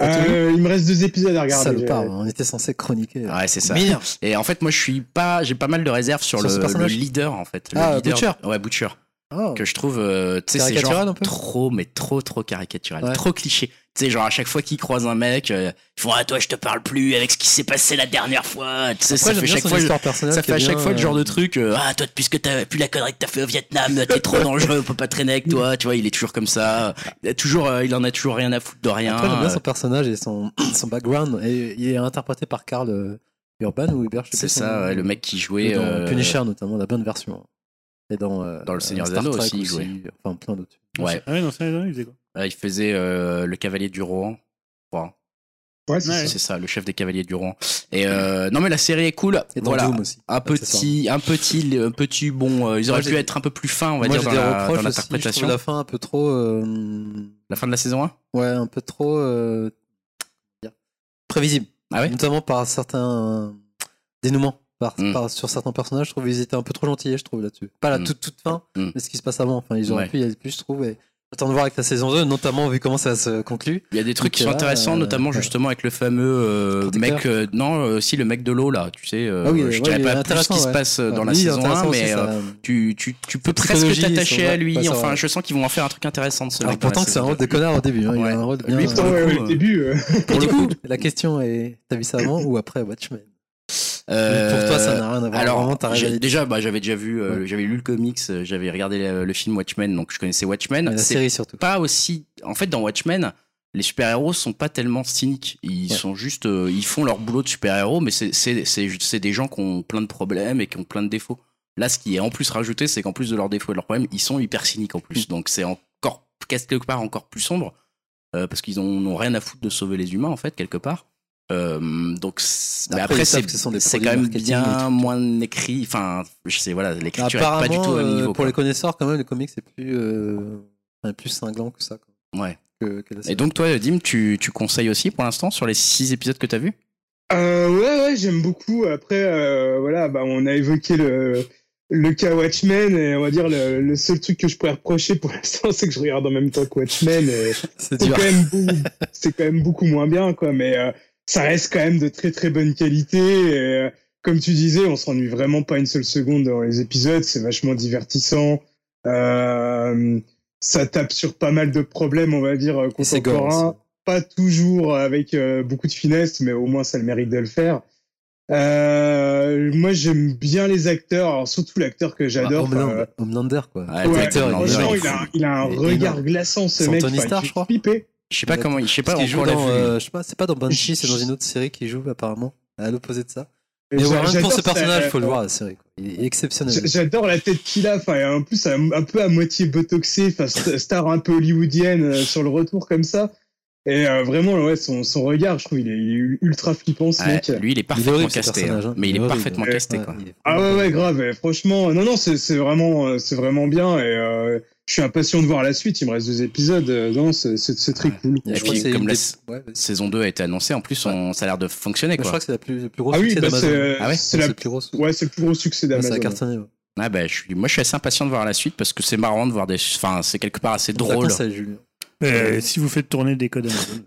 Euh, il me reste deux épisodes à regarder. Salopard, on était censé chroniquer. Ouais, c'est ça. Et en fait, moi, je suis pas, j'ai pas mal de réserves sur, Sur le, le personnage leader en fait. Le Ah, leader, Butcher. Ouais, Butcher. Oh. que je trouve euh, tu sais c'est genre trop mais trop trop caricatural Ouais. trop cliché tu sais genre à chaque fois qu'ils croisent un mec euh, ils font ah toi je te parle plus avec ce qui s'est passé la dernière fois tu sais ça fait chaque fois ça qui fait à chaque bien, fois le genre euh, de truc euh, ah toi puisque t'as plus la connerie que t'as fait au Vietnam t'es trop dangereux on peut pas traîner avec toi tu vois il est toujours comme ça il a toujours euh, il en a toujours rien à foutre de rien Après, j'aime bien Euh, son personnage et son, son background. Et il est interprété par Karl euh, Urban ou Hubert, je sais c'est ça ouais, le mec qui jouait dans euh, Punisher notamment, la bonne version. Et dans, euh, Dans Le Seigneur des Anneaux aussi, il jouait. Enfin, plein d'autres. ouais Ah ouais, non, c'est il faisait quoi? euh, il faisait euh, le cavalier du Rohan je crois. Ouais, c'est Ouais. ça. c'est ça le chef des cavaliers du Rohan et euh, non mais la série est cool Et dans voilà Doom aussi. un petit, un petit, un petit bon. euh, ils auraient Moi, pu être un peu plus fins, on va Moi, dire, j'ai dans des la- reproches dans aussi. Je l'interprétation. La... la fin un peu trop. euh, fin de la saison 1 Ouais, un peu trop. euh, prévisible. Ah ouais? Notamment par certains dénouements. Par, Mm. par- sur certains personnages, je trouve qu'ils étaient un peu trop gentils, je trouve, là-dessus. Pas la Mm. toute, toute fin, Mm. mais ce qui se passe avant. Enfin, ils auraient Ouais. pu y aller plus, je trouve. Et Attends de voir avec la saison 2, notamment vu comment ça se conclut. Il y a des trucs Donc, qui sont là, intéressants, euh, notamment ouais. justement avec le fameux euh, mec, euh, non, euh, aussi le mec de l'eau là, tu sais, euh, Ah oui, je ouais, dirais est pas plus ce qui se ouais. passe euh, dans la saison 1, intéressant mais aussi, euh, ça- tu, tu, tu peux presque t'attacher à lui, ouais, enfin je sens qu'ils vont en faire un truc intéressant de ce Alors mec. pourtant que c'est un rôle de 2. connard au début. hein, Il Ouais. a un rôle bien. Lui, euh, pour ouais, le ouais, début. euh. Et du coup, la question est t'as vu ça avant ou après Watchmen? Euh, Pour toi, ça n'a rien à voir. Alors, Vraiment, déjà, bah, j'avais déjà vu, euh, j'avais lu le comics, euh, j'avais regardé le, le film Watchmen, donc je connaissais Watchmen. La série surtout. pas aussi. En fait, dans Watchmen, les super-héros sont pas tellement cyniques. Ils Ouais. sont juste, euh, ils font leur boulot de super-héros, mais c'est c'est c'est c'est des gens qui ont plein de problèmes et qui ont plein de défauts. Là, ce qui est en plus rajouté, c'est qu'en plus de leurs défauts et de leurs problèmes, ils sont hyper cyniques en plus. Donc c'est encore quelque part encore plus sombre euh, parce qu'ils ont- n'ont rien à foutre de sauver les humains en fait quelque part. Euh, donc c'est- mais Après, après c'est ce quand même bien moins écrit. Enfin, je sais voilà, l'écriture est pas du tout au même Apparemment, euh, niveau. pour quoi. les connaisseurs, quand même, le comic c'est plus, euh, plus cinglant que ça. quoi, Ouais. que, que la série. Et donc toi, Dim, tu, tu conseilles aussi pour l'instant sur les six épisodes que t'as vus? Euh, ouais, ouais, j'aime beaucoup. Après, euh, voilà, bah, on a évoqué le, le cas Watchmen et on va dire le, le seul truc que je pourrais reprocher pour l'instant, c'est que je regarde en même temps que Watchmen. et c'est quand même c'est quand même beaucoup moins bien, quoi. Mais euh, ça reste quand même de très très bonne qualité. Et, euh, comme tu disais, on s'ennuie vraiment pas une seule seconde dans les épisodes. C'est vachement divertissant. Euh, ça tape sur pas mal de problèmes, on va dire gore contemporains. Pas toujours avec euh, beaucoup de finesse, mais au moins ça a le mérite de le faire. Euh, moi, j'aime bien les acteurs, alors surtout l'acteur que Ah, j'adore. Enfin, Homelander, quoi. Ouais, ouais, l'acteur, il il a, il a un Il est regard énorme. glaçant, ce mec. Anthony Enfin, Starr, j'ai je crois. flippé. Je sais pas comment, je sais pas joue dans, euh, je sais pas, c'est pas dans Banshee, c'est dans une autre série qu'il joue apparemment, à l'opposé de ça. Mais ouais, rien que pour ce personnage, faut le voir la série. Il est exceptionnel. J'a- J'adore la tête qu'il a, enfin, en plus, un, un peu à moitié botoxé, enfin, star un peu hollywoodienne euh, sur le retour comme ça. Et euh, vraiment, ouais, son, son regard, je trouve, il est, il est ultra flippant, ce mec. lui, il est parfaitement casté, hein. mais il Il est parfaitement casté Ouais, quoi. il est- Ah ouais, ouais, grave. Et franchement, non, non, c'est vraiment, euh, c'est vraiment bien. Et euh, je suis impatient de voir la suite. Il me reste deux épisodes. euh, Non, c'est très Ouais. cool. Et je crois puis, que comme la ouais. Saison 2 a été annoncée, en plus, on, ça a l'air de fonctionner Je crois que c'est la plus, le plus gros Ah oui, succès bah, d'Amazon. c'est Ah ouais? c'est la, le plus gros succès. ouais, c'est le plus gros succès Ouais, Ça d'Amazon. a cartonné. ouais. Ah bah, je suis, moi, je suis assez impatient de voir la suite parce que c'est marrant de voir des, enfin, c'est quelque part assez drôle. conseille, Julien. Euh, si vous faites tourner des codes Amazon.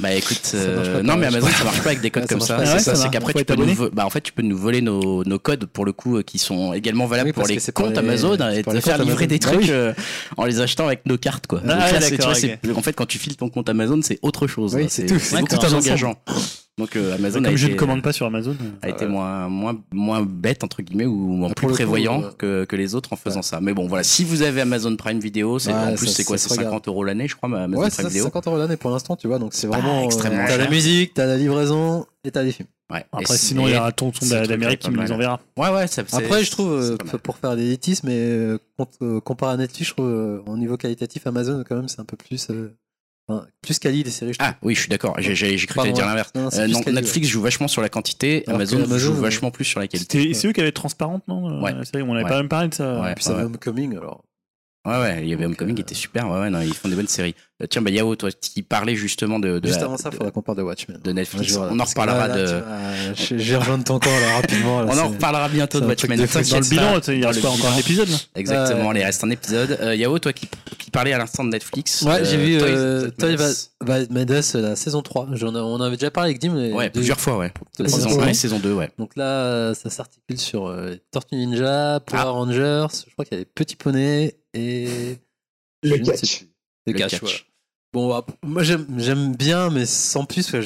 Bah écoute, euh, pas non mais Amazon ça marche pas avec des codes Ouais, comme ça. pas. C'est Ah ouais, ça, c'est qu'après tu peux nous, bah en fait tu peux nous voler nos, nos codes pour le coup euh, qui sont également valables Oui, pour les pour comptes les- Amazon c'est et pour te les faire livrer Amazon. des Bah trucs oui. euh, en les achetant avec nos cartes quoi. Ah, Donc là, tu vois, en fait quand tu files ton compte Amazon c'est autre chose. Oui, hein. c'est c'est tout. beaucoup tout plus engageant. Donc euh, Amazon a Comme je été, ne commande pas sur Amazon. a été moins, moins, moins bête, entre guillemets, ou moins Ah, plus coup, prévoyant que, que les autres en faisant ça. Mais bon, voilà, si vous avez Amazon Prime Video, c'est, Ouais, en plus, ça- c'est quoi? C'est se regarde. 50 euros l'année, je crois, ma Amazon Ouais, Prime ça, c'est Video. 50 euros l'année pour l'instant, tu vois, donc c'est vraiment. extrêmement euh, T'as la musique, t'as la livraison et t'as les films. Ouais. Après, Et sinon, il y aura Tonton d'Amérique qui me les enverra. Ouais, ouais, ça, c'est- Après, je trouve, euh, pour faire des élitismes, mais euh, euh, comparé à Netflix, je trouve, euh, au niveau qualitatif, Amazon, quand même, c'est un peu plus. Euh, enfin, plus quali les séries, je. Ah oui, je suis d'accord. J'ai, j'ai, j'ai cru que dire ouais. l'inverse. Euh, Netflix joue vachement sur la quantité, Alors Amazon, Amazon, joue euh, vachement plus sur la qualité. C'est eux qui avaient Transparente, non Ouais. La série, On n'avait Ouais. pas même parlé de ça. Ouais. Et puis ça va Homecoming, alors. Ouais, ouais, il y avait Donc, Homecoming qui euh, était super. Ouais, ouais, non, ils font des bonnes séries. Euh, tiens, bah, Yao, toi, qui parlais justement de, de, Juste la- avant ça, il faudra qu'on parle de Watchmen. de Netflix. On en reparlera là, de, je- J'ai rejoint ton camp, là, rapidement. là, on en reparlera bientôt de Watchmen. de. Dans le bilan, pas. il reste le quoi encore un épisode là Exactement, Ouais. il reste un épisode. Euh, Yao, toi qui, qui parlais à l'instant de Netflix. Ouais, j'ai euh, vu euh, Toy Made Us. La saison 3. J'en on avait déjà parlé avec Dim. mais Ouais, plusieurs fois, ouais. La saison fois. 1 et saison 2, ouais. Donc là, euh, ça s'articule sur euh, Tortue Ninja, Power Ah. Rangers, je crois qu'il y a les Petits Poneys et... Le je ne sais catch. plus. Le, catch, voilà. Bon, ah, moi j'aime bien, mais sans plus, je,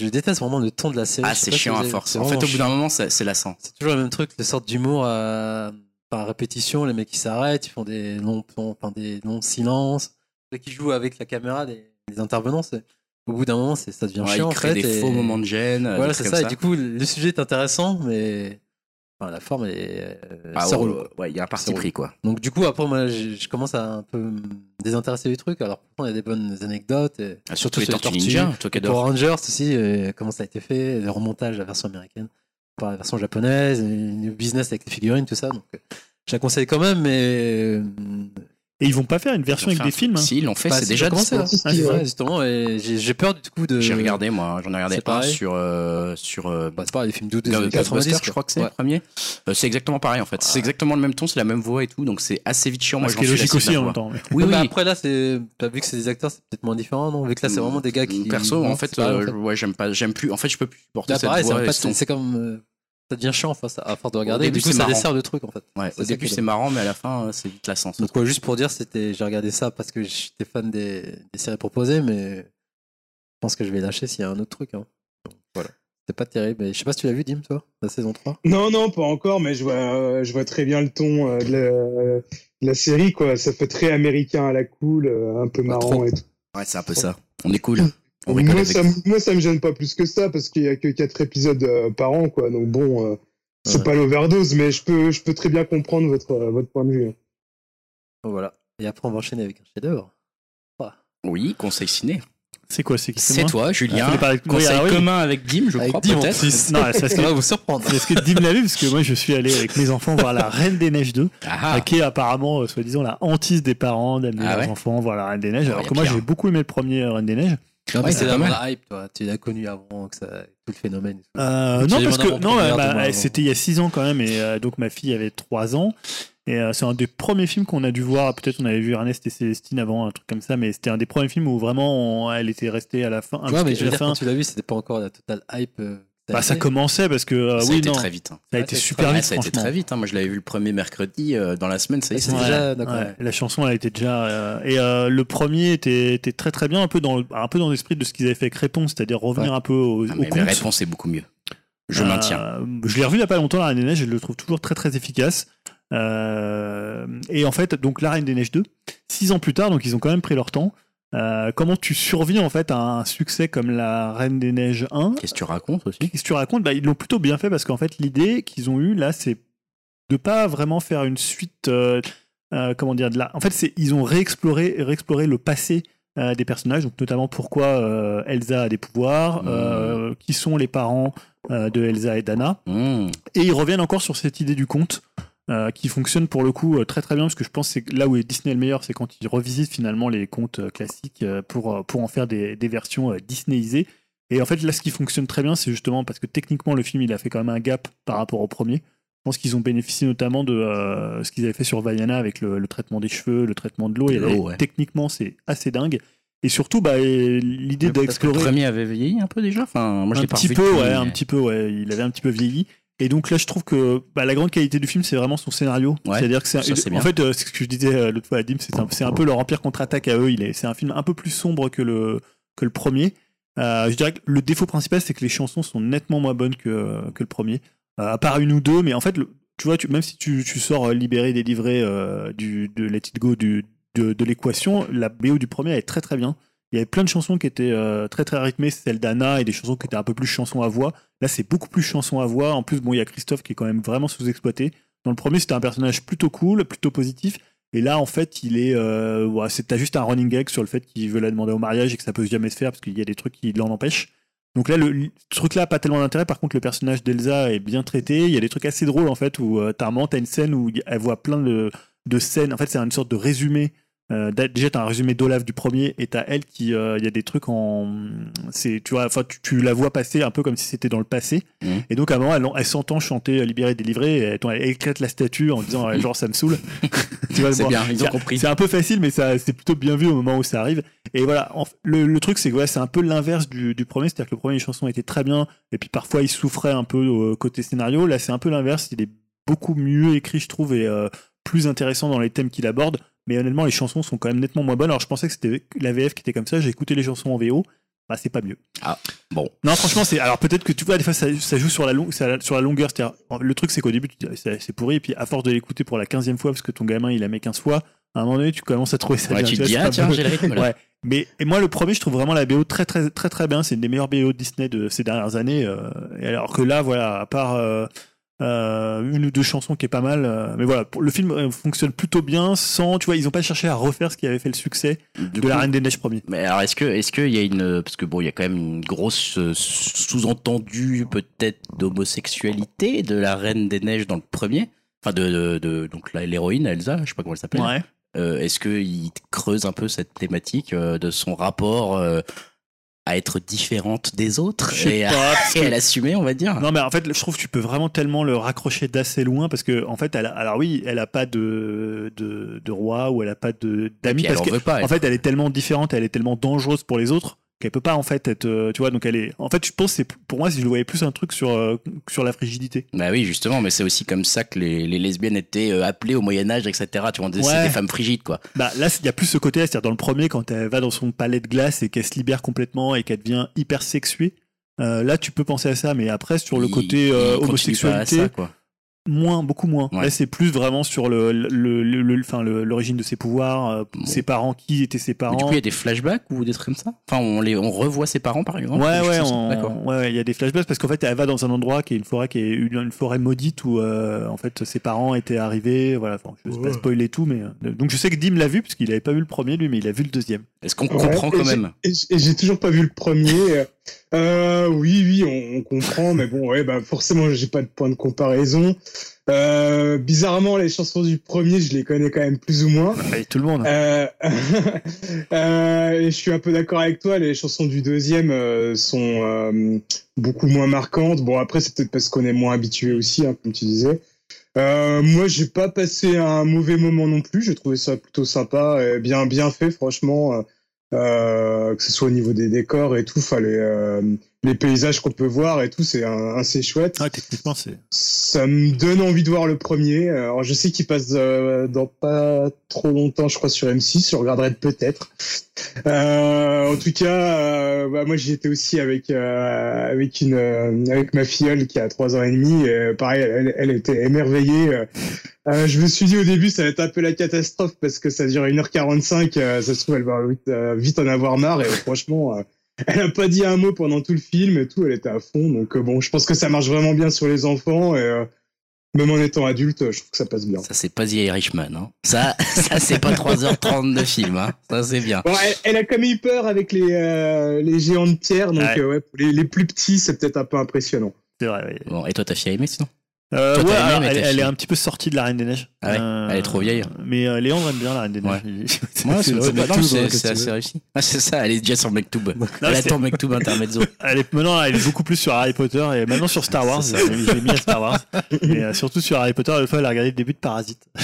je déteste vraiment le ton de la série. Ah, c'est chiant à force. En fait, au bout d'un moment, c'est lassant. C'est toujours le même truc, le sorte d'humour à- par répétition. Les mecs qui s'arrêtent, ils font des longs, plans- enfin, des longs silences. Ceux qui jouent avec la caméra, les, les intervenants, au bout d'un moment, ça devient Ouais, chiant. il en crée fait, des et- faux moments de gêne. euh, Voilà, des c'est ça. Et du coup, le sujet est intéressant, mais enfin, la forme est. euh, Ah, c'est ouais, relou. ouais, il y a un parti pris, quoi. Donc du coup, après, moi, je, je commence à un peu me désintéresser du truc. Alors pourtant, il y a des bonnes anecdotes. Et, Ah, surtout les sur Tortues Ninja, toi qui Power. Rangers aussi, euh, comment ça a été fait, le remontage de la version américaine par la version japonaise, le business avec les figurines, tout ça. Donc, je la conseille quand même, mais euh, Et ils vont pas faire une version avec des films. hein. Si, ils l'ont fait, Bah, c'est déjà dispo. hein. Justement, et j'ai j'ai peur du coup de. J'ai regardé, moi, j'en ai regardé C'est un pareil sur, euh, sur euh, Bah, c'est pas films des Ghostbusters, années 90, je crois que c'est Ouais. le premier. Euh, c'est exactement pareil en fait. C'est exactement le même ton, c'est la même voix et tout, donc c'est assez vite chiant. Moi, Ce qui est suis logique lassé de aussi la en même temps. mais- Oui, oui. bah, après là, c'est t'as vu que c'est des acteurs, c'est peut-être moins différent, non Vu que là, c'est vraiment des gars qui. Perso, en fait, c'est euh, ouais, j'aime pas, j'aime plus. En fait, je peux plus supporter Là, cette pareil, c'est voix. en et fait, ce ton. c'est c'est comme. euh, Ça devient chiant enfin, ça- à force de regarder. début, du coup, c'est ça marrant. dessert le truc en fait. Ouais, C'est au début c'est marrant, mais à la fin euh, c'est vite lassant. Donc, ouais, juste pour dire, c'était, j'ai regardé ça parce que j'étais fan des, des séries proposées, mais je pense que je vais lâcher s'il y a un autre truc. Hein. Donc, voilà. C'était pas terrible. Mais je sais pas si tu l'as vu, Dim, toi, la saison 3. Non, non, pas encore, mais je vois, euh, je vois très bien le ton euh, de, la, de la série, quoi. Ça fait très américain à la cool, euh, un peu marrant trop. et tout. Ouais, c'est un peu ça. On est cool. On Moi ça, me- moi, ça me gêne pas plus que ça, parce qu'il y a que quatre épisodes euh, par an, quoi. Donc bon, euh, c'est Ouais. pas l'overdose, mais je peux, je peux très bien comprendre votre, euh, votre point de vue. Donc, voilà. Et après, on va enchaîner avec un chef-d'œuvre. Oui, conseil ciné. C'est quoi C'est C'est toi, Julien. fallait parler- oui, Conseil alors oui. commun avec Dim, je Avec crois Dim, en peut-être. Non, Ça que, va vous surprendre. c'est parce que Dim l'a vu, parce que moi je suis allé avec mes enfants voir La Reine des Neiges 2, Ah, euh, qui est apparemment, euh, soi-disant, la hantise des parents d'amener Ah leurs ouais enfants voir La Reine des Neiges, Ouais, alors que moi j'ai beaucoup aimé le premier Reine des Neiges. Non, mais c'est la hype, toi. Tu l'as connu avant que ça, tout le phénomène. Euh, non, parce que non, euh, bah, c'était il y a 6 ans quand même, et euh, donc ma fille avait 3 ans. Et euh, c'est un des premiers films qu'on a dû voir. Peut-être on avait vu Ernest et Célestine avant, un truc comme ça, mais c'était un des premiers films où vraiment on- elle était restée à la fin. Ouais, mais je veux dire, fin, quand tu l'as vu, c'était pas encore la totale hype. Bah, ça commençait parce que euh, ça a oui, été non, très vite. hein. ça a Ouais, été super Ouais, vite, ça a été très vite. hein. Moi, je l'avais vu le premier mercredi euh, dans la semaine. Ça y est, c'est c'était déjà. déjà. Ouais, la chanson, elle était déjà. euh, et euh, le premier était, était très très bien, un peu dans, le- un peu dans l'esprit de ce qu'ils avaient fait avec Réponse, c'est-à-dire revenir Ouais. un peu au, Ah, au mais réponses est beaucoup mieux. Je Euh, maintiens. Je l'ai revu il n'y a pas longtemps, La Reine des Neiges, je le trouve toujours très très efficace. Euh, et en fait, donc La Reine des Neiges 2, six ans plus tard, donc ils ont quand même pris leur temps. Euh, comment tu survis en fait à un succès comme La Reine des Neiges 1 Qu'est-ce que tu racontes aussi Qu'est-ce que tu racontes? Bah, Ils l'ont plutôt bien fait parce qu'en fait, l'idée qu'ils ont eue là, c'est de pas vraiment faire une suite. euh, euh, comment dire de la... En fait, c'est ils ont réexploré, réexploré le passé des personnages, donc notamment pourquoi Elsa a des pouvoirs, Mmh. qui sont les parents de Elsa et d'Anna. Mmh. Et ils reviennent encore sur cette idée du conte. Euh, qui fonctionne pour le coup euh, très très bien parce que je pense que là où est Disney le meilleur c'est quand ils revisitent finalement les contes euh, classiques pour, pour en faire des, des versions Disneyisées et en fait là ce qui fonctionne très bien c'est justement parce que techniquement le film il a fait quand même un gap par rapport au premier je pense qu'ils ont bénéficié notamment de euh, ce qu'ils avaient fait sur Vaiana avec le, le traitement des cheveux le traitement de l'eau et là, ouais. techniquement c'est assez dingue et surtout bah, l'idée que le d'explorer premier avait vieilli un peu déjà. Enfin, moi, je un petit peu, ouais, un petit peu, ouais. Il avait un petit peu vieilli. Et donc là, je trouve que bah, la grande qualité du film, c'est vraiment son scénario. Ouais, C'est-à-dire que c'est, en fait, euh, ce que je disais euh, l'autre fois à Dim, c'est un, c'est un peu leur empire contre-attaque à eux. Il est, c'est un film un peu plus sombre que le que le premier. Euh, je dirais que le défaut principal, c'est que les chansons sont nettement moins bonnes que que le premier, à part une ou deux. Mais en fait, le- tu vois, tu, même si tu, tu sors libéré, délivré du de Let It Go du de, de l'équation, la BO du premier est très très bien. Il y avait plein de chansons qui étaient euh, très très rythmées, celle d'Anna, et des chansons qui étaient un peu plus chansons à voix. Là, c'est beaucoup plus chansons à voix. En plus, bon, il y a Christophe qui est quand même vraiment sous-exploité. Dans le premier, c'était un personnage plutôt cool, plutôt positif. Et là, en fait, il est, euh, t'as juste un running gag sur le fait qu'il veut la demander au mariage et que ça peut jamais se faire parce qu'il y a des trucs qui l'en empêchent. Donc là, le, truc-là pas tellement d'intérêt. Par contre, le personnage d'Elsa est bien traité. Il y a des trucs assez drôles en fait où euh, t'as une scène où elle voit plein de, de scènes. En fait, c'est une sorte de résumé. Euh, déjà, t'as un résumé d'Olaf du premier et t'as elle qui, euh, il y a des trucs en, c'est, tu vois, enfin, tu, tu la vois passer un peu comme si c'était dans le passé. Mhm. Et donc, à un moment, elle, elle s'entend chanter euh, Libéré, délivré. Et elle, elle éclate la statue en disant, euh, genre, ça me saoule. tu vois, C'est bon, bien, ils ont compris. C'est un peu facile, mais ça, c'est plutôt bien vu au moment où ça arrive. Et voilà, en le, le truc, c'est que ouais, c'est un peu l'inverse du, du premier, c'est-à-dire que le premier, les chansons étaient très bien, et puis parfois, il souffrait un peu euh, côté scénario. Là, c'est un peu l'inverse, il est beaucoup mieux écrit, je trouve, et euh, plus intéressant dans les thèmes qu'il aborde. Mais honnêtement, les chansons sont quand même nettement moins bonnes. Alors, je pensais que c'était la VF qui était comme ça, j'ai écouté les chansons en VO. Bah, c'est pas mieux. Bon, Non, franchement, c'est. Alors peut-être que tu vois, des fois, ça, ça joue sur la, long- sur la- la longueur. C'est-à-dire, le truc, c'est qu'au début, tu te dis, c'est pourri, et puis à force de l'écouter pour la 15 fois, parce que ton gamin, il a mis 15 fois, à un moment donné, tu commences à trouver ça ouais, bien, tu te dis, ah tiens, j'ai le rythme là. Ouais. Mais et moi, le premier, je trouve vraiment la BO très, très, très, très bien. C'est une des meilleures BO de Disney de ces dernières années. euh, et alors que là, voilà, à part euh, euh, une ou deux chansons qui est pas mal, euh, mais voilà, pour- le film euh, fonctionne plutôt bien sans, tu vois, ils ont pas cherché à refaire ce qui avait fait le succès Du de La Reine des Neiges premier. Mais alors, est-ce que, est-ce qu'il y a une, parce que bon, il y a quand même une grosse euh, sous-entendu peut-être d'homosexualité de la Reine des Neiges dans le premier, enfin de, de, de- donc l'héroïne Elsa, je sais pas comment elle s'appelle. Ouais. euh, Est-ce qu'il creuse un peu cette thématique euh, de son rapport euh, à être différente des autres Je et, à, pas, parce et à que- l'assumer, on va dire Non, mais en fait, je trouve que tu peux vraiment tellement le raccrocher d'assez loin parce que, en fait, elle a- alors oui, elle a pas de, de, de roi ou elle a pas de d'amis parce en que, veut pas. elle. en fait, elle est tellement différente, elle est tellement dangereuse pour les autres qu'elle peut pas en fait être, euh, tu vois, donc elle est. En fait, je pense c'est pour moi, si je le voyais plus un truc sur euh, sur la frigidité. Bah oui, justement, mais c'est aussi comme ça que les, les lesbiennes étaient euh, appelées au Moyen Âge, etc. Tu vois, on Ouais. des femmes frigides, quoi. Bah là, il y a plus ce côté, c'est-à-dire dans le premier, quand elle va dans son palais de glace et qu'elle se libère complètement et qu'elle devient hyper sexuée. euh, là, tu peux penser à ça, mais après sur le Il- côté euh, homosexualité, ça, quoi. Moins, beaucoup moins. Ouais. Là, c'est plus vraiment sur le, le, le- le- enfin, le- l'origine de ses pouvoirs, euh, Bon. ses parents, qui étaient ses Mais parents. du coup, il y a des flashbacks ou des trucs comme ça? Enfin, on, les, on revoit ses parents, par exemple Ouais, ouais, on- D'accord. ouais, ouais, il y a des flashbacks parce qu'en fait, elle va dans un endroit qui est une forêt qui est une, une forêt maudite où, euh, en fait, ses parents étaient arrivés. Voilà, enfin, je vais pas Ouais. spoiler tout, mais euh, donc je sais que Dim l'a vu parce qu'il avait pas vu le premier lui, mais il a vu le deuxième. Est-ce qu'on Ouais, comprend quand j'ai- même? Et j'ai toujours pas vu le premier. Euh, oui, oui, on, on comprend, mais bon, ouais, bah forcément, j'ai pas de point de comparaison. Euh, bizarrement, les chansons du premier, je les connais quand même plus ou moins. Avec tout le monde. Euh, et je suis un peu d'accord avec toi, les chansons du deuxième sont beaucoup moins marquantes. Bon, après, c'est peut-être parce qu'on est moins habitué aussi, hein, comme tu disais. Moi, j'ai pas passé un mauvais moment non plus. J'ai trouvé ça plutôt sympa, et bien bien fait, franchement. Euh, euh, que ce soit au niveau des décors et tout, enfin, les, paysages qu'on peut voir et tout, c'est assez chouette Ouais, techniquement, c'est. ça me donne envie de voir le premier. Alors, je sais qu'il passe euh, dans pas trop longtemps, je crois, sur M6. Je regarderai peut-être. Euh, en tout cas, euh, bah, moi, j'y étais aussi avec euh, avec une euh, avec ma filleule qui a trois ans et demi. Et, euh, pareil, elle, elle était émerveillée. Euh, euh, je me suis dit au début, ça va être un peu la catastrophe parce que ça dure 1h45. euh, ça se trouve, elle va vite, euh, vite en avoir marre. Et franchement. Elle a pas dit un mot pendant tout le film et tout, elle était à fond. Donc euh, bon, je pense que ça marche vraiment bien sur les enfants et euh, même en étant adulte, je trouve que ça passe bien. Ça, c'est pas The Irishman. Hein. Ça, ça c'est pas 3h30 de film. Hein. Ça, c'est bien. Bon, elle, elle a quand même eu peur avec les, euh, les géants de pierre, donc Ouais. euh, ouais, pour les, les plus petits, c'est peut-être un peu impressionnant. C'est vrai. ouais. Bon, et toi, ta fille a aimé sinon? Euh, Toi, ouais, alors, elle, est un petit peu sortie de la Reine des Neiges. Ah ouais Elle est trop vieille. Mais euh, Léandre aime bien la Reine des Ouais. Neiges. Moi, c'est tu assez réussi. Ah, c'est ça, elle est déjà sur Mektoub. Non, Elle attend Mektoub Intermezzo. Elle est, maintenant, elle est beaucoup plus sur Harry Potter et maintenant sur Star Wars. J'ai mis, à Star Wars. Mais euh, surtout sur Harry Potter, une fois, elle a regardé le début de Parasite.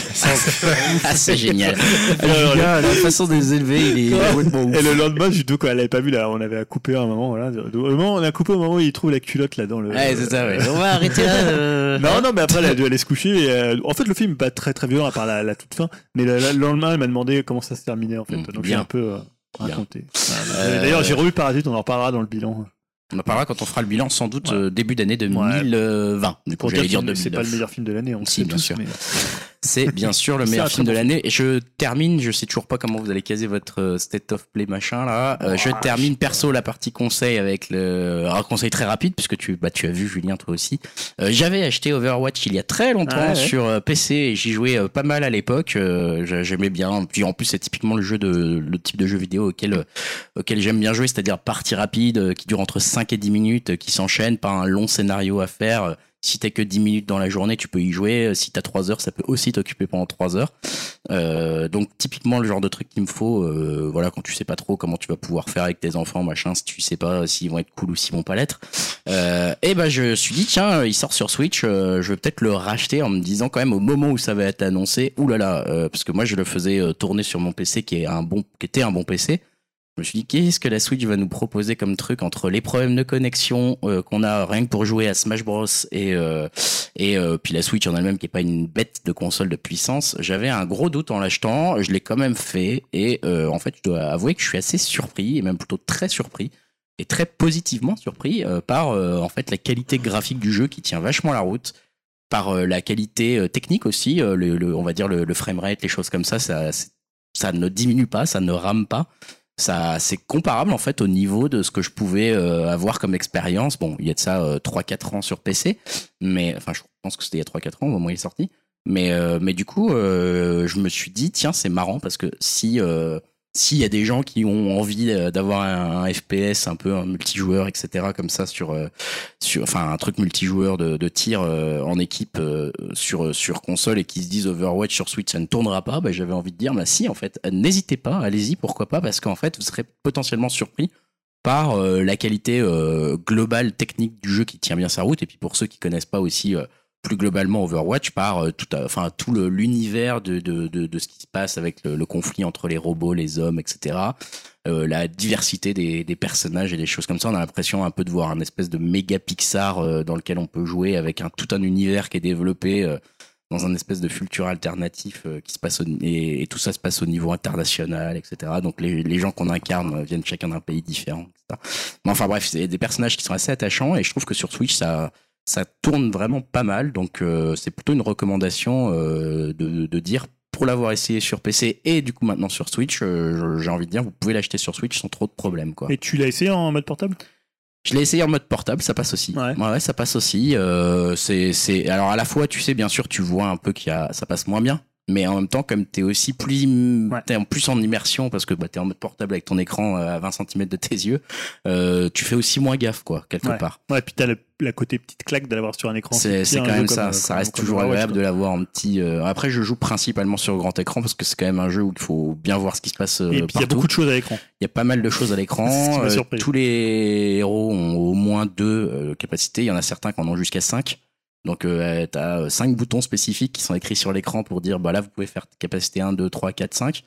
Ah, c'est génial. Alors, Le gars, la façon de les élever, il est Ouais. complètement ouf. Et le lendemain, du coup, quand elle avait pas vu, là, on avait à couper à un moment, voilà. On a coupé au moment où il trouve la culotte, là, dans le. Ouais, c'est ça, ouais. On va arrêter là. euh. Non, non, mais après, elle a dû aller se coucher. Et, euh, en fait, le film est pas très très violent à part la, la toute fin. Mais le, le lendemain, elle m'a demandé comment ça se terminait, en fait. Mm, Donc, j'ai un peu euh, raconté. Euh, D'ailleurs, j'ai revu Parasite, on en reparlera dans le bilan. On en parlera quand on fera le bilan, sans doute Ouais. euh, début d'année 2020. Du coup, j'allais dire c'est pas le 2009. meilleur film de l'année, on Si, sait bien tous, sûr. mais- C'est bien sûr le meilleur film de l'année. Et je termine, je sais toujours pas comment vous allez caser votre euh, state of play machin là. Euh, je Ouah, termine perso la partie conseil avec le un conseil très rapide puisque tu bah tu as vu Julien toi aussi. Euh, J'avais acheté Overwatch il y a très longtemps Ah ouais. sur PC et j'y jouais pas mal à l'époque. Euh, j'a- J'aimais bien. Puis en plus c'est typiquement le jeu de le type de jeu vidéo auquel auquel j'aime bien jouer, c'est-à-dire partie rapide qui dure entre 5 et 10 minutes, euh, qui s'enchaîne, pas un long scénario à faire. Euh, Si t'as que 10 minutes dans la journée, tu peux y jouer. Euh, Si t'as 3 heures, ça peut aussi t'occuper pendant 3 heures. Donc typiquement le genre de truc qu'il me faut, voilà, quand tu sais pas trop comment tu vas pouvoir faire avec tes enfants, machin, si tu sais pas s'ils vont être cool ou s'ils vont pas l'être. Et ben je suis dit tiens, il sort sur Switch, je vais peut-être le racheter en me disant quand même au moment où ça va être annoncé, oulala, euh, parce que moi je le faisais tourner sur mon PC qui est un bon, qui était un bon PC. Je me suis dit, qu'est-ce que la Switch va nous proposer comme truc entre les problèmes de connexion euh, qu'on a rien que pour jouer à Smash Bros et euh, et euh, puis la Switch en elle-même qui est pas une bête de console de puissance. J'avais un gros doute en l'achetant, je l'ai quand même fait et euh, en fait, je dois avouer que je suis assez surpris et même plutôt très surpris et très positivement surpris euh, par en fait la qualité graphique du jeu qui tient vachement la route par la qualité technique aussi le, le- on va dire le, le framerate les choses comme ça ça ça ne diminue pas ça ne rame pas ça c'est comparable en fait au niveau de ce que je pouvais euh, avoir comme expérience. Bon il y a de ça euh, 3-4 ans sur PC mais enfin je pense que c'était il y a 3-4 ans au moment où il est sorti. Mais euh, mais du coup euh, je me suis dit tiens c'est marrant parce que si euh, s'il y a des gens qui ont envie euh, d'avoir un, un FPS un peu un multijoueur etc comme ça sur euh, sur enfin un truc multijoueur de, de tir euh, en équipe sur sur console et qui se disent Overwatch sur Switch ça ne tournera pas bah, j'avais envie de dire bah si en fait n'hésitez pas allez-y pourquoi pas parce qu'en fait vous serez potentiellement surpris par la qualité globale technique du jeu qui tient bien sa route et puis pour ceux qui connaissent pas aussi plus globalement Overwatch par euh, tout, à- enfin tout l'univers de, de, de, ce qui se passe avec le, conflit entre les robots, les hommes, etc. Euh, la diversité des, des personnages et des choses comme ça. On a l'impression un peu de voir un espèce de méga Pixar euh, dans lequel on peut jouer avec un tout un univers qui est développé euh, dans un espèce de futur alternatif euh, qui se passe et, tout ça se passe au niveau international, etc. Donc les, les gens qu'on incarne euh, viennent chacun d'un pays différent. Mais enfin bref, c'est des personnages qui sont assez attachants et je trouve que sur Switch ça ça tourne vraiment pas mal. Donc euh, c'est plutôt une recommandation euh, de, de dire pour l'avoir essayé sur PC et du coup maintenant sur Switch, euh, j'ai envie de dire vous pouvez l'acheter sur Switch sans trop de problèmes quoi. Et tu l'as essayé en mode portable? Je l'ai essayé en mode portable, ça passe aussi. Ouais. ouais, ça passe aussi. C'est, c'est, alors à la fois, tu sais, bien sûr, tu vois un peu qu'il y a, ça passe moins bien, mais en même temps, comme t'es aussi plus, Ouais. t'es en plus en immersion parce que bah, t'es en mode portable avec ton écran euh, à 20 cm de tes yeux, euh, tu fais aussi moins gaffe, quoi, quelque Ouais. part. Ouais, puis t'as le, la côté petite claque de l'avoir sur un écran. C'est, c'est un quand même ça. euh, ça reste comme toujours agréable de l'avoir en petit. euh, Après, je joue principalement sur grand écran parce que c'est quand même un jeu où il faut bien voir ce qui se passe euh, Et puis il y a beaucoup de choses à l'écran. Il y a pas mal de choses à l'écran. Euh, surpris. tous les héros ont au moins deux euh, capacités. Il y en a certains qui en ont jusqu'à cinq. Donc euh, tu as cinq boutons spécifiques qui sont écrits sur l'écran pour dire bah là vous pouvez faire capacité 1, 2, 3, 4, 5.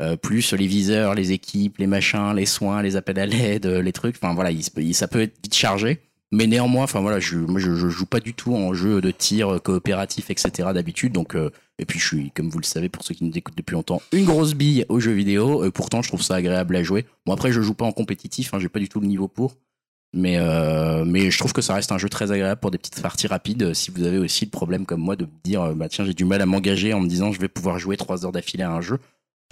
Euh, plus les viseurs, les équipes, les machins, les soins, les appels à l'aide, euh, les trucs. Enfin voilà, ça peut être vite chargé. Mais néanmoins, enfin voilà, je, moi je, joue pas du tout en jeu de tir euh, coopératif, etc. d'habitude. Donc euh, et puis je suis, comme vous le savez, pour ceux qui nous écoutent depuis longtemps, une grosse bille aux jeux vidéo. Pourtant, je trouve ça agréable à jouer. Bon après, je joue pas en compétitif, hein, j'ai pas du tout le niveau pour. Mais euh, mais je trouve que ça reste un jeu très agréable pour des petites parties rapides. Si vous avez aussi le problème comme moi de me dire, euh, bah tiens, j'ai du mal à m'engager en me disant je vais pouvoir jouer trois heures d'affilée à un jeu.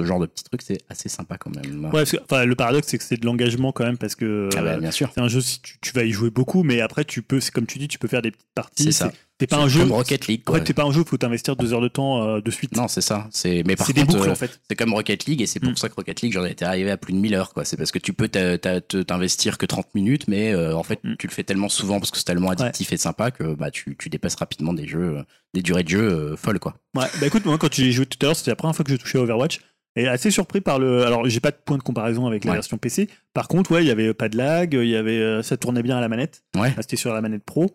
Ce genre de petits trucs, c'est assez sympa quand même. Ouais, parce que, enfin, le paradoxe, c'est que c'est de l'engagement quand même parce que Ah bah, euh, bien sûr. c'est un jeu, si tu, tu vas y jouer beaucoup, mais après, tu peux, c'est comme tu dis, tu peux faire des petites parties. C'est ça. C'est pas un jeu. Comme Rocket League. En Quoi. fait, c'est pas un jeu où il faut t'investir deux heures de temps euh, de suite. Non, c'est ça. C'est mais par des boucles euh, en fait. c'est comme Rocket League et c'est pour Mm. ça que Rocket League j'en étais arrivé à plus de 1000 heures quoi. C'est parce que tu peux t'investir que 30 minutes mais euh, en fait Mm. tu le fais tellement souvent parce que c'est tellement addictif et sympa que bah tu, tu dépasses rapidement des jeux des durées de jeu euh, folles quoi. Ouais, bah écoute, moi quand j'ai joué tout à l'heure, c'était la première fois que je touchais à Overwatch. Et assez surpris par le. Alors, j'ai pas de point de comparaison avec la Ouais. version PC. Par contre, ouais, il y avait pas de lag, il y avait, ça tournait bien à la manette. Ouais. Ah, C'était sur la manette pro.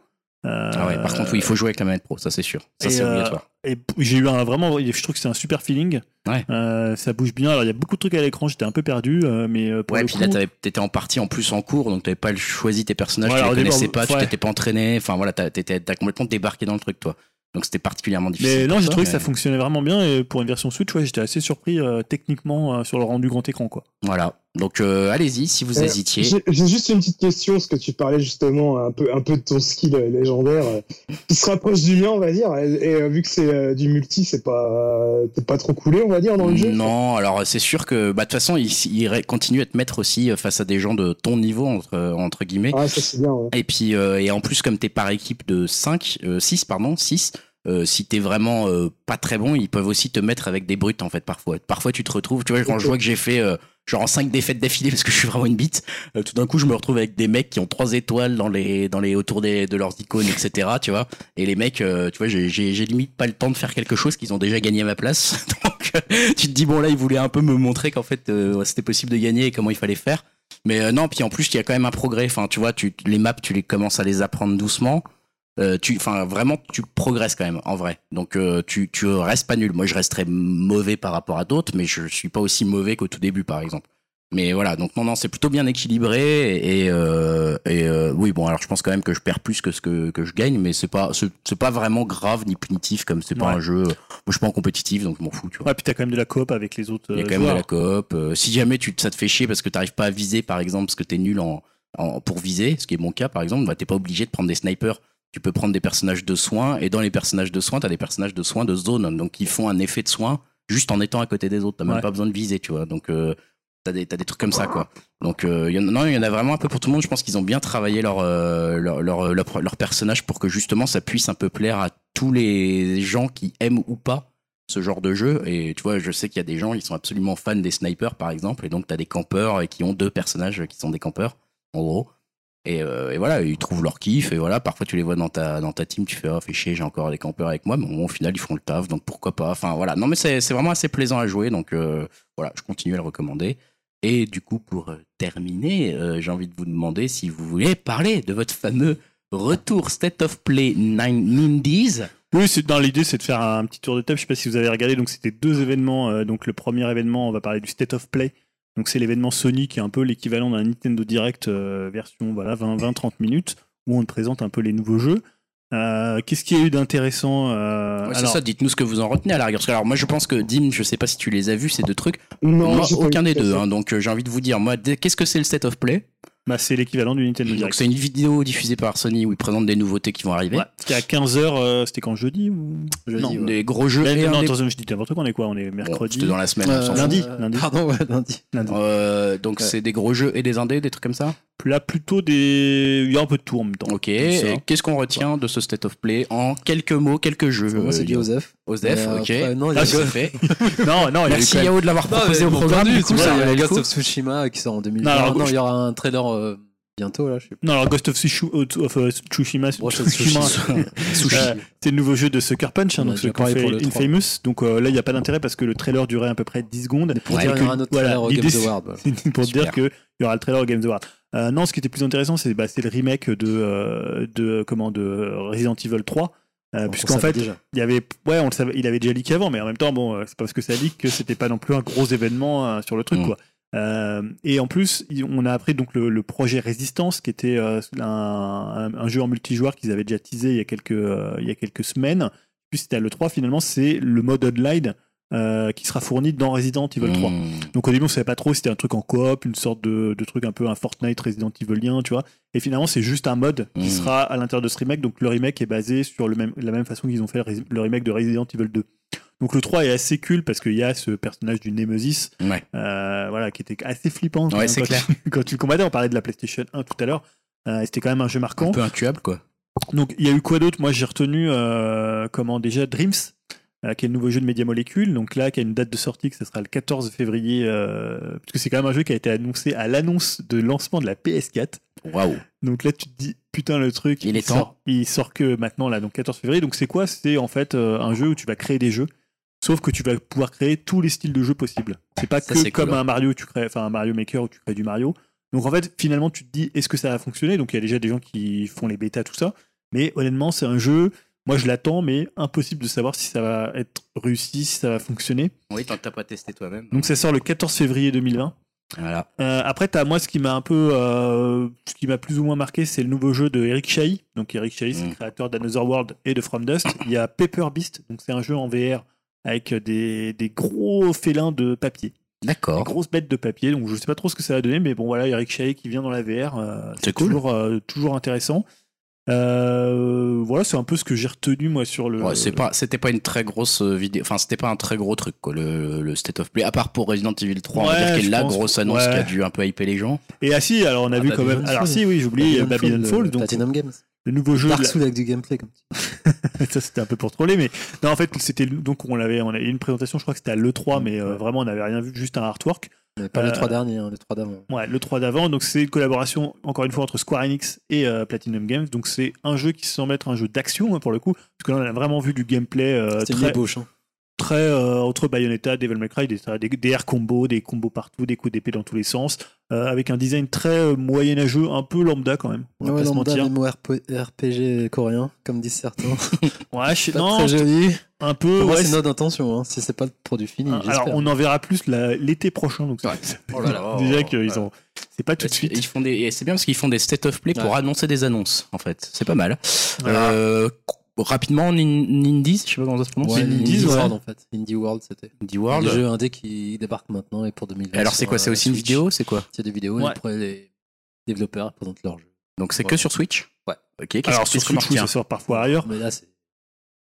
Euh, Ah ouais, par contre oui, il faut jouer avec la manette pro, ça c'est sûr. Ça c'est euh, obligatoire. Et j'ai eu un vraiment, je trouve que c'est un super feeling. Ouais. Euh, ça bouge bien. Alors il y a beaucoup de trucs à l'écran. J'étais un peu perdu, euh, mais pour Ouais, le puis coup, là t'étais en partie en plus en cours donc t'avais pas choisi tes personnages, Voilà, tu les connaissais pas, tu t'étais pas entraîné, enfin voilà, t'as complètement débarqué dans le truc toi. Donc c'était particulièrement difficile. mais non, j'ai trouvé que ça fonctionnait vraiment bien. Et pour une version Switch, ouais, j'étais assez surpris euh, techniquement euh, sur le rendu grand écran, quoi. Voilà. Donc euh, allez-y si vous Euh, hésitiez. J'ai juste une petite question, parce que tu parlais justement un peu, un peu de ton skill légendaire, euh, qui se rapproche du mien, on va dire. Et, et, euh, vu que c'est du multi, c'est pas, t'es pas trop coulé, on va dire, dans le jeu. Non, alors c'est sûr que bah, de toute façon, il, il continue à te mettre aussi face à des gens de ton niveau entre entre guillemets. Ah, ça bien. Ouais. Et puis et en plus comme t'es par équipe de 5 euh, 6 pardon, 6 euh, si t'es vraiment euh, pas très bon, ils peuvent aussi te mettre avec des brutes en fait parfois. Parfois tu te retrouves, tu vois, quand je vois que j'ai fait euh, genre en 5 défaites d'affilée parce que je suis vraiment une bite, euh, tout d'un coup je me retrouve avec des mecs qui ont trois étoiles dans les dans les autour des, de leurs icônes etc. Tu vois, et les mecs, euh, tu vois, j'ai limite pas le temps de faire quelque chose qu'ils ont déjà gagné à ma place. Donc euh, tu te dis bon là ils voulaient un peu me montrer qu'en fait c'était possible de gagner et comment il fallait faire. Mais non, puis en plus, il y a quand même un progrès. Enfin, tu vois, tu, les maps, tu les commences à les apprendre doucement. Euh, tu, enfin, vraiment, tu progresses quand même, en vrai. Donc, euh, tu, tu restes pas nul. Moi, je resterais mauvais par rapport à d'autres, mais je suis pas aussi mauvais qu'au tout début, par exemple. Mais voilà, donc non, non, c'est plutôt bien équilibré et, euh, et oui, bon, alors je pense quand même que je perds plus que ce que, que je gagne, mais c'est pas, c'est pas vraiment grave ni punitif comme c'est pas un jeu. Moi, je suis pas en compétitif, donc je m'en fous, tu vois. Ouais, puis t'as quand même de la coop avec les autres. Il y a quand même de la coop. Si jamais tu, ça te fait chier parce que t'arrives pas à viser, par exemple, parce que t'es nul en, en, pour viser, ce qui est mon cas, par exemple, bah, t'es pas obligé de prendre des snipers. Tu peux prendre des personnages de soins, et dans les personnages de soins, t'as des personnages de soins de zone, donc ils font un effet de soin juste en étant à côté des autres. T'as même pas besoin de viser, tu vois. Donc, euh, t'as des, t'as des trucs comme ça, quoi. Donc, euh, il y en, non, il y en a vraiment un peu pour tout le monde. Je pense qu'ils ont bien travaillé leur, euh, leur, leur, leur, leur personnage pour que justement ça puisse un peu plaire à tous les gens qui aiment ou pas ce genre de jeu. Et tu vois, je sais qu'il y a des gens qui sont absolument fans des snipers, par exemple, et donc tu as des campeurs et qui ont deux personnages qui sont des campeurs, en gros. Et, euh, et voilà, ils trouvent leur kiff, et voilà, parfois tu les vois dans ta, dans ta team, tu fais, oh, fais chier, j'ai encore des campeurs avec moi, mais bon, au final, ils font le taf, donc pourquoi pas. Enfin, voilà. Non, mais c'est vraiment assez plaisant à jouer, donc euh, voilà, je continue à le recommander. Et du coup, pour euh, terminer, j'ai envie de vous demander si vous voulez parler de votre fameux retour State of Play 90s. Oui, c'est dans l'idée, c'est de faire un petit tour de table. Je sais pas si vous avez regardé. Donc, c'était deux événements. donc, le premier événement, on va parler du State of Play. Donc, c'est l'événement Sony qui est un peu l'équivalent d'un Nintendo Direct euh, version voilà 20-30 minutes où on te présente un peu les nouveaux jeux. Euh, Qu'est-ce qu'il y a eu d'intéressant euh, Ouais, c'est alors, ça, dites-nous ce que vous en retenez à la rigueur. Parce que, alors, moi, je pense que Dim, je sais pas si tu les as vus, ces deux trucs. Non, moi, aucun des deux. hein. donc, euh, j'ai envie de vous dire, moi, qu'est-ce que c'est le State of Play? Bah, c'est l'équivalent du Nintendo Donc, Direct. c'est une vidéo diffusée par Sony où ils présentent des nouveautés qui vont arriver. Ouais, c'était à 15h, c'était quand jeudi ou Jeudi, Non, ouais. Des gros jeux. Ben, et non, attention, je dis n'importe quoi, on est quoi On est Bon, mercredi. C'était dans la semaine. Euh, lundi, euh, lundi. Pardon, ouais, lundi. lundi. Euh, donc, Ouais. c'est des gros jeux et des indés, des trucs comme ça? Là, plutôt des. Il y a un peu de tout en même temps. Ok. Qu'est-ce qu'on retient de ce State of Play en quelques mots, quelques jeux Moi, c'est euh, du Osef. Osef, Mais ok. après, non, il y a Ah, fait. non, non, il Merci Yao de l'avoir proposé au programme. Du coup, il y a Ghost coup. of Tsushima qui sort en 2020. Non, alors, Non, je- il y aura un trailer euh, bientôt, là, je sais pas. Non, alors Ghost of, euh, Tsushima, euh, c'est le nouveau jeu de Sucker Punch, hein, donc ce parlé fait pour le 3. Infamous. Donc euh, là, il n'y a pas d'intérêt parce que le trailer durait à peu près 10 secondes. Pour Ouais. dire qu'il y aura un autre voilà, trailer au Games Award. voilà. C'est pour Super. dire qu'il y aura le trailer au Games Award. Euh, non, ce qui était plus intéressant, c'est bah, le remake de, euh, de, comment, de Resident Evil 3. Euh, Puisqu'en fait, déjà. il y avait, ouais, on le savait, il avait déjà leaké avant, mais en même temps, bon, c'est pas parce que ça leak que c'était pas non plus un gros événement sur le truc, Mm. quoi. Et en plus, on a appris donc le, le projet Résistance, qui était un, jeu en multijoueur qu'ils avaient déjà teasé il y a quelques, il y a quelques semaines. Puis c'était à l'E3, finalement, c'est le mode online euh, qui sera fourni dans Resident Evil 3. Mmh. Donc au début, on savait pas trop si c'était un truc en coop, une sorte de, de truc un peu un Fortnite Resident Evilien, tu vois. Et finalement, c'est juste un mode qui Mhm. sera à l'intérieur de ce remake. Donc le remake est basé sur le même, la même façon qu'ils ont fait le remake de Resident Evil 2. Donc le 3 est assez cool parce qu'il y a ce personnage du Nemesis, Ouais. euh, voilà, qui était assez flippant. Ouais, c'est clair. tu- quand tu le combattais, on parlait de la PlayStation 1 tout à l'heure. Euh, c'était quand même un jeu marquant. Un peu intuable, quoi. Donc il y a eu quoi d'autre? Moi j'ai retenu euh, comment déjà Dreams, qui est le nouveau jeu de Media Molecule. Donc là, qui a une date de sortie que ce sera le 14 février, euh, parce que c'est quand même un jeu qui a été annoncé à l'annonce de lancement de la PS4. Waouh. Donc là, tu te dis putain le truc. Il est sort, temps. Il sort que maintenant là, donc 14 février. Donc c'est quoi? C'est en fait euh, un jeu où tu vas créer des jeux. Sauf que tu vas pouvoir créer tous les styles de jeux possibles. C'est pas Ça, que comme cool, hein. un Mario, où tu crées, enfin un Mario Maker où tu crées du Mario. Donc en fait, finalement, tu te dis, est-ce que ça va fonctionner? Donc il y a déjà des gens qui font les bêtas, tout ça. Mais honnêtement, c'est un jeu, moi je l'attends, mais impossible de savoir si ça va être réussi, si ça va fonctionner. Oui, tant que t'as pas testé toi-même. Donc ça sort le 14 février 2020. Voilà. Euh, après, t'as moi ce qui m'a un peu, euh, ce qui m'a plus ou moins marqué, c'est le nouveau jeu de Eric Chahi. Donc Eric Chahi, c'est Mm. le créateur d'Another World et de From Dust. Il y a Paper Beast, donc c'est un jeu en VR avec des, des gros félins de papier, D'accord. grosses bêtes de papier. Donc je sais pas trop ce que ça va donner, mais bon voilà, Eric Chahi qui vient dans la VR, euh, C'est cool. toujours, toujours intéressant. Euh, voilà, c'est un peu ce que j'ai retenu moi sur le. Ouais, c'est pas, c'était pas une très grosse euh, vidéo, enfin, c'était pas un très gros truc, quoi, le, le State of Play. À part pour Resident Evil 3, on va Ouais, dire est la grosse annonce Ouais. qui a dû un peu hyper les gens. Et ah si, alors on a Ah, vu quand même. Babylon Alors Fall. si, oui, j'oublie Babylon Fall. de donc Platinum Games. le nouveau jeu. Dark la- avec du gameplay comme ça c'était un peu pour troller mais non en fait c'était donc on l'avait on a eu une présentation je crois que c'était à l'E3 mais euh, vraiment on n'avait rien vu juste un artwork Mais pas Euh, les trois derniers, hein, les trois d'avant. ouais le 3 d'avant donc c'est une collaboration encore une fois entre Square Enix et euh, Platinum Games donc c'est un jeu qui semble être un jeu d'action hein, pour le coup parce que là on a vraiment vu du gameplay euh, très, ébauche. hein. très euh, entre Bayonetta Devil May Cry des, des, des air combos des combos partout des coups d'épée dans tous les sens euh, avec un design très euh, moyenâgeux un peu lambda quand même on va Ouais, pas se lambda, mentir MMORPG coréen, comme disent certains. ouais je Pas non très joli. Un peu Pour moi, ouais, c'est notre intention. Hein, si c'est pas le produit fini, Alors, j'espère. on en verra plus l'été prochain. Donc, Ouais. c'est- Oh là là. déjà qu'ils Ouais. ont. C'est pas tout de Ils suite. font des, et c'est bien parce qu'ils font des state of play pour Ouais. annoncer des annonces, en fait. C'est pas mal. Voilà. Euh, rapidement, Nin- Nindies, je sais pas comment ça se prononce. Ouais, c'est Indie Indies, ouais. World en fait. Indie World, c'était. Indie Le World. jeu indé qui débarque maintenant et pour 2020. Alors, c'est quoi C'est euh, aussi une vidéo C'est quoi C'est des vidéos Ouais. et après les développeurs présentent leur jeu. Donc, c'est Ouais. que sur Switch Ouais. Ok, qu'est-ce Alors, sur Switch, ça sort parfois ailleurs. Mais là, c'est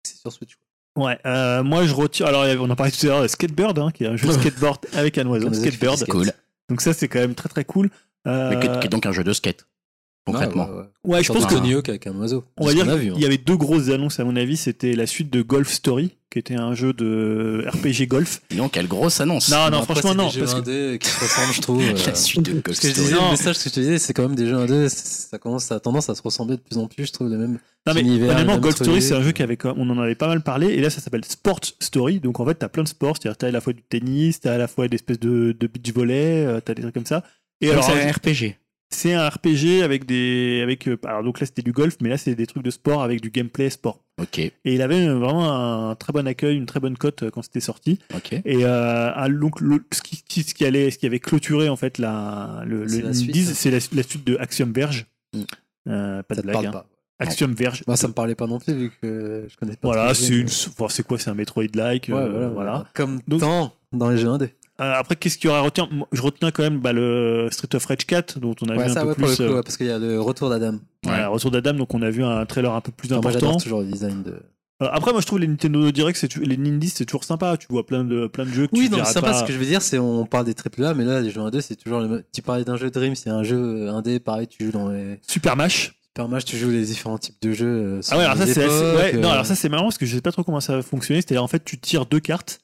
c'est sur Switch. Ouais, euh, moi je retire. Alors, on en parlait tout à l'heure, Skateboard, hein, qui est un jeu de skateboard avec un oiseau, Un oiseau qui fait du Skateboard. skate. Cool. Donc, ça, c'est quand même très très cool. Euh, Mais qui est donc un jeu de skate. Concrètement. Ouais, ouais, ouais. Ouais, je pense que Tony Hawk avec un oiseau. on va dire vu, hein. qu'il y avait deux grosses annonces à mon avis. C'était la suite de Golf Story, qui était un jeu de RPG golf. Donc, quelle grosse annonce. Non, non, Après, franchement c'est non, des jeux parce que- indés qui se ressemblent, je trouve. euh. La suite de que je Story. disais, Non. le message que je te disais, c'est quand même des jeux indés, ça commence, ça a tendance à se ressembler de plus en plus, je trouve, les mêmes. Non mais honnêtement, Golf Story, c'est un jeu qui avait, on en avait pas mal parlé, et là ça s'appelle Sport Story. Donc en fait, t'as plein de sports, c'est-à-dire t'as à la fois du tennis, t'as à la fois des espèces de, de beach volley, euh, t'as des trucs comme ça. Et alors, c'est un RPG. C'est un RPG avec des, avec, euh, alors donc là c'était du golf, mais là c'est des trucs de sport avec du gameplay sport. Ok, Et il avait vraiment un très bon accueil, une très bonne cote euh, quand c'était sorti. ok. Et euh, ah, donc le- ce qui, ce qui allait, ce qui avait clôturé en fait la, le, C'est le la suite, c'est la, la suite de Axiom Verge. Mm. Euh, pas Ça de blague. hein. pas. Axiom Verge. Moi, ça me parlait pas non plus, vu que je connais pas. Voilà, c'est une, enfin, c'est quoi, c'est un Metroid-like. Ouais, euh, voilà, voilà. voilà. Comme Donc- tant dans les jeux indés. Euh, après, qu'est-ce qu'il y aura à retenir? Moi, Je retiens quand même bah, le Street of Rage 4, dont on a Ouais, vu un peu ouais, pour le plus. coup, euh, ouais, parce qu'il y a le retour d'Adam. voilà, Retour d'Adam, donc on a vu un trailer un peu plus Moi, important. j'adore toujours le design de. Euh, après, moi, je trouve les Nintendo Direct, c'est tu- les Nindies, c'est toujours sympa. Tu vois plein de plein de jeux que Oui, tu non, c'est sympa. pas. Ce que je veux dire, c'est on parle des triple A, mais là, les jeux indés, c'est toujours le même. Tu parlais d'un jeu Dream, c'est un jeu indé, pareil, tu joues dans les Super Mash. Super Match, tu joues les différents types de jeux. Ah ouais, alors ça c'est assez- non, alors ça c'est marrant parce que je sais pas trop comment ça va fonctionner. C'est-à-dire en fait tu tires deux cartes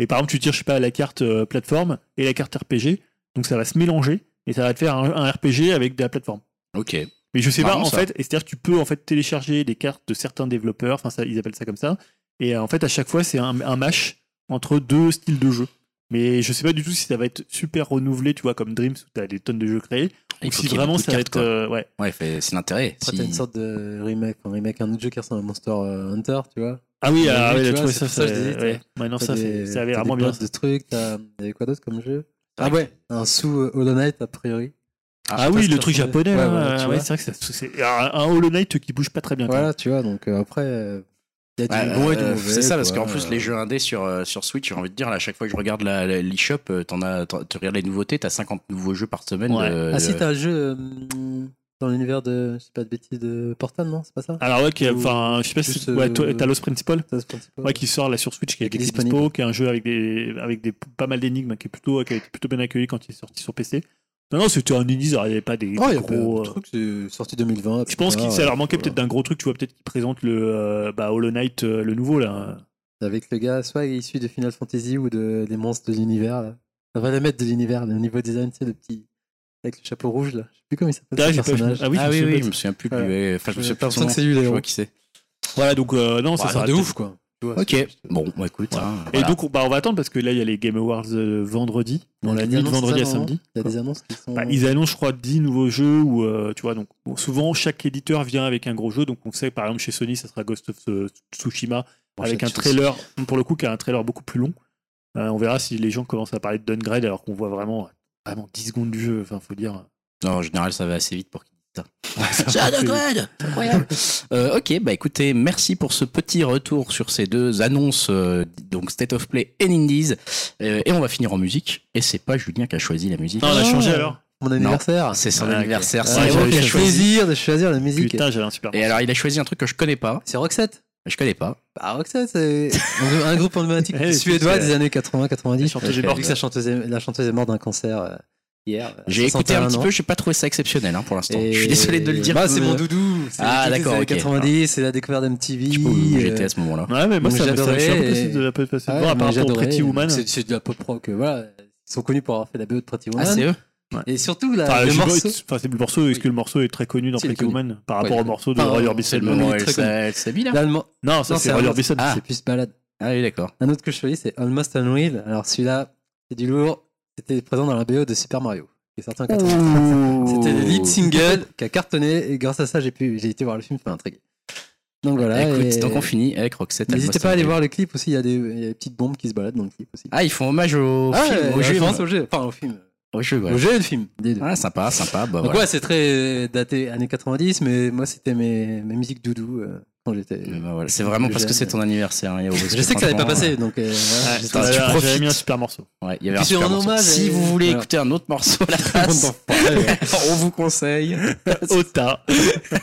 et par exemple tu tires je sais pas la carte euh, plateforme et la carte RPG, donc ça va se mélanger et ça va te faire un, un RPG avec de la plateforme. Ok. Mais je sais pas en ça. fait, et c'est-à-dire que tu peux en fait télécharger des cartes de certains développeurs, enfin ça, ils appellent ça comme ça, et euh, en fait à chaque fois c'est un, un match entre deux styles de jeu. Mais je sais pas du tout si ça va être super renouvelé, tu vois, comme Dreams où t'as des tonnes de jeux créés, Il ou faut si qu'il y ait vraiment beaucoup de ça va cartes, être, quoi. euh, ouais. Ouais, fait- c'est l'intérêt. Après, Si- t'as une sorte de remake, un remake, un autre jeu qui ressemble à Monster Hunter, tu vois. Ah oui, ah, oui, vois, c'est ça, ça ouais. Non, ça, ça avait vraiment bien. de trucs, t'as. Quoi d'autre comme jeu? Ah ouais, un sous euh, Hollow Knight, a priori. Ah, pas oui, le truc japonais, Ouais, vois. c'est vrai que c'est un, Hollow Knight qui bouge pas très bien. Voilà, tu vois, donc euh, après, euh, il y a du Ouais, bon et du mauvais. c'est ça, parce qu'en plus, les jeux indés sur, euh, sur Switch, j'ai envie de dire, là, à chaque fois que je regarde l'eShop, t'en- tu regardes les nouveautés, t'as 50 nouveaux jeux par semaine. Ah si, t'as un jeu dans l'univers de. Je sais pas de bêtises, de Portal, non C'est pas ça? Alors ouais, qui enfin, je sais pas si juste, ouais, euh, Talos c'est principal. ouais, qui sort là sur Switch, qui, est- Qui est disponible. dispo, qui est un jeu avec des, avec des pas mal d'énigmes, qui est plutôt, qui a été plutôt bien accueilli quand il est sorti sur PC. Non, non, c'était un alors il n'y avait pas des, Oh, y des a gros. un euh, truc, c'est sorti 2020. Je pense que ça leur manquait voilà. peut-être d'un gros truc, tu vois, peut-être qu'ils présentent le euh, bah, Hollow Knight, euh, le nouveau là. Avec le gars, soit issu de Final Fantasy ou de, des monstres de l'univers. Là. Ça va les mettre de l'univers, le niveau design, tu sais, le petit. Avec le chapeau rouge, là. Je sais plus comment il s'appelle. Ah, ce pas- ah oui, ah je oui, me oui, souviens je me souviens plus. Enfin, je me souviens plus l'impression que c'est lui, Je vois qui c'est. Voilà, donc euh, non, ça Bah, sera de ouf, quoi. Ok, c'est- bon, bah écoute. Voilà. hein, Et donc, bah, on va attendre parce que là, il y a les Game Awards euh, vendredi, dans la nuit de vendredi à ça, samedi. Il y a des annonces qui sont. Bah, ils annoncent, je crois, 10 nouveaux jeux où, euh, tu vois, donc bon, souvent chaque éditeur vient avec un gros jeu. Donc on sait, par exemple, chez Sony, ça sera Ghost of euh, Tsushima Bon, avec un trailer, pour le coup, qui a un trailer beaucoup plus long. Euh, on verra si les gens commencent à parler de downgrade alors qu'on voit vraiment, vraiment 10 secondes du jeu. Enfin, faut dire. Non, en général, ça va assez vite pour qu'ils disent ça. Incroyable Euh, Ok, bah écoutez, merci pour ce petit retour sur ces deux annonces, euh, donc State of Play et Indies. Euh, et on va finir en musique. Et c'est pas Julien qui a choisi la musique. Non, on a Ah. changé alors. Mon anniversaire. C'est son Ah, anniversaire. Ah, c'est Léon qui a choisi. plaisir de choisir la musique. Putain, j'avais un super. Et alors, il a choisi un truc que je connais pas. C'est Roxette. Je connais pas. Bah, Roxette, c'est un groupe emblématique Eh, suédois c'est- des années 80-90. La chanteuse est Vu morte. que sa chanteuse est- la chanteuse est morte d'un cancer euh, hier. à J'ai écouté un 61 petit ans. peu, j'ai pas trouvé ça exceptionnel hein, pour l'instant. Et- Je suis désolé de le dire. Bah, c'est mon doudou. C'est Ah, d'accord, années ok. 90, c'est la découverte d'MTV. Euh, j'étais à ce moment-là. Ouais, mais moi, j'adorais passé de- Ah ouais. Pretty Woman. C'est c'est de la pop rock. euh, Voilà. Ils sont connus pour avoir fait la BO de Pretty Woman. Ah, c'est eux Et surtout, Enfin, le pas, morceau. enfin, c'est le morceau. Est-ce que le morceau est très connu dans Pretty. Woman par rapport Ouais. au morceau de Enfin, Roy c'est Orbison C'est le Oui, moment où très elle connu. elle s'habille là l'allemand- Non, ça Non, c'est autre. Orbison. Ah. C'est plus balade. Ah oui, d'accord. Un autre que je choisis, c'est Almost Unreal. Alors celui-là, c'est du lourd. C'était présent dans la BO de Super Mario, qui est sorti en 80. C'était le lead single qui a cartonné et grâce à ça, j'ai pu, j'ai été voir le film, ça m'a intrigué. Donc voilà. Écoute, et- donc on finit avec Roxette. N'hésitez pas à aller voir le clip aussi. Il y a des, il y a des petites bombes qui se baladent dans le clip aussi. Ah, ils font hommage au Ah, film, ouais, au jeu. référence au jeu. Enfin, au film. Jeu, ouais. Et le film. Ah, sympa, sympa. Bah, Donc voilà. ouais, c'est très daté années 90, mais moi c'était mes, mes musiques doudou. euh, quand j'étais. Mais bah voilà, C'est vraiment parce que c'est ton anniversaire. hein, Je sais que ça n'allait pas franchement, passer, donc. euh, voilà, Ouais, tu profites. Mis un super morceau. Ouais, il y avait Puis un c'est super en morceau. hommage, Si et- vous voulez voilà. écouter un autre morceau à la place, on vous conseille. Ota.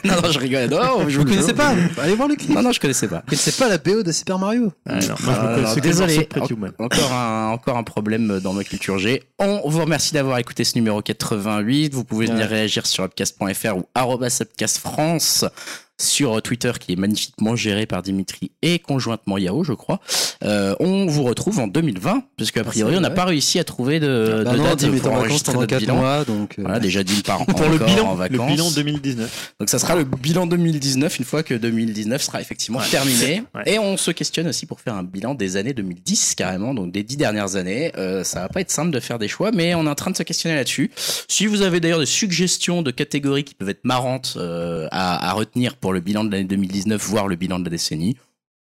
non, non, je rigole. Non, je Vous connaissez pas? Allez voir le clip. Non, non, je connaissais pas. Vous connaissez pas la BO de Super Mario Ouais, non, moi, je Ah, connaissais le désolé. Encore un, encore un problème dans ma culture G. On vous remercie d'avoir écouté ce numéro 88. Vous pouvez venir réagir sur upcast.fr ou arobase upcastfrance sur Twitter qui est magnifiquement géré par Dimitri et conjointement Yao, je crois. Euh, on vous retrouve en 2020 parce qu'a priori on n'a pas réussi à trouver de, Bah de non, date Dim pour en vacances enregistrer pendant notre 4 bilan. mois, donc. euh, Voilà, déjà Dim part Pour le bilan, en le bilan 2019. Donc ça sera le bilan 2019 une fois que 2019 sera effectivement terminé. Ouais. Et on se questionne aussi pour faire un bilan des années 2010 carrément, donc des dix dernières années. Euh, ça va pas être simple de faire des choix, mais on est en train de se questionner là-dessus. Si vous avez d'ailleurs des suggestions de catégories qui peuvent être marrantes euh, à, à retenir pour le bilan de l'année 2019, voire le bilan de la décennie.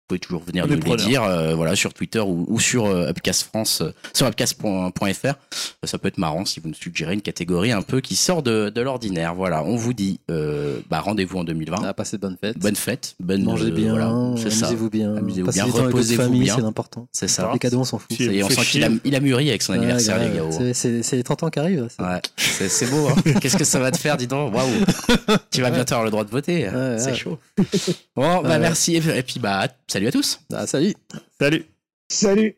Vous pouvez toujours venir nous les dire, euh, voilà, sur Twitter ou, ou sur euh, Upcast France, euh, sur upcast.fr. Ça peut être marrant si vous nous suggérez une catégorie un peu qui sort de, de l'ordinaire. Voilà, on vous dit, euh, bah, rendez-vous en 2020. Ah, passez de bonnes fêtes. Bonne fête, bonne Mangez euh, bien, voilà, c'est ça. amusez-vous bien. Amusez-vous bien, reposez-vous famille, bien. c'est l'important. C'est ça. Les cadeaux, on s'en fout. Si- Et on sent qu'il a, il a mûri avec son Ouais, anniversaire, grave. les gars. C'est- C'est c'est les 30 ans qui arrivent. Ouais, c'est beau. Hein. Qu'est-ce que ça va te faire, dis donc? Waouh Tu vas bientôt avoir le droit de voter. Ouais, c'est ouais. chaud. Bon, bah Ouais. merci. Et puis, bah, salut à tous. Ah, salut. Salut. Salut